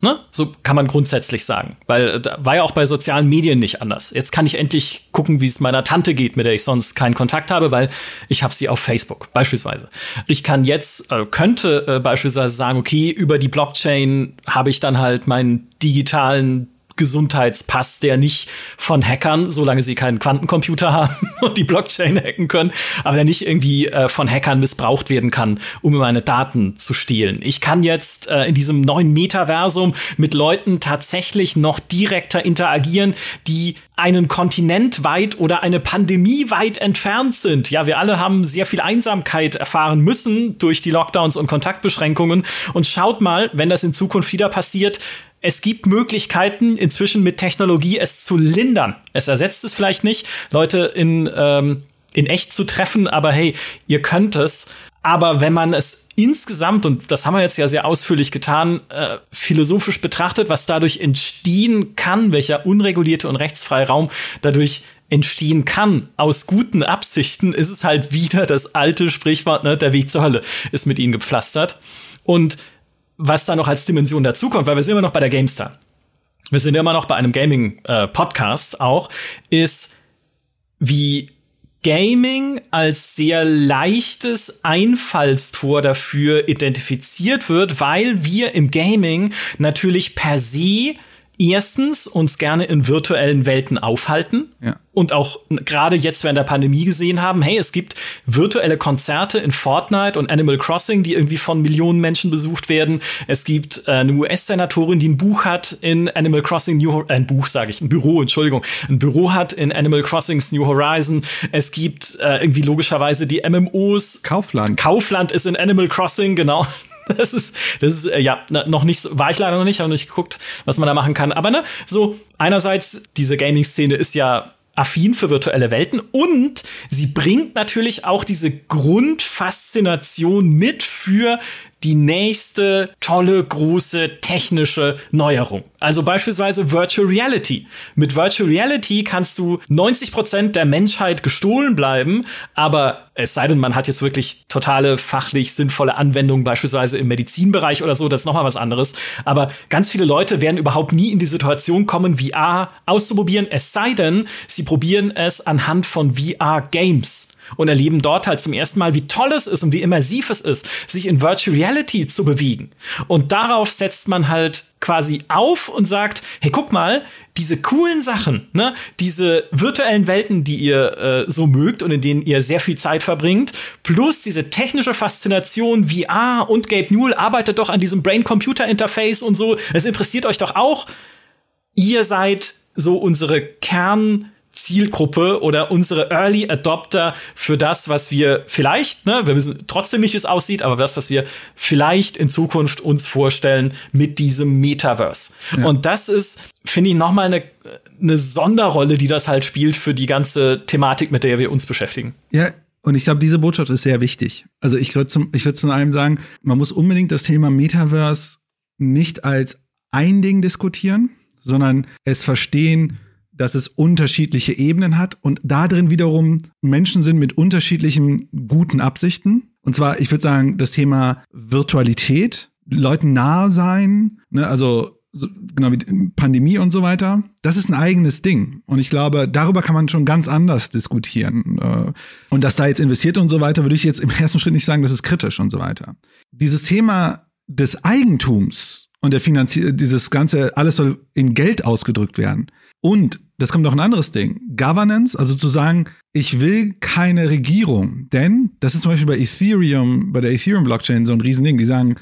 Ne? So kann man grundsätzlich sagen. Weil äh, da war ja auch bei sozialen Medien nicht anders. Jetzt kann ich endlich gucken, wie es meiner Tante geht, mit der ich sonst keinen Kontakt habe, weil ich habe sie auf Facebook beispielsweise. Ich kann jetzt, äh, könnte äh, beispielsweise sagen, okay, über die Blockchain habe ich dann halt meinen digitalen Gesundheitspass, der nicht von Hackern, solange sie keinen Quantencomputer haben und die Blockchain hacken können, aber der nicht irgendwie äh, von Hackern missbraucht werden kann, um meine Daten zu stehlen. Ich kann jetzt äh, in diesem neuen Metaversum mit Leuten tatsächlich noch direkter interagieren, die einen Kontinent weit oder eine Pandemie weit entfernt sind. Ja, wir alle haben sehr viel Einsamkeit erfahren müssen durch die Lockdowns und Kontaktbeschränkungen. Und schaut mal, wenn das in Zukunft wieder passiert, es gibt Möglichkeiten, inzwischen mit Technologie es zu lindern. Es ersetzt es vielleicht nicht, Leute in, ähm, in echt zu treffen, aber hey, ihr könnt es. Aber wenn man es insgesamt, und das haben wir jetzt ja sehr ausführlich getan, äh, philosophisch betrachtet, was dadurch entstehen kann, welcher unregulierte und rechtsfreie Raum dadurch entstehen kann aus guten Absichten, ist es halt wieder das alte Sprichwort, ne, der Weg zur Hölle ist mit ihnen gepflastert. Und was da noch als Dimension dazukommt, weil wir sind immer noch bei der GameStar. Wir sind immer noch bei einem Gaming-Podcast äh, auch, ist, wie Gaming als sehr leichtes Einfallstor dafür identifiziert wird, weil wir im Gaming natürlich per se erstens uns gerne in virtuellen Welten aufhalten ja. und auch gerade jetzt während der Pandemie gesehen haben, hey, es gibt virtuelle Konzerte in Fortnite und Animal Crossing, die irgendwie von Millionen Menschen besucht werden. Es gibt äh, eine US-Senatorin, die ein Buch hat in Animal Crossing New äh, ein Buch sage ich, ein Büro, Entschuldigung, ein Büro hat in Animal Crossings New Horizon. Es gibt äh, irgendwie logischerweise die MMOs. Kaufland. Kaufland ist in Animal Crossing, genau. Das ist, das ist, äh, ja, noch nicht, so, war ich leider noch nicht, habe nicht geguckt, was man da machen kann. Aber ne, so, einerseits, diese Gaming-Szene ist ja affin für virtuelle Welten und sie bringt natürlich auch diese Grundfaszination mit für die nächste tolle, große technische Neuerung. Also beispielsweise Virtual Reality. Mit Virtual Reality kannst du 90 Prozent der Menschheit gestohlen bleiben, aber es sei denn, man hat jetzt wirklich totale fachlich sinnvolle Anwendungen, beispielsweise im Medizinbereich oder so, das ist nochmal was anderes. Aber ganz viele Leute werden überhaupt nie in die Situation kommen, VR auszuprobieren, es sei denn, sie probieren es anhand von VR-Games und erleben dort halt zum ersten Mal, wie toll es ist und wie immersiv es ist, sich in Virtual Reality zu bewegen. Und darauf setzt man halt quasi auf und sagt, hey, guck mal, diese coolen Sachen, ne, diese virtuellen Welten, die ihr äh, so mögt und in denen ihr sehr viel Zeit verbringt, plus diese technische Faszination VR und Gabe Newell arbeitet doch an diesem Brain-Computer-Interface und so. Es interessiert euch doch auch. Ihr seid so unsere Kern- Zielgruppe oder unsere Early Adopter für das, was wir vielleicht, ne, wir wissen trotzdem nicht, wie es aussieht, aber das, was wir vielleicht in Zukunft uns vorstellen mit diesem Metaverse. Ja. Und das ist, finde ich, nochmal eine, eine Sonderrolle, die das halt spielt für die ganze Thematik, mit der wir uns beschäftigen. Ja, und ich glaube, diese Botschaft ist sehr wichtig. Also ich würde zum, ich würde zu einem sagen, man muss unbedingt das Thema Metaverse nicht als ein Ding diskutieren, sondern es verstehen, dass es unterschiedliche Ebenen hat und da drin wiederum Menschen sind mit unterschiedlichen guten Absichten. Und zwar, ich würde sagen, das Thema Virtualität, Leuten nahe sein, ne, also so, genau wie Pandemie und so weiter, das ist ein eigenes Ding. Und ich glaube, darüber kann man schon ganz anders diskutieren. Äh, und dass da jetzt investiert und so weiter, würde ich jetzt im ersten Schritt nicht sagen, das ist kritisch und so weiter. Dieses Thema des Eigentums und der Finanzier dieses ganze, alles soll in Geld ausgedrückt werden. Und das kommt noch ein anderes Ding. Governance, also zu sagen, ich will keine Regierung. Denn das ist zum Beispiel bei Ethereum, bei der Ethereum-Blockchain so ein Riesending. Die sagen,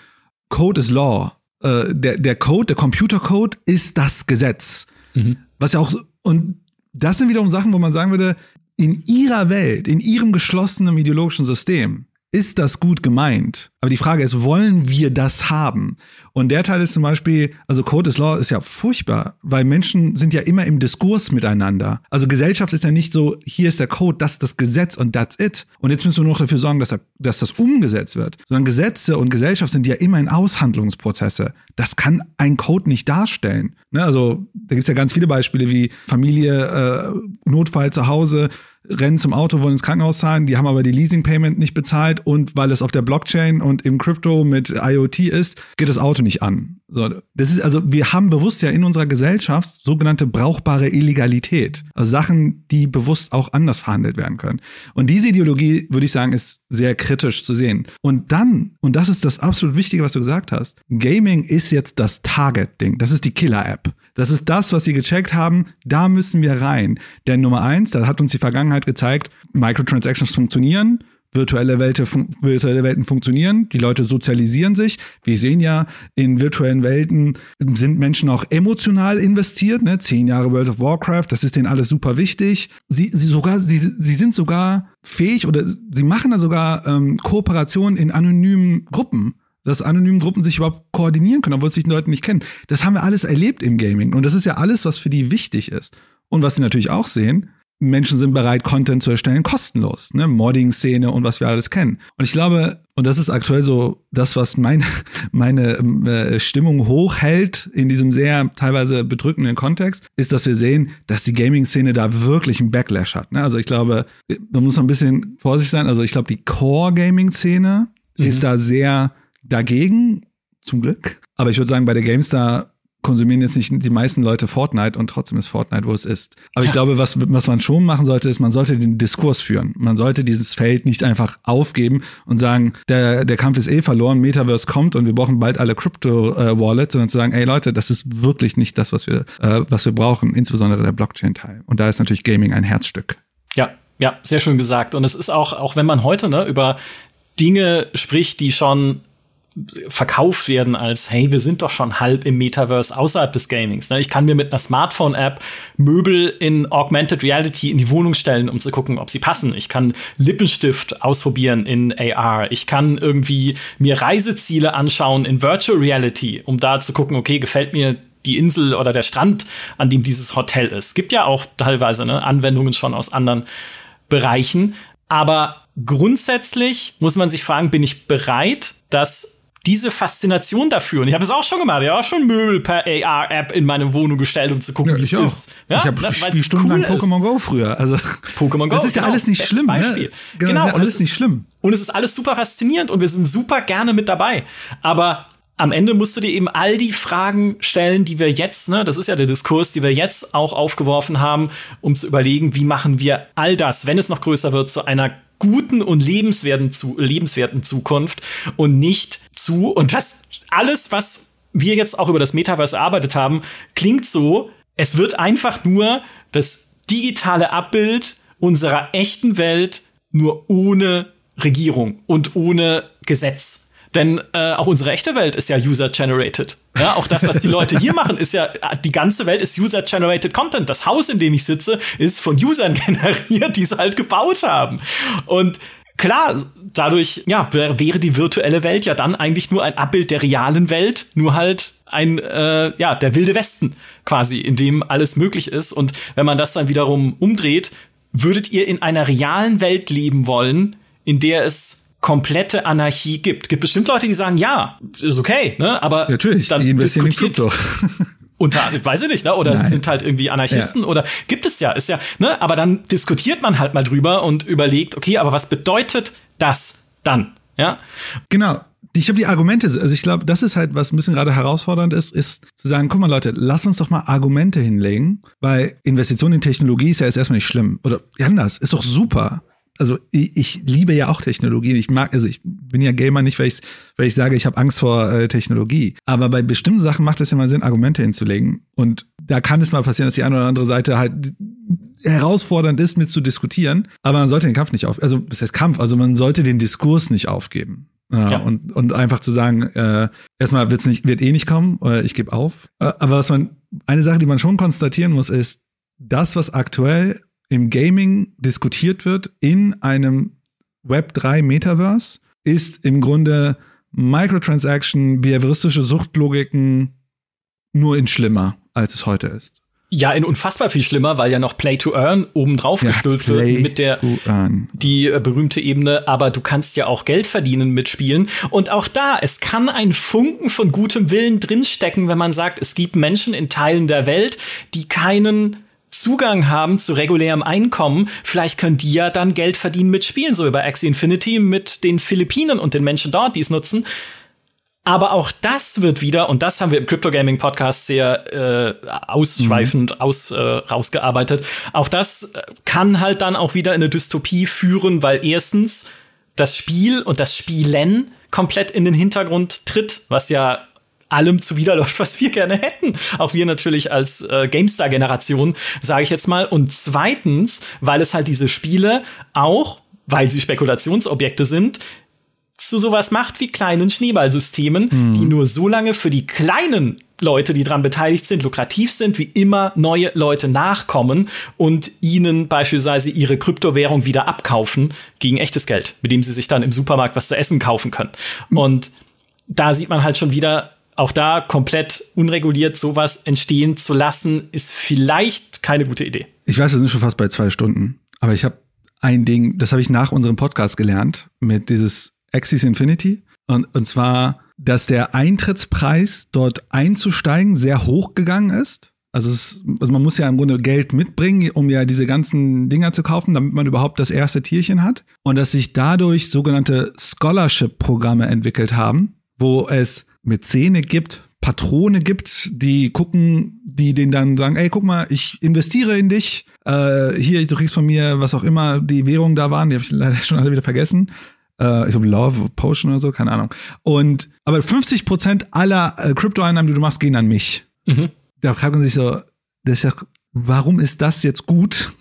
Code is Law. Äh, der, der Code, der Computercode ist das Gesetz. Mhm. Was ja auch, und das sind wiederum Sachen, wo man sagen würde, in ihrer Welt, in ihrem geschlossenen ideologischen System, ist das gut gemeint. Aber die Frage ist, wollen wir das haben? Und der Teil ist zum Beispiel, also Code is Law ist ja furchtbar, weil Menschen sind ja immer im Diskurs miteinander. Also Gesellschaft ist ja nicht so, hier ist der Code, das ist das Gesetz und that's it. Und jetzt müssen wir nur noch dafür sorgen, dass, er, dass das umgesetzt wird. Sondern Gesetze und Gesellschaft sind ja immer in Aushandlungsprozesse. Das kann ein Code nicht darstellen. Ne? Also da gibt es ja ganz viele Beispiele wie Familie, äh, Notfall zu Hause, rennen zum Auto, wollen ins Krankenhaus zahlen, die haben aber die Leasing-Payment nicht bezahlt und weil es auf der Blockchain und im Crypto mit IoT ist, geht das Auto nicht an. So, das ist also, wir haben bewusst ja in unserer Gesellschaft sogenannte brauchbare Illegalität. Also Sachen, die bewusst auch anders verhandelt werden können. Und diese Ideologie, würde ich sagen, ist sehr kritisch zu sehen. Und dann, und das ist das absolut Wichtige, was du gesagt hast, Gaming ist jetzt das Target-Ding. Das ist die Killer-App. Das ist das, was sie gecheckt haben. Da müssen wir rein. Denn Nummer eins, da hat uns die Vergangenheit gezeigt, Microtransactions funktionieren virtuelle, Welt, virtuelle Welten funktionieren. Die Leute sozialisieren sich. Wir sehen ja, in virtuellen Welten sind Menschen auch emotional investiert. Ne? Zehn Jahre World of Warcraft, das ist denen alles super wichtig. Sie, sie, sogar, sie, sie sind sogar fähig oder sie machen da sogar ähm, Kooperationen in anonymen Gruppen dass anonymen Gruppen sich überhaupt koordinieren können, obwohl sie sich die Leute nicht kennen. Das haben wir alles erlebt im Gaming. Und das ist ja alles, was für die wichtig ist. Und was sie natürlich auch sehen, Menschen sind bereit, Content zu erstellen, kostenlos. Ne? Modding-Szene und was wir alles kennen. Und ich glaube, und das ist aktuell so das, was meine, meine äh, Stimmung hochhält in diesem sehr teilweise bedrückenden Kontext, ist, dass wir sehen, dass die Gaming-Szene da wirklich einen Backlash hat. Ne? Also ich glaube, man muss ein bisschen vorsichtig sein. Also ich glaube, die Core-Gaming-Szene mhm. ist da sehr dagegen, zum Glück. Aber ich würde sagen, bei der GameStar konsumieren jetzt nicht die meisten Leute Fortnite und trotzdem ist Fortnite, wo es ist. Aber ja. ich glaube, was, was man schon machen sollte, ist, man sollte den Diskurs führen. Man sollte dieses Feld nicht einfach aufgeben und sagen, der, der Kampf ist eh verloren, Metaverse kommt und wir brauchen bald alle Crypto-Wallets, sondern zu sagen, ey Leute, das ist wirklich nicht das, was wir, äh, was wir brauchen, insbesondere der Blockchain-Teil. Und da ist natürlich Gaming ein Herzstück. Ja, ja, sehr schön gesagt. Und es ist auch, auch wenn man heute ne, über Dinge spricht, die schon verkauft werden als, hey, wir sind doch schon halb im Metaverse außerhalb des Gamings. Ne? Ich kann mir mit einer Smartphone-App Möbel in Augmented Reality in die Wohnung stellen, um zu gucken, ob sie passen. Ich kann Lippenstift ausprobieren in AR. Ich kann irgendwie mir Reiseziele anschauen in Virtual Reality, um da zu gucken, okay, gefällt mir die Insel oder der Strand, an dem dieses Hotel ist. Gibt ja auch teilweise ne, Anwendungen schon aus anderen Bereichen. Aber grundsätzlich muss man sich fragen, bin ich bereit, dass diese Faszination dafür. Und ich habe es auch schon gemacht. Ich habe auch schon Möbel per AR-App in meine Wohnung gestellt, um zu gucken, ja, wie es ist. Ja? Ich habe ne, stundenlang cool Pokémon Go früher. Also Pokémon Go. Das ist genau, ja alles nicht schlimm. Ne? Beispiel. Ne? Genau, genau. Das ist ja alles nicht schlimm. Und es ist alles super faszinierend und wir sind super gerne mit dabei. Aber am Ende musst du dir eben all die Fragen stellen, die wir jetzt, ne, das ist ja der Diskurs, die wir jetzt auch aufgeworfen haben, um zu überlegen, wie machen wir all das, wenn es noch größer wird, zu einer guten und lebenswerten, zu, lebenswerten Zukunft und nicht zu, und das alles, was wir jetzt auch über das Metaverse erarbeitet haben, klingt so, es wird einfach nur das digitale Abbild unserer echten Welt nur ohne Regierung und ohne Gesetz. Denn äh, auch unsere echte Welt ist ja user-generated. Ja, auch das, was die Leute hier machen, ist ja, die ganze Welt ist user-generated Content. Das Haus, in dem ich sitze, ist von Usern generiert, die es halt gebaut haben. Und klar, dadurch, ja, wäre die virtuelle Welt ja dann eigentlich nur ein Abbild der realen Welt, nur halt ein, äh, ja, der wilde Westen quasi, in dem alles möglich ist. Und wenn man das dann wiederum umdreht, würdet ihr in einer realen Welt leben wollen, in der es komplette Anarchie gibt. Gibt bestimmt Leute, die sagen, ja, ist okay, ne? Aber natürlich, dann die investieren in Krypto. unter, weiß ich nicht, ne? Oder Nein. sie sind halt irgendwie Anarchisten ja. oder gibt es ja, ist ja, ne? Aber dann diskutiert man halt mal drüber und überlegt, okay, aber was bedeutet das dann? Ja. Genau. Ich habe die Argumente, also ich glaube, das ist halt, was ein bisschen gerade herausfordernd ist, ist zu sagen, guck mal Leute, lass uns doch mal Argumente hinlegen, weil Investition in Technologie ist ja jetzt erstmal nicht schlimm. Oder anders, ist doch super also ich, ich, liebe ja auch Technologie. Ich mag, also ich bin ja Gamer nicht, weil ich, weil ich sage, ich habe Angst vor äh, Technologie. Aber bei bestimmten Sachen macht es ja mal Sinn, Argumente hinzulegen. Und da kann es mal passieren, dass die eine oder andere Seite halt herausfordernd ist, mit zu diskutieren. Aber man sollte den Kampf nicht auf, also das heißt Kampf, also man sollte den Diskurs nicht aufgeben. Ja, ja. Und, und einfach zu sagen, äh, erstmal wird's nicht, wird eh nicht kommen, ich gebe auf. Äh, aber was man, eine Sache, die man schon konstatieren muss, ist, das, was aktuell im Gaming diskutiert wird in einem Web3 Metaverse, ist im Grunde Microtransaction, behavioristische Suchtlogiken nur in schlimmer, als es heute ist. Ja, in unfassbar viel schlimmer, weil ja noch Play to Earn obendrauf ja, gestülpt wird mit der die äh, berühmte Ebene, aber du kannst ja auch Geld verdienen mit Spielen. Und auch da, es kann ein Funken von gutem Willen drinstecken, wenn man sagt, es gibt Menschen in Teilen der Welt, die keinen Zugang haben zu regulärem Einkommen, vielleicht können die ja dann Geld verdienen mit Spielen, so über Axie Infinity mit den Philippinen und den Menschen dort, die es nutzen. Aber auch das wird wieder, und das haben wir im Crypto Gaming Podcast sehr äh, ausschweifend mhm. aus, äh, rausgearbeitet, auch das äh, kann halt dann auch wieder in eine Dystopie führen, weil erstens das Spiel und das Spielen komplett in den Hintergrund tritt, was ja allem zuwiderläuft, was wir gerne hätten. Auch wir natürlich als äh, GameStar-Generation, sage ich jetzt mal. Und zweitens, weil es halt diese Spiele auch, weil sie Spekulationsobjekte sind, zu sowas macht wie kleinen Schneeballsystemen, mhm. die nur so lange für die kleinen Leute, die daran beteiligt sind, lukrativ sind, wie immer neue Leute nachkommen und ihnen beispielsweise ihre Kryptowährung wieder abkaufen gegen echtes Geld, mit dem sie sich dann im Supermarkt was zu essen kaufen können. Mhm. Und da sieht man halt schon wieder, auch da komplett unreguliert sowas entstehen zu lassen, ist vielleicht keine gute Idee. Ich weiß, wir sind schon fast bei zwei Stunden, aber ich habe ein Ding, das habe ich nach unserem Podcast gelernt, mit dieses Axis Infinity. Und, und zwar, dass der Eintrittspreis dort einzusteigen sehr hoch gegangen ist. Also, es, also man muss ja im Grunde Geld mitbringen, um ja diese ganzen Dinger zu kaufen, damit man überhaupt das erste Tierchen hat. Und dass sich dadurch sogenannte Scholarship-Programme entwickelt haben, wo es Mäzene gibt, Patrone gibt, die gucken, die denen dann sagen, ey, guck mal, ich investiere in dich. Äh, hier, du kriegst von mir, was auch immer die Währungen da waren, die habe ich leider schon alle wieder vergessen. Äh, ich glaube Love Potion oder so, keine Ahnung. Und aber 50 Prozent aller äh, Kryptoeinnahmen, die du machst, gehen an mich. Mhm da fragt man sich so, das ist ja, warum ist das jetzt gut?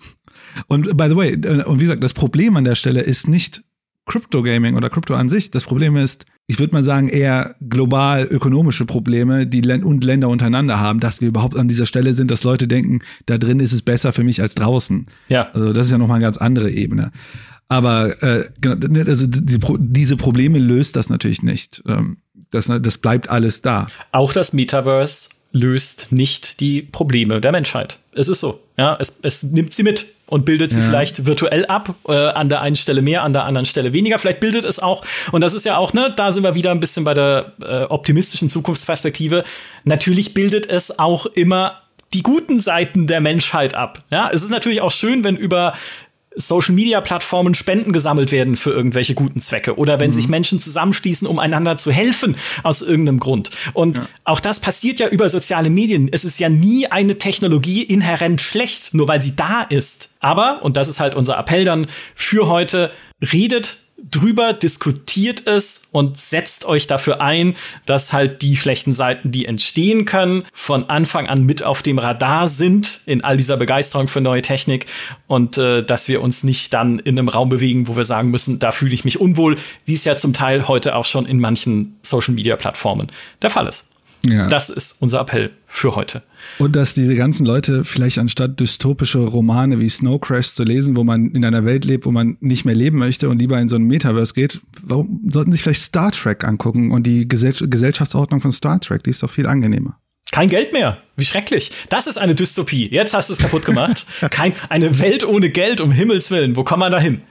Und by the way, äh, und wie gesagt, das Problem an der Stelle ist nicht Crypto Gaming oder Crypto an sich. Das Problem ist, ich würde mal sagen, eher global ökonomische Probleme, die Länd und Länder untereinander haben, dass wir überhaupt an dieser Stelle sind, dass Leute denken, da drin ist es besser für mich als draußen. Ja. Also das ist ja nochmal eine ganz andere Ebene. Aber äh, genau, ne, also die, diese Probleme löst das natürlich nicht. Ähm, das, das bleibt alles da. Auch das Metaverse löst nicht die Probleme der Menschheit. Es ist so. Ja, es, es nimmt sie mit und bildet sie ja. vielleicht virtuell ab, äh, an der einen Stelle mehr, an der anderen Stelle weniger. Vielleicht bildet es auch, und das ist ja auch, ne, da sind wir wieder ein bisschen bei der äh, optimistischen Zukunftsperspektive. Natürlich bildet es auch immer die guten Seiten der Menschheit ab. Ja, es ist natürlich auch schön, wenn über Social-Media-Plattformen Spenden gesammelt werden für irgendwelche guten Zwecke oder wenn mhm. sich Menschen zusammenschließen, um einander zu helfen aus irgendeinem Grund. Und ja. auch das passiert ja über soziale Medien. Es ist ja nie eine Technologie inhärent schlecht, nur weil sie da ist. Aber, und das ist halt unser Appell dann für heute, redet drüber, diskutiert es und setzt euch dafür ein, dass halt die schlechten Seiten, die entstehen können, von Anfang an mit auf dem Radar sind in all dieser Begeisterung für neue Technik und äh, dass wir uns nicht dann in einem Raum bewegen, wo wir sagen müssen, da fühle ich mich unwohl, wie es ja zum Teil heute auch schon in manchen Social-Media-Plattformen der Fall ist. Ja. Das ist unser Appell für heute. Und dass diese ganzen Leute vielleicht anstatt dystopische Romane wie Snow Crash zu lesen, wo man in einer Welt lebt, wo man nicht mehr leben möchte und lieber in so ein Metaverse geht, warum sollten sich vielleicht Star Trek angucken und die Gesell Gesellschaftsordnung von Star Trek, die ist doch viel angenehmer. Kein Geld mehr. Wie schrecklich. Das ist eine Dystopie. Jetzt hast du es kaputt gemacht. Kein, eine Welt ohne Geld, um Himmels Willen. Wo kommt man da hin?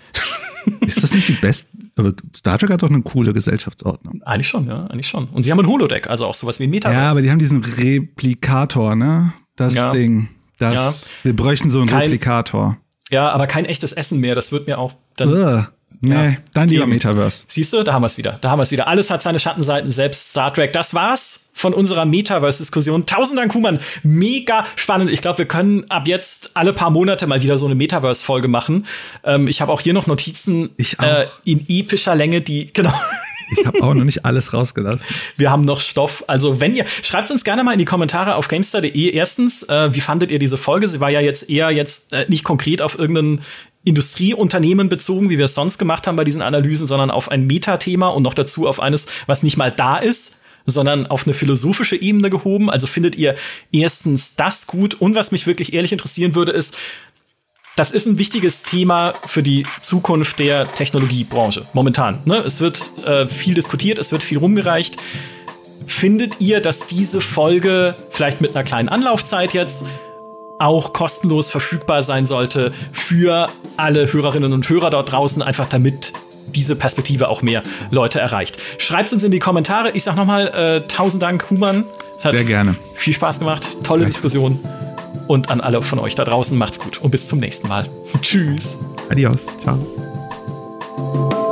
ist das nicht die beste? Aber Star Trek hat doch eine coole Gesellschaftsordnung. Eigentlich schon, ja, eigentlich schon. Und sie haben ein Holodeck, also auch sowas wie ein Metaverse. Ja, aber die haben diesen Replikator, ne? Das ja. Ding. Das, ja. Wir bräuchten so einen kein, Replikator. Ja, aber kein echtes Essen mehr. Das wird mir auch dann. Ugh. Nee, ja, dann lieber Metaverse. Siehst du, da haben wir es wieder. Da haben wir es wieder. Alles hat seine Schattenseiten, selbst Star Trek. Das war's von unserer Metaverse-Diskussion. Tausend Dank, Kuman. Mega spannend. Ich glaube, wir können ab jetzt alle paar Monate mal wieder so eine Metaverse-Folge machen. Ähm, ich habe auch hier noch Notizen äh, in epischer Länge, die, genau. Ich habe auch noch nicht alles rausgelassen. Wir haben noch Stoff. Also, wenn ihr, schreibt uns gerne mal in die Kommentare auf gamestar.de. Erstens, äh, wie fandet ihr diese Folge? Sie war ja jetzt eher jetzt äh, nicht konkret auf irgendeinen Industrieunternehmen bezogen, wie wir es sonst gemacht haben bei diesen Analysen, sondern auf ein Metathema und noch dazu auf eines, was nicht mal da ist, sondern auf eine philosophische Ebene gehoben. Also findet ihr erstens das gut und was mich wirklich ehrlich interessieren würde, ist, das ist ein wichtiges Thema für die Zukunft der Technologiebranche momentan. Ne? Es wird äh, viel diskutiert, es wird viel rumgereicht. Findet ihr, dass diese Folge vielleicht mit einer kleinen Anlaufzeit jetzt auch kostenlos verfügbar sein sollte für alle Hörerinnen und Hörer dort draußen, einfach damit diese Perspektive auch mehr Leute erreicht. Schreibt uns in die Kommentare. Ich sag nochmal äh, tausend Dank, Human. Es hat Sehr gerne. Viel Spaß gemacht, tolle Danke. Diskussion. Und an alle von euch da draußen macht's gut und bis zum nächsten Mal. Tschüss. Adios. Ciao.